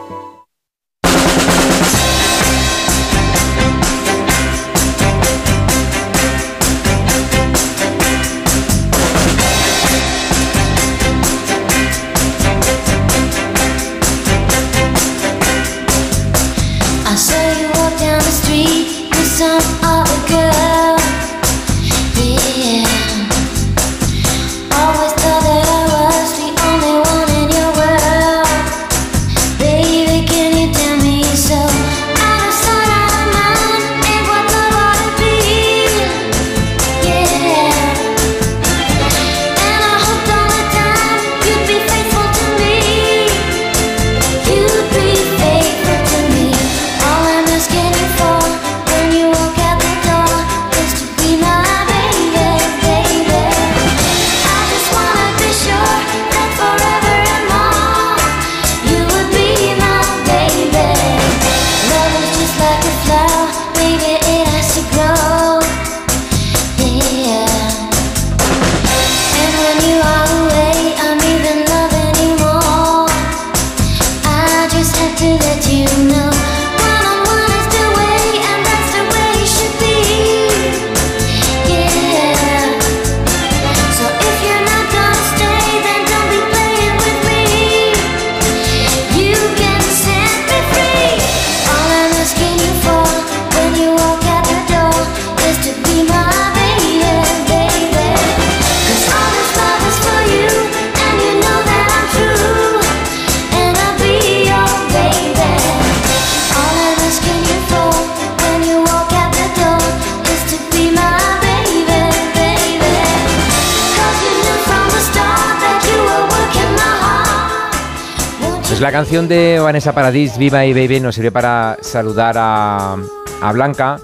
Speaker 2: Vanessa Paradis, Viva y Baby, nos sirve para saludar a, a Blanca.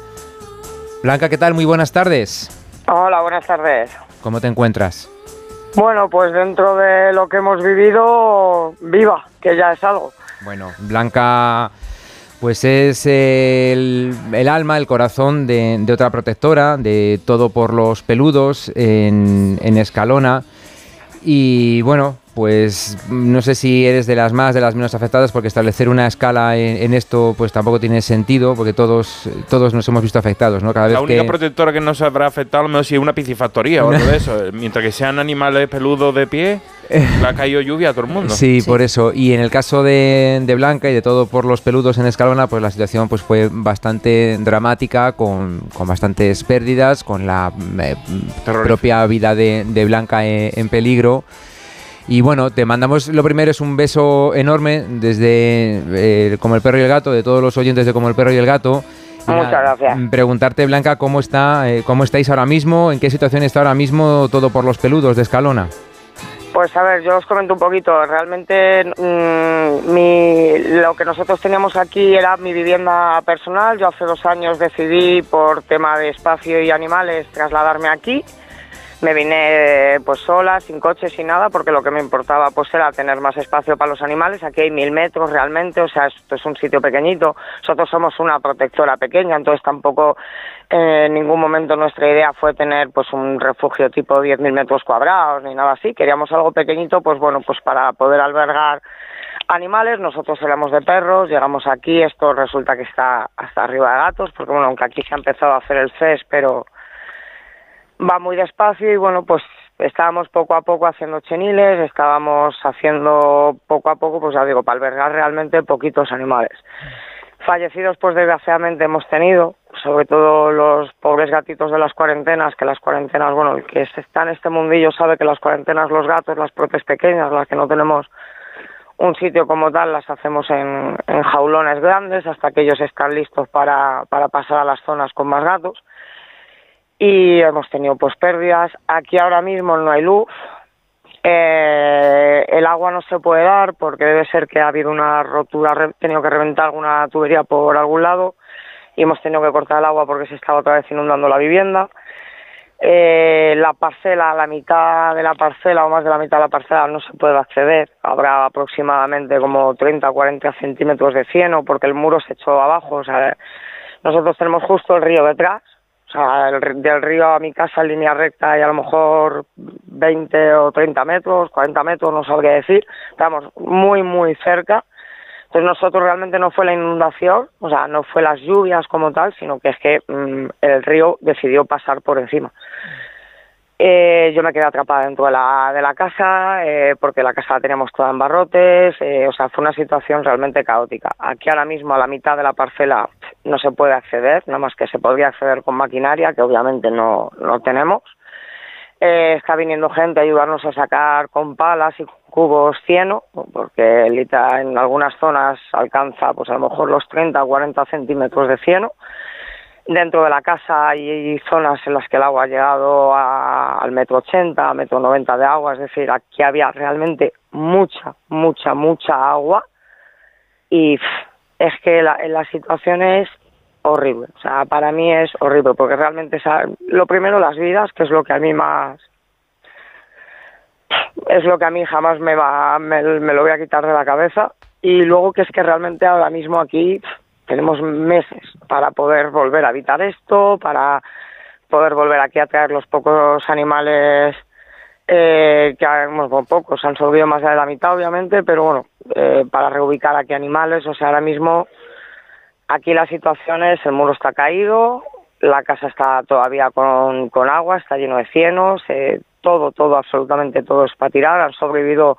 Speaker 2: Blanca, ¿qué tal? Muy buenas tardes.
Speaker 24: Hola, buenas tardes.
Speaker 2: ¿Cómo te encuentras?
Speaker 24: Bueno, pues dentro de lo que hemos vivido, viva, que ya es algo.
Speaker 2: Bueno, Blanca, pues es el, el alma, el corazón de, de otra protectora, de Todo por los Peludos en, en Escalona. Y bueno,
Speaker 3: pues no sé si eres de las más, de las menos afectadas, porque establecer una escala en, en esto pues tampoco tiene sentido, porque todos, todos nos hemos visto afectados, ¿no? Cada
Speaker 4: La
Speaker 3: vez
Speaker 4: única
Speaker 3: que...
Speaker 4: protectora que no se habrá afectado a lo mejor si es una piscifactoría o algo de <laughs> eso. Mientras que sean animales peludos de pie, le ha caído lluvia a todo el mundo.
Speaker 3: Sí, por eso. Y en el caso de, de Blanca y de todo por los peludos en Escalona, pues la situación pues fue bastante dramática, con, con bastantes pérdidas, con la eh, propia vida de, de Blanca en, en peligro. Y bueno, te mandamos, lo primero es un beso enorme desde eh, Como el Perro y el Gato, de todos los oyentes de Como el Perro y el Gato.
Speaker 24: Muchas gracias.
Speaker 3: Preguntarte, Blanca, cómo está, eh, cómo estáis ahora mismo, en qué situación está ahora mismo todo por los peludos de Escalona.
Speaker 24: Pues a ver, yo os comento un poquito. Realmente mm, mi- lo que nosotros teníamos aquí era mi vivienda personal. Yo hace dos años decidí, por tema de espacio y animales, trasladarme aquí. Me vine pues sola, sin coche, sin nada, porque lo que me importaba pues era tener más espacio para los animales. Aquí hay mil metros realmente, o sea, esto es un sitio pequeñito. Nosotros somos una protectora pequeña, entonces tampoco eh, en ningún momento nuestra idea fue tener pues un refugio tipo 10.000 metros cuadrados ni nada así. Queríamos algo pequeñito, pues bueno, pues para poder albergar animales. Nosotros éramos de perros, llegamos aquí, esto resulta que está hasta arriba de gatos, porque bueno, aunque aquí se ha empezado a hacer el CES, pero va muy despacio y bueno, pues estábamos poco a poco haciendo cheniles, estábamos haciendo poco a poco, pues ya digo, para albergar realmente poquitos animales. Fallecidos, pues desgraciadamente hemos tenido, sobre todo los pobres gatitos de las cuarentenas, que las cuarentenas, bueno, el que está en este mundillo sabe que las cuarentenas, los gatos, las propias pequeñas, las que no tenemos un sitio como tal, las hacemos en, en jaulones grandes hasta que ellos están listos para, para pasar a las zonas con más gatos y hemos tenido pues pérdidas. Aquí ahora mismo no hay luz. Eh, el agua no se puede dar porque debe ser que ha habido una rotura, he tenido que reventar alguna tubería por algún lado y hemos tenido que cortar el agua porque se estaba otra vez inundando la vivienda. Eh, la parcela, la mitad de la parcela o más de la mitad de la parcela no se puede acceder. Habrá aproximadamente como 30 o 40 centímetros de cieno porque el muro se echó abajo. O sea, nosotros tenemos justo el río detrás. O sea, el del río a mi casa en línea recta hay a lo mejor 20 o 30 metros, 40 metros, no sabría decir. Estamos muy, muy cerca. Entonces nosotros realmente no fue la inundación, o sea, no fue las lluvias como tal, sino que es que mm, el río decidió pasar por encima. Eh, yo me quedé atrapada dentro de la, de la casa eh, porque la casa la teníamos toda en barrotes, eh, o sea, fue una situación realmente caótica. Aquí ahora mismo a la mitad de la parcela no se puede acceder, nada más que se podría acceder con maquinaria, que obviamente no, no tenemos. Eh, está viniendo gente a ayudarnos a sacar con palas y cubos cieno, porque en algunas zonas alcanza pues a lo mejor los 30 o 40 centímetros de cieno. Dentro de la casa hay zonas en las que el agua ha llegado a- al metro 80, metro 90 de agua, es decir, aquí había realmente mucha, mucha, mucha agua y es que la, la situación es horrible, o sea, para mí es horrible porque realmente lo primero las vidas, que es lo que a mí más es lo que a mí jamás me va me, lo voy a quitar de la cabeza y luego que es que realmente ahora mismo aquí tenemos meses para poder volver a evitar esto, para poder volver aquí a traer los pocos animales eh, que bueno, pocos, han sobrevivido más de la mitad obviamente, pero bueno, eh, para reubicar aquí animales, o sea, ahora mismo aquí la situación es, el muro está caído, la casa está todavía con, con agua, está lleno de cienos, eh, todo, todo, absolutamente todo es para tirar, han sobrevivido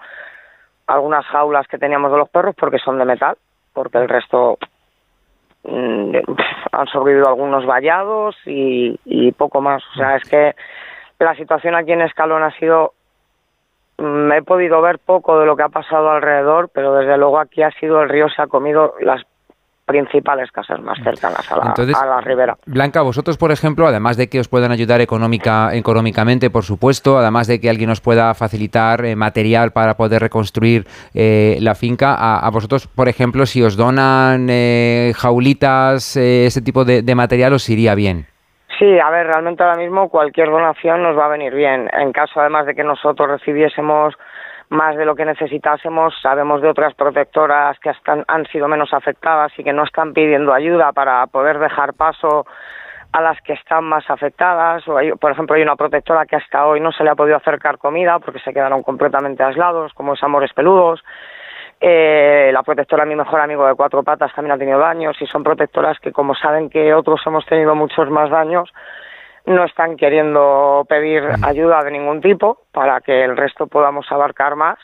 Speaker 24: algunas jaulas que teníamos de los perros porque son de metal, porque el resto han sobrevivido algunos vallados y, y poco más. O sea, es que la situación aquí en Escalón ha sido. mm, He podido ver poco de lo que ha pasado alrededor, pero desde luego aquí ha sido el río se ha comido las principales casas más cercanas a la,
Speaker 3: Entonces,
Speaker 24: a la ribera.
Speaker 3: Blanca, vosotros, por ejemplo, además de que os puedan ayudar económica, económicamente, por supuesto, además de que alguien os pueda facilitar eh, material para poder reconstruir eh, la finca, a, a vosotros, por ejemplo, si os donan eh, jaulitas, eh, ese tipo de, de material, os iría bien.
Speaker 24: Sí, a ver, realmente ahora mismo cualquier donación nos va a venir bien. En caso además de que nosotros recibiésemos más de lo que necesitásemos, sabemos de otras protectoras que han sido menos afectadas y que no están pidiendo ayuda para poder dejar paso a las que están más afectadas. O hay- por ejemplo, hay una protectora que hasta hoy no se le ha podido acercar comida porque se quedaron completamente aislados, como es Amores Peludos. Eh, la protectora Mi Mejor Amigo de Cuatro Patas también ha tenido daños y son protectoras que, como saben que otros hemos tenido muchos más daños, no están queriendo pedir ayuda de ningún tipo para que el resto podamos abarcar más.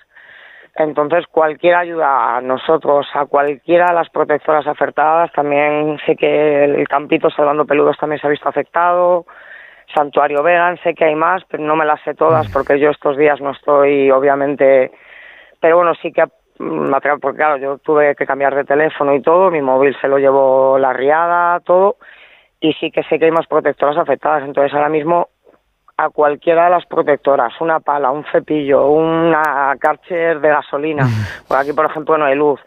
Speaker 24: Entonces, cualquier ayuda a nosotros, a cualquiera de las protectoras afectadas, también sé que el Campito Salvando Peludos también se ha visto afectado, Santuario Vegan, sé que hay más, pero no me las sé todas porque yo estos días no estoy, obviamente, pero bueno, sí que mm, porque claro, yo tuve que cambiar de teléfono y todo, mi móvil se lo llevó la riada, todo, y sí que sé que hay más protectoras afectadas, entonces ahora mismo a cualquiera de las protectoras, una pala, un cepillo, una Karcher de gasolina, <laughs> por aquí por ejemplo no hay luz,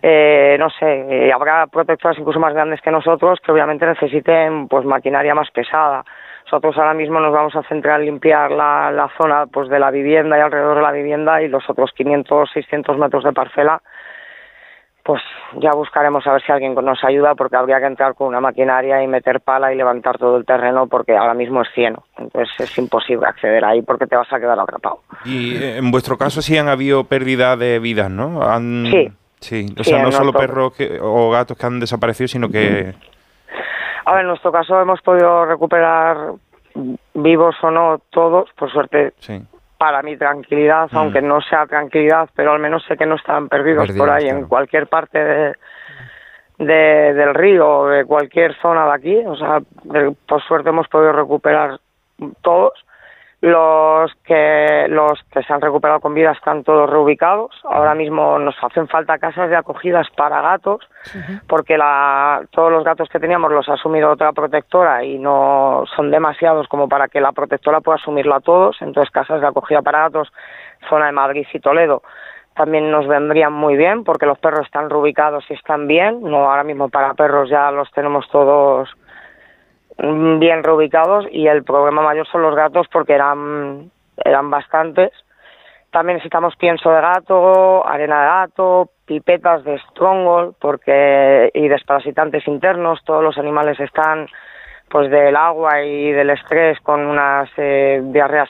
Speaker 24: eh, no sé, eh, habrá protectoras incluso más grandes que nosotros que obviamente necesiten pues maquinaria más pesada. Nosotros ahora mismo nos vamos a centrar en limpiar la, la zona pues de la vivienda y alrededor de la vivienda y los otros 500, 600 metros de parcela pues ya buscaremos a ver si alguien nos ayuda porque habría que entrar con una maquinaria y meter pala y levantar todo el terreno porque ahora mismo es cieno. Entonces es imposible acceder ahí porque te vas a quedar atrapado.
Speaker 4: Y eh, en vuestro caso sí han habido pérdida de vidas, ¿no? Han-
Speaker 24: Sí.
Speaker 4: Sí, o
Speaker 24: Sí,
Speaker 4: sea, no solo
Speaker 24: nuestro-
Speaker 4: perros que- o gatos que han desaparecido, sino que...
Speaker 24: A ver, en nuestro caso hemos podido recuperar vivos o no todos, por suerte
Speaker 4: Sí.
Speaker 24: Para mi tranquilidad,
Speaker 4: Mm.
Speaker 24: aunque no sea tranquilidad, pero al menos sé que no están perdidos,
Speaker 4: Perdidos,
Speaker 24: por ahí en cualquier parte de, de- del río o de cualquier zona de aquí. O sea, por suerte hemos podido recuperar todos. Los que los que se han recuperado con vida están todos reubicados. Ahora mismo nos hacen falta casas de acogidas para gatos, porque la, todos los gatos que teníamos los ha asumido otra protectora y no son demasiados como para que la protectora pueda asumirlo a todos. Entonces, casas de acogida para gatos, zona de Madrid y Toledo, también nos vendrían muy bien porque los perros están reubicados y están bien. No, ahora mismo para perros ya los tenemos todos bien reubicados y el problema mayor son los gatos porque eran eran bastantes. También necesitamos pienso de gato, arena de gato, pipetas de stronghold porque y desparasitantes internos. Todos los animales están pues del agua y del estrés con unas eh, diarreas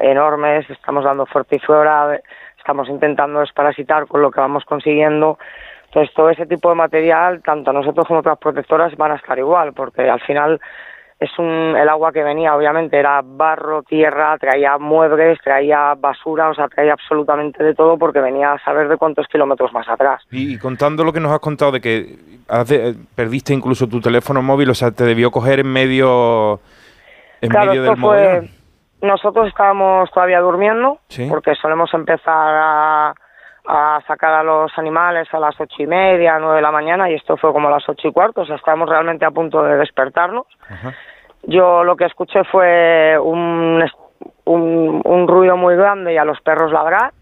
Speaker 24: enormes. Estamos dando fortiflora, estamos intentando desparasitar con lo que vamos consiguiendo. Entonces, todo ese tipo de material, tanto nosotros como otras protectoras, van a estar igual, porque al final es un, el agua que venía, obviamente, era barro, tierra, traía muebles, traía basura, o sea, traía absolutamente de todo, porque venía a saber de cuántos kilómetros más atrás.
Speaker 4: Y, y contando lo que nos has contado de que has de- perdiste incluso tu teléfono móvil, o sea, te debió coger en medio, en
Speaker 24: claro,
Speaker 4: medio
Speaker 24: esto
Speaker 4: del
Speaker 24: fue. Nosotros estábamos todavía durmiendo,
Speaker 4: Sí.
Speaker 24: porque solemos empezar a, a sacar a los animales a las ocho y media, nueve de la mañana, y esto fue como a las ocho y cuarto, o sea, estábamos realmente a punto de despertarnos. Yo lo que escuché fue un, un, un ruido muy grande y a los perros ladrar.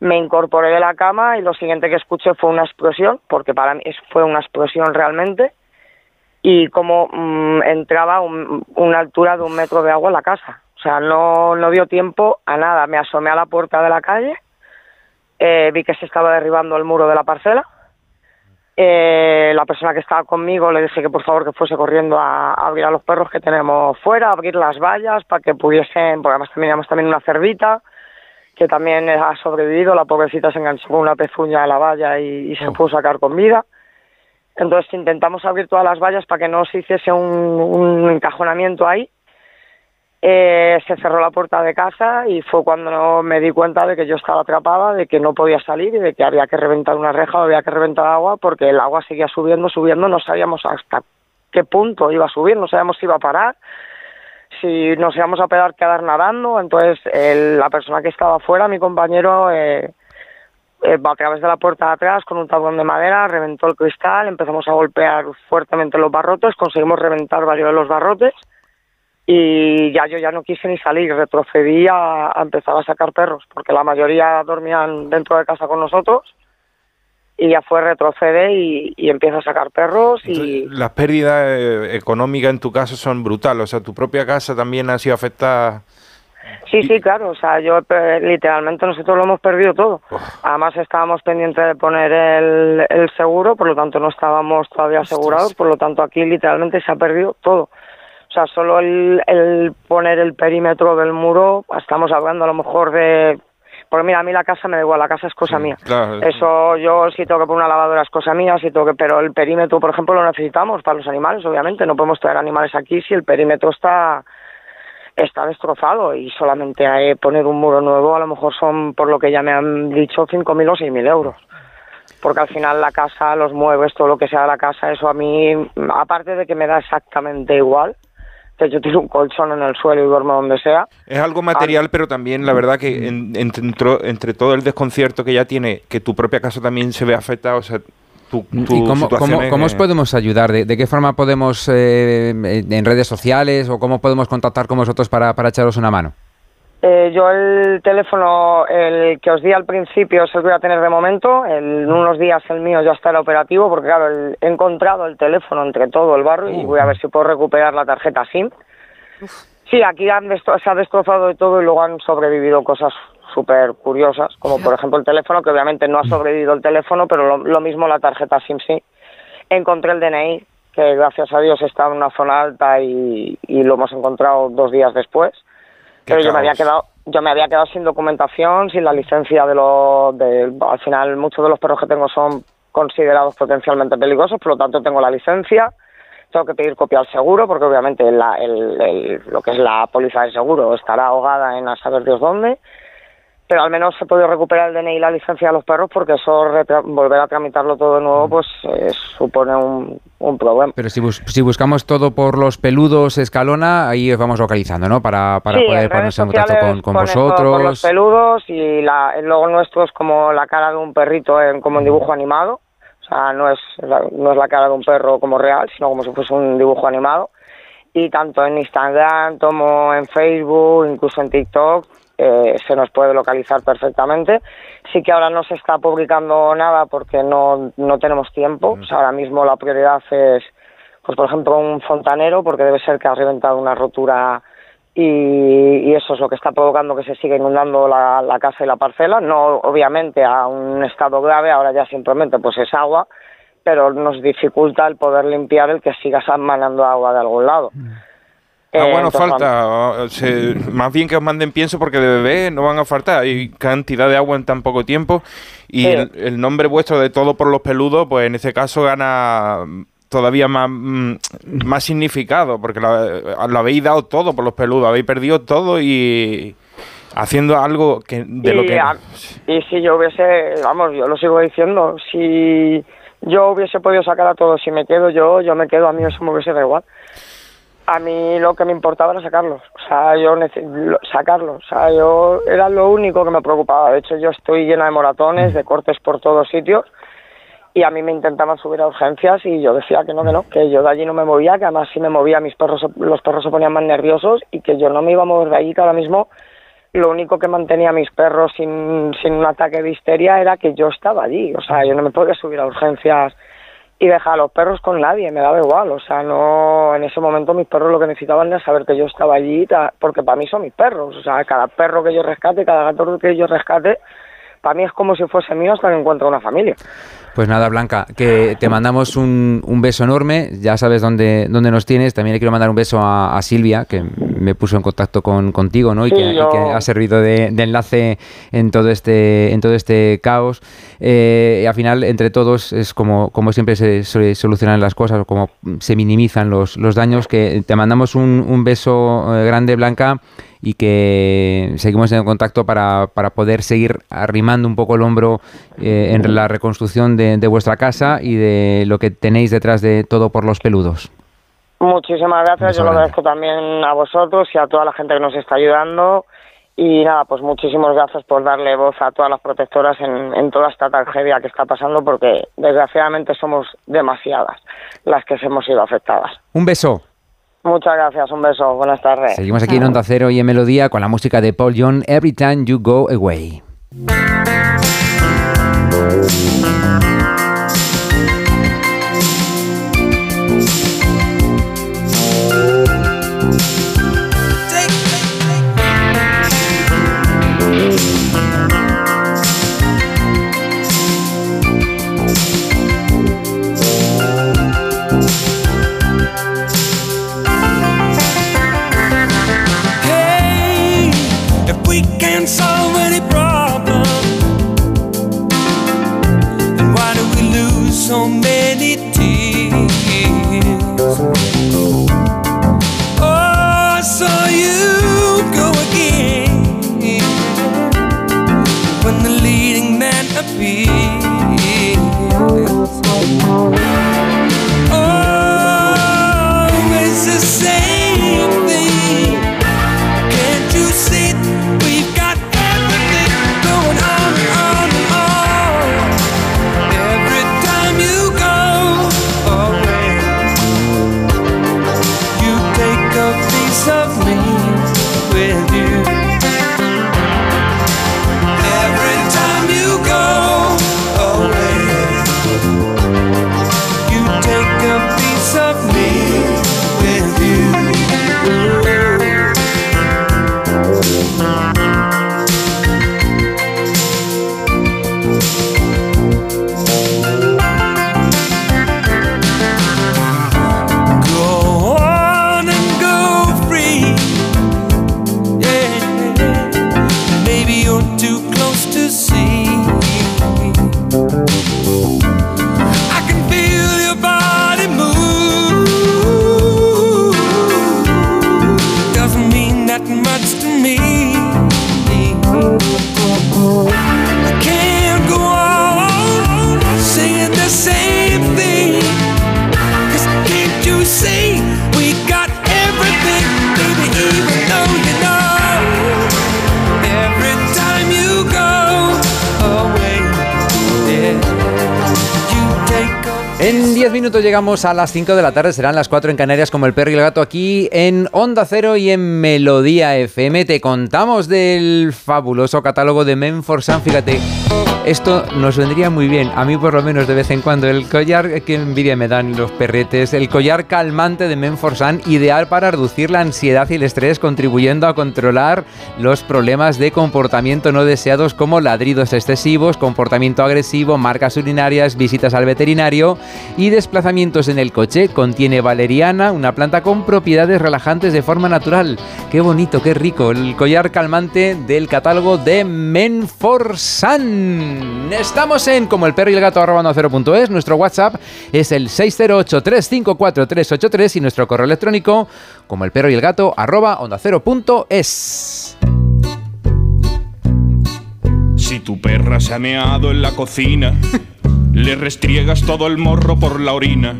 Speaker 24: Me incorporé de la cama y lo siguiente que escuché fue una explosión, porque para mí fue una explosión realmente, y como mm, entraba un- una altura de un metro de agua en la casa. O sea, no, no dio tiempo a nada. Me asomé a la puerta de la calle, eh, vi que se estaba derribando el muro de la parcela. Eh, la persona que estaba conmigo le dije que por favor que fuese corriendo a, a abrir a los perros que tenemos fuera, a abrir las vallas para que pudiesen, porque además teníamos también una cerdita que también ha sobrevivido, la pobrecita se enganchó con una pezuña a la valla y, y se pudo sacar con vida. Entonces intentamos abrir todas las vallas para que no se hiciese un, un encajonamiento ahí. Eh, se cerró la puerta de casa y fue cuando me di cuenta de que yo estaba atrapada, de que no podía salir y de que había que reventar una reja o había que reventar agua porque el agua seguía subiendo, subiendo, no sabíamos hasta qué punto iba a subir, no sabíamos si iba a parar, si nos íbamos a pegar quedar nadando, entonces el- la persona que estaba afuera, mi compañero, eh, eh, a través de la puerta de atrás con un tablón de madera, reventó el cristal, empezamos a golpear fuertemente los barrotes, conseguimos reventar varios de los barrotes y ya yo ya no quise ni salir, retrocedí a, a empezar a sacar perros, porque la mayoría dormían dentro de casa con nosotros y ya fue retroceder y, y empieza a sacar perros y
Speaker 4: Las pérdidas eh, económicas en tu caso son brutales, o sea, tu propia casa también ha sido afectada.
Speaker 24: Sí, sí, claro, o sea, yo eh, literalmente nosotros lo hemos perdido todo. Además estábamos pendientes de poner el, el seguro, por lo tanto no estábamos todavía asegurados, por lo tanto aquí literalmente se ha perdido todo. O sea, solo el, el poner el perímetro del muro, estamos hablando a lo mejor de... Porque mira, a mí la casa me da igual, la casa es cosa mía.
Speaker 4: Claro.
Speaker 24: Eso yo si tengo que poner una lavadora es cosa mía, si tengo que, pero el perímetro, por ejemplo, lo necesitamos para los animales, obviamente, no podemos traer animales aquí si el perímetro está está destrozado y solamente eh, poner un muro nuevo a lo mejor son, por lo que ya me han dicho, 5.000 o 6.000 euros. Porque al final la casa, los muebles, todo lo que sea de la casa, eso a mí, aparte de que me da exactamente igual, que yo tiro un colchón en el suelo y duermo donde sea,
Speaker 4: Es algo material, pero también la verdad que en- entre, entre todo el desconcierto que ya tiene, que tu propia casa también se ve afectada, o sea, tu, tu
Speaker 3: ¿Y cómo, cómo-
Speaker 4: es-
Speaker 3: cómo os podemos ayudar? ¿De, de qué forma podemos, eh, en redes sociales o cómo podemos contactar con vosotros para, para echaros una mano?
Speaker 24: Eh, yo el teléfono, el que os di al principio, es el que voy a tener de momento. En unos días el mío ya estará operativo porque, claro, el- he encontrado el teléfono entre todo el barrio y voy a ver si puedo recuperar la tarjeta SIM. Sí, aquí han se ha destrozado de todo y luego han sobrevivido cosas súper curiosas, como por ejemplo el teléfono, que obviamente no ha sobrevivido el teléfono, pero lo, lo mismo la tarjeta SIM sí. Encontré el DNI, que gracias a Dios está en una zona alta y, y lo hemos encontrado dos días después pero yo me había quedado yo me había quedado sin documentación sin la licencia de los de, al final muchos de los perros que tengo son considerados potencialmente peligrosos por lo tanto tengo la licencia. Tengo que pedir copia al seguro porque obviamente la- el- el- lo que es la póliza de seguro estará ahogada en a saber Dios dónde pero al menos he podido recuperar el DNI y la licencia de los perros porque eso volver a tramitarlo todo de nuevo pues eh, supone un, un problema
Speaker 3: Pero si, bus- si buscamos todo por los peludos Escalona, ahí os vamos localizando, ¿no? Para, para
Speaker 24: Sí,
Speaker 3: poder
Speaker 24: en
Speaker 3: ponernos en contacto con, con
Speaker 24: todo Por los
Speaker 3: vosotros.
Speaker 24: peludos y la, logo nuestro es como la cara de un perrito en, como en dibujo animado. O sea, no es, la- no es la cara de un perro como real, sino como si fuese un dibujo animado. Y tanto en Instagram como en Facebook, incluso en TikTok, eh, se nos puede localizar perfectamente. Sí que ahora no se está publicando nada porque no, no tenemos tiempo. O sea, ahora mismo la prioridad es, pues por ejemplo, un fontanero, porque debe ser que ha reventado una rotura y, y eso es lo que está provocando que se siga inundando la, la casa y la parcela. No, obviamente, a un estado grave, ahora ya simplemente pues es agua, pero nos dificulta el poder limpiar el que siga manando agua de algún lado.
Speaker 4: Agua
Speaker 24: Eh,
Speaker 4: no falta, o se- más bien que os manden pienso porque de bebé no van a faltar, hay cantidad de agua en tan poco tiempo y el, el nombre vuestro de todo por los peludos, pues en este caso gana todavía más, mm, más significado porque lo, lo habéis dado todo por los peludos, habéis perdido todo y haciendo algo que de lo que...
Speaker 24: a- y si yo hubiese, vamos, yo lo sigo diciendo, si yo hubiese podido sacar a todos, si me quedo yo, yo me quedo, a mí eso me hubiese da igual. A mí lo que me importaba era sacarlos, o sea, yo sacarlos, o sea, yo era lo único que me preocupaba. De hecho, yo estoy llena de moratones, de cortes por todos sitios, y a mí me intentaban subir a urgencias y yo decía que no, que no, que yo de allí no me movía, que además si me movía mis perros, los perros se ponían más nerviosos y que yo no me iba a mover de allí, que ahora mismo lo único que mantenía a mis perros sin, sin un ataque de histeria era que yo estaba allí, o sea, yo no me podía subir a urgencias y dejar a los perros con nadie, me daba igual, o sea, no, en ese momento mis perros lo que necesitaban era saber que yo estaba allí, porque para mí son mis perros, o sea, cada perro que yo rescate, cada gato que yo rescate, para mí es como si fuese mío hasta que encuentre una familia.
Speaker 3: Pues nada, Blanca, que te mandamos un, un beso enorme, ya sabes dónde, dónde nos tienes. También le quiero mandar un beso a, a Silvia, que me puso en contacto con, contigo, ¿no? Y,
Speaker 24: Sí,
Speaker 3: que, y que ha servido de, de enlace en todo este, en todo este caos. Eh, y al final, entre todos, es como, como siempre se, se solucionan las cosas, o como se minimizan los, los daños. Que te mandamos un, un beso eh, grande, Blanca, y que seguimos en contacto para, para poder seguir arrimando un poco el hombro eh, en la reconstrucción de, de vuestra casa y de lo que tenéis detrás de todo por los peludos.
Speaker 24: Muchísimas gracias, yo lo agradezco también a vosotros y a toda la gente que nos está ayudando. Y nada, pues muchísimas gracias por darle voz a todas las protectoras en, en toda esta tragedia que está pasando, porque desgraciadamente somos demasiadas las que hemos sido afectadas.
Speaker 3: Un beso.
Speaker 24: Muchas gracias, un beso, buenas tardes.
Speaker 3: Seguimos aquí en Onda Cero y en Melodía con la música de Paul John, Every Time You Go Away. Llegamos a las 5 de la tarde, serán las 4 en Canarias como el perro y el gato aquí en Onda Cero y en Melodía FM. Te contamos del fabuloso catálogo de Menforsan, fíjate. Esto nos vendría muy bien, a mí por lo menos de vez en cuando. El collar, que envidia me dan los perretes, el collar calmante de Menforsan, ideal para reducir la ansiedad y el estrés, contribuyendo a controlar los problemas de comportamiento no deseados como ladridos excesivos, comportamiento agresivo, marcas urinarias, visitas al veterinario y desplazamientos en el coche. Contiene valeriana, una planta con propiedades relajantes de forma natural. Qué bonito, qué rico. El collar calmante del catálogo de Menforsan. Estamos en como el perro y el gato arroba onda cero punto es. Nuestro WhatsApp es el 608-354-383 y nuestro correo electrónico como el perro y el gato arroba onda cero punto es.
Speaker 4: Si tu perra se ha meado en la cocina, <laughs> le restriegas todo el morro por la orina.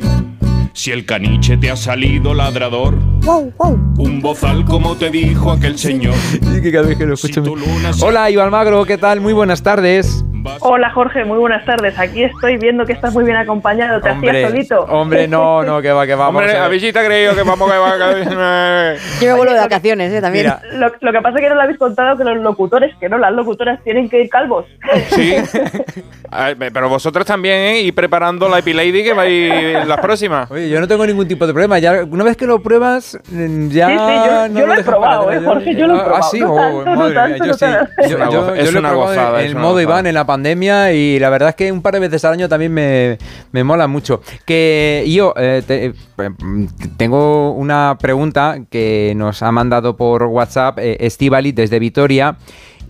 Speaker 4: Si el caniche te ha salido ladrador, un bozal como te dijo aquel señor.
Speaker 3: que cada vez que lo escucho Hola, Iván Magro, ¿qué tal? Muy buenas tardes.
Speaker 25: Hola Jorge, muy buenas tardes. Aquí estoy viendo que estás muy bien acompañado. Te hacías solito.
Speaker 3: hombre, no, <laughs> no, que va, que va.
Speaker 26: Hombre,
Speaker 3: vamos a
Speaker 26: te creído que vamos que va. que- <laughs>
Speaker 6: Yo me vuelvo de vacaciones, ¿eh? También.
Speaker 3: Mira.
Speaker 25: Lo, lo que pasa es que no le habéis contado que los locutores, que no, las locutoras tienen que ir calvos. <laughs>
Speaker 26: Sí. Ver, Pero vosotros también, ¿eh? Y preparando la Epilady que va a ir las próximas.
Speaker 3: Oye, yo no tengo ningún tipo de problema. Ya, una vez que lo pruebas, mm, ya.
Speaker 25: Sí, sí, yo-
Speaker 3: no
Speaker 25: yo lo he probado, ¿eh. Jorge? Yo lo he
Speaker 3: Ah,
Speaker 25: probado.
Speaker 3: Ah, sí,
Speaker 25: No
Speaker 3: Oh,
Speaker 25: tanto, no
Speaker 3: madre mía,
Speaker 25: tanto,
Speaker 3: yo
Speaker 25: no
Speaker 3: sí. Yo, yo- yo
Speaker 26: es
Speaker 3: lo he
Speaker 26: una
Speaker 3: probado
Speaker 26: gozada,
Speaker 3: el modo
Speaker 26: gozada.
Speaker 3: Iván en la pandemia y la verdad es que un par de veces al año también me, me mola mucho. Que yo eh, te- eh, tengo una pregunta que nos ha mandado por WhatsApp eh, Estivali desde Vitoria.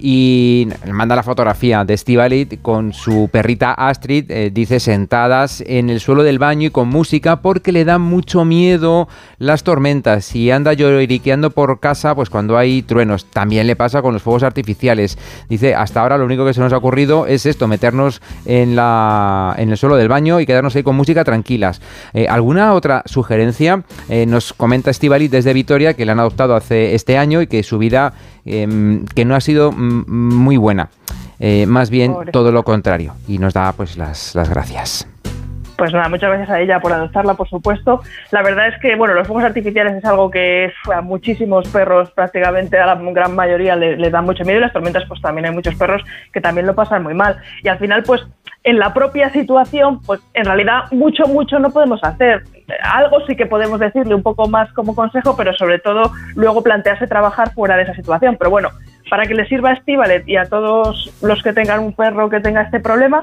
Speaker 3: Y manda la fotografía de Estivalit con su perrita Astrid, eh, dice sentadas en el suelo del baño y con música porque le da mucho miedo las tormentas y anda lloriqueando por casa pues cuando hay truenos. También le pasa con los fuegos artificiales. Dice, hasta ahora lo único que se nos ha ocurrido es esto, meternos en, la, en el suelo del baño y quedarnos ahí con música tranquilas. Eh, ¿Alguna otra sugerencia? Eh, nos comenta Estivalit desde Vitoria que la han adoptado hace este año y que su vida em, que no ha sido muy buena. Eh, más bien
Speaker 25: Pobre.
Speaker 3: todo lo contrario. Y nos da pues las, las gracias.
Speaker 25: Pues nada, muchas gracias a ella por adoptarla, por supuesto. La verdad es que, bueno, los fuegos artificiales es algo que a muchísimos perros, prácticamente a la gran mayoría, le, le da mucho miedo y las tormentas, pues también hay muchos perros que también lo pasan muy mal. Y al final, pues en la propia situación, pues en realidad mucho, mucho no podemos hacer. Algo sí que podemos decirle un poco más como consejo, pero sobre todo luego plantearse trabajar fuera de esa situación. Pero bueno, para que le sirva a Estivalet y a todos los que tengan un perro que tenga este problema,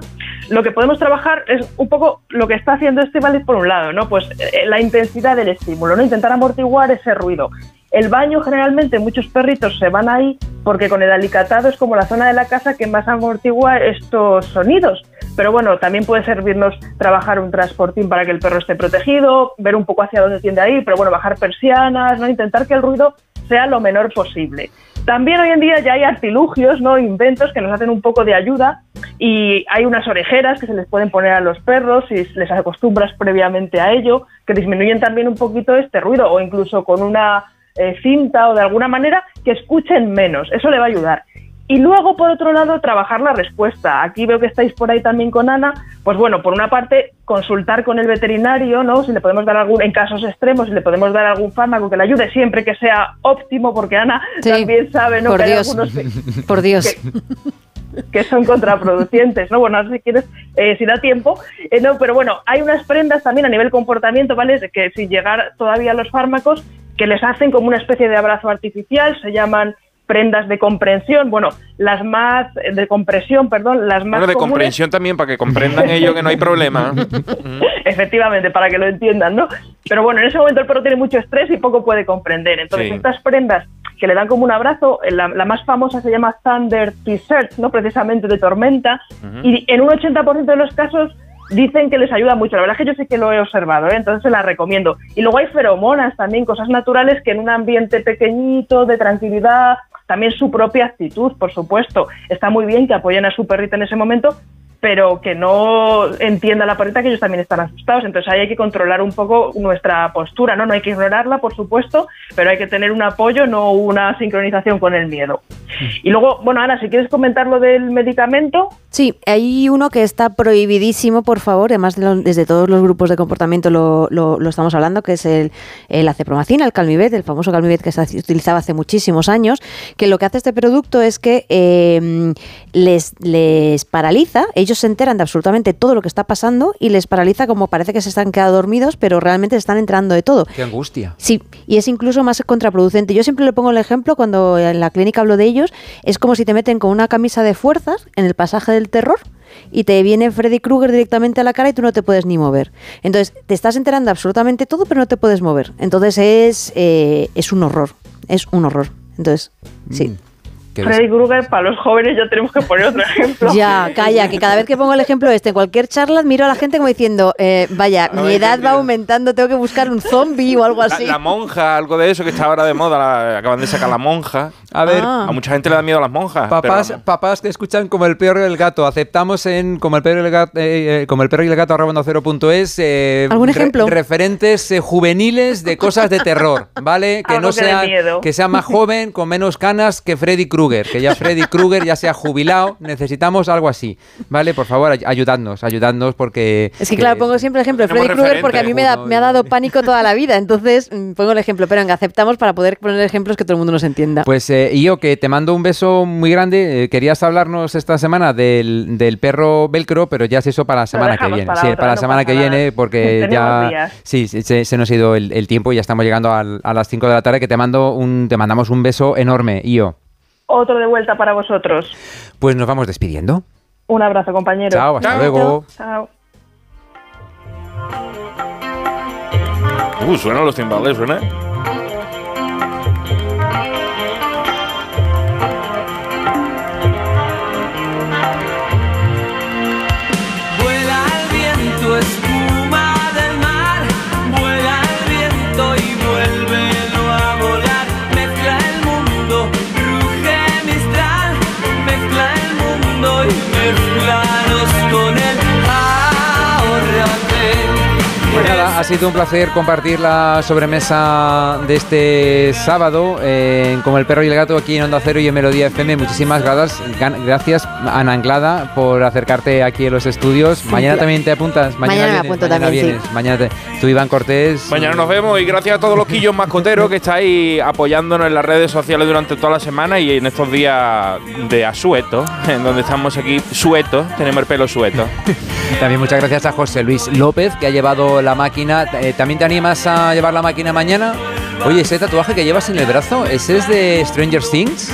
Speaker 25: lo que podemos trabajar es un poco lo que está haciendo Estivalet por un lado, ¿no? Pues eh, la intensidad del estímulo, ¿no? Intentar amortiguar ese ruido. El baño generalmente muchos perritos se van ahí porque con el alicatado es como la zona de la casa que más amortigua estos sonidos. Pero bueno, también puede servirnos trabajar un transportín para que el perro esté protegido, ver un poco hacia dónde tiende a ir, pero bueno, bajar persianas, ¿no? intentar que el ruido sea lo menor posible. También hoy en día ya hay artilugios, ¿no? inventos que nos hacen un poco de ayuda y hay unas orejeras que se les pueden poner a los perros si les acostumbras previamente a ello, que disminuyen también un poquito este ruido o incluso con una eh, cinta o de alguna manera que escuchen menos. Eso le va a ayudar. Y luego, por otro lado, trabajar la respuesta. Aquí veo que estáis por ahí también con Ana. Pues bueno, por una parte, consultar con el veterinario, ¿no? Si le podemos dar algún, en casos extremos, si le podemos dar algún fármaco que le ayude, siempre que sea óptimo, porque Ana
Speaker 6: Sí.
Speaker 25: también sabe, ¿no?
Speaker 6: Por
Speaker 25: que hay
Speaker 6: Dios.
Speaker 25: algunos <laughs>
Speaker 6: Por Dios.
Speaker 25: que son contraproducentes, ¿no? Bueno, no sé si quieres, eh, si da tiempo, eh, no, pero bueno, hay unas prendas también a nivel comportamiento, ¿vale? De Que sin llegar todavía a los fármacos, que les hacen como una especie de abrazo artificial, se llaman prendas de comprensión, bueno, las más, eh, de compresión, perdón, las más
Speaker 4: Bueno, de
Speaker 25: comunes-
Speaker 4: comprensión también, para que comprendan <laughs> ellos que no hay problema. <laughs>
Speaker 25: Efectivamente, para que lo entiendan, ¿no? Pero bueno, en ese momento el perro tiene mucho estrés y poco puede comprender. Entonces,
Speaker 4: Sí.
Speaker 25: estas prendas que le dan como un abrazo, eh, la, la más famosa se llama Thunder T-shirt, ¿no? Precisamente de tormenta.
Speaker 27: Ujú.
Speaker 25: Y en un 80% de los casos dicen que les ayuda mucho. La verdad es que yo sí que lo he observado, ¿eh? entonces se las recomiendo. Y luego hay feromonas también, cosas naturales que en un ambiente pequeñito, de tranquilidad, también su propia actitud, por supuesto. Está muy bien que apoyen a su perrita en ese momento, pero que no entienda la perrita que ellos también están asustados. Entonces ahí hay que controlar un poco nuestra postura, ¿no? No hay que ignorarla, por supuesto, pero hay que tener un apoyo, no una sincronización con el miedo. Y luego, bueno, Ana, si quieres comentar lo del medicamento,
Speaker 6: Sí, hay uno que está prohibidísimo, por favor, además de lo- desde todos los grupos de comportamiento lo, lo- lo estamos hablando, que es el, el acepromacina, el calmivet, el famoso calmivet que se utilizaba hace muchísimos años, que lo que hace este producto es que eh, les, les paraliza, ellos se enteran de absolutamente todo lo que está pasando y les paraliza como parece que se están quedando dormidos, pero realmente se están enterando de todo.
Speaker 3: Qué angustia.
Speaker 6: Sí, y es incluso más contraproducente. Yo siempre le pongo el ejemplo cuando en la clínica hablo de ellos, es como si te meten con una camisa de fuerzas en el pasaje del terror y te viene Freddy Krueger directamente a la cara y tú no te puedes ni mover. Entonces, te estás enterando absolutamente todo, pero no te puedes mover. Entonces, es, eh, es un horror, es un horror. Entonces, sí.
Speaker 25: Freddy Krueger, para los jóvenes ya tenemos que poner otro ejemplo. <laughs>
Speaker 6: Ya, calla, que cada vez que pongo el ejemplo este en cualquier charla, miro a la gente como diciendo, eh, vaya,
Speaker 4: No
Speaker 6: mi edad va aumentando, tengo que buscar un zombie o algo así.
Speaker 4: la monja, algo de eso que está ahora de moda, la- acaban de sacar la monja.
Speaker 3: A ver.
Speaker 6: Ah.
Speaker 4: A mucha gente le da miedo a las monjas.
Speaker 3: Papás,
Speaker 4: pero
Speaker 3: papás que escuchan como el perro y el gato, aceptamos en como el perro y el gato, eh, eh, como el perro y el gato arroba onda cero punto es, eh,
Speaker 6: ¿Algún ejemplo?
Speaker 3: referentes eh, juveniles de cosas de terror, ¿vale? <laughs> Que
Speaker 25: Algo
Speaker 3: no
Speaker 25: que
Speaker 3: sea que sea más <laughs> joven, con menos canas que Freddy Krueger, que ya Freddy Krueger ya se ha jubilado, necesitamos algo así, ¿vale? Por favor, ay- ayudadnos, ayudadnos porque
Speaker 6: Es que claro, pongo siempre el ejemplo de Freddy Krueger porque a mí me, da-
Speaker 3: referente.
Speaker 6: me ha dado pánico toda la vida. Entonces mm, pongo el ejemplo, pero venga, aceptamos para poder poner ejemplos que todo el mundo nos entienda.
Speaker 3: Pues eh, yo que te mando un beso muy grande. eh, querías hablarnos esta semana del, del perro velcro, pero ya es eso para la semana que viene.
Speaker 25: para
Speaker 3: sí,
Speaker 25: otra,
Speaker 3: para la
Speaker 25: no
Speaker 3: semana que
Speaker 25: nada.
Speaker 3: viene, porque <laughs>
Speaker 25: Tenemos
Speaker 3: ya sí, sí, se, se nos ha ido el, el tiempo y ya estamos llegando a las 5 de la tarde. Que te mando un, te mandamos un beso enorme, Io.
Speaker 25: Otro de vuelta para vosotros.
Speaker 3: Pues nos vamos despidiendo.
Speaker 25: Un abrazo, compañero.
Speaker 3: Chao, hasta luego.
Speaker 25: Chao.
Speaker 4: Uh, suenan los timbales, suena.
Speaker 3: Ha sido un placer compartir la sobremesa de este sábado eh, como el perro y el gato aquí en Onda Cero y en Melodía FM. Muchísimas gracias, gracias Ana Anglada por acercarte aquí en los estudios. Mañana también te apuntas.
Speaker 6: Mañana me
Speaker 3: vienes,
Speaker 6: apunto
Speaker 3: mañana
Speaker 6: también, sí.
Speaker 3: vienes. Mañana te- tú Iván Cortés.
Speaker 4: Mañana nos vemos y gracias a todos los quillos mascoteros que estáis apoyándonos en las redes sociales durante toda la semana y en estos días de asueto, en donde estamos aquí suetos, tenemos el pelo sueto. <laughs>
Speaker 3: También muchas gracias a José Luis López que ha llevado la máquina. Eh, ¿También te animas a llevar la máquina mañana? Oye, ese tatuaje que llevas en el brazo, ¿ese es de Stranger Things?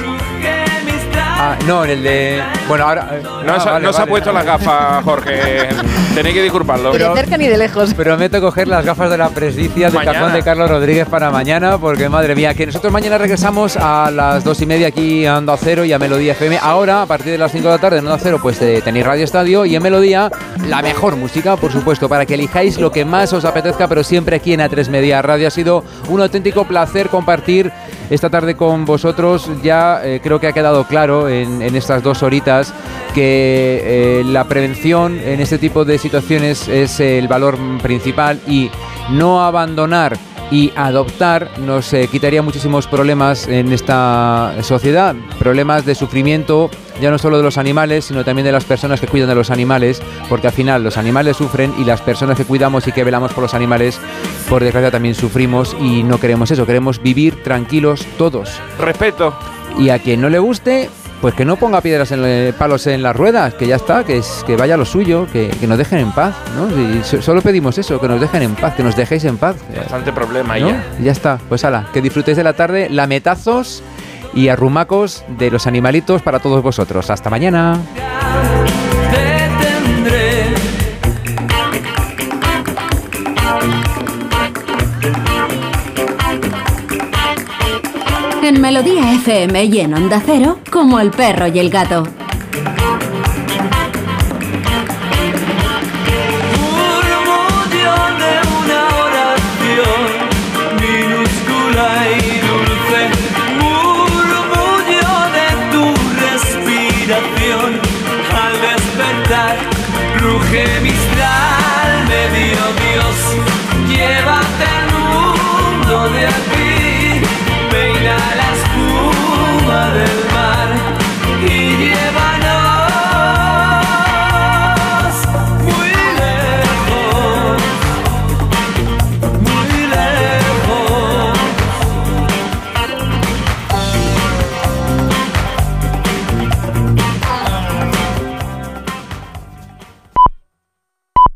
Speaker 3: Ah, no, en el de. Bueno, ahora. eh,
Speaker 4: No,
Speaker 3: ah,
Speaker 4: se,
Speaker 3: vale,
Speaker 4: no se ha
Speaker 3: vale.
Speaker 4: puesto las gafas, Jorge. Tenéis que disculparlo.
Speaker 6: Ni de cerca ni de lejos.
Speaker 3: Prometo coger las gafas de la presbicia del cajón de Carlos Rodríguez para mañana, porque madre mía, que nosotros mañana regresamos a las dos y media aquí a Onda Cero y a Melodía FM. Ahora, a partir de las 5 de la tarde en Onda Cero, pues eh, tenéis Radio Estadio y en Melodía la mejor música, por supuesto, para que elijáis lo que más os apetezca, pero siempre aquí en A3 Media Radio. Ha sido un auténtico placer compartir esta tarde con vosotros. Ya eh, creo que ha quedado claro en, estas dos horitas que eh, la prevención en este tipo de situaciones es el valor principal y no abandonar y adoptar nos eh, quitaría muchísimos problemas en esta sociedad, problemas de sufrimiento ya no solo de los animales, sino también de las personas que cuidan de los animales, porque al final los animales sufren y las personas que cuidamos y que velamos por los animales, por desgracia también sufrimos y no queremos eso, queremos vivir tranquilos todos.
Speaker 4: Respeto.
Speaker 3: Y a quien no le guste, pues que no ponga piedras en eh, palos en las ruedas, que ya está, que, es, que vaya lo suyo, que, que nos dejen en paz, ¿no? Y so- solo pedimos eso, que nos dejen en paz, que nos dejéis en paz.
Speaker 4: Bastante problema
Speaker 3: ¿no?
Speaker 4: ya.
Speaker 3: Ya está, pues ala, que disfrutéis de la tarde, lametazos y arrumacos de los animalitos para todos vosotros. Hasta mañana.
Speaker 5: En Melodía FM y en Onda Cero, como el perro y el gato.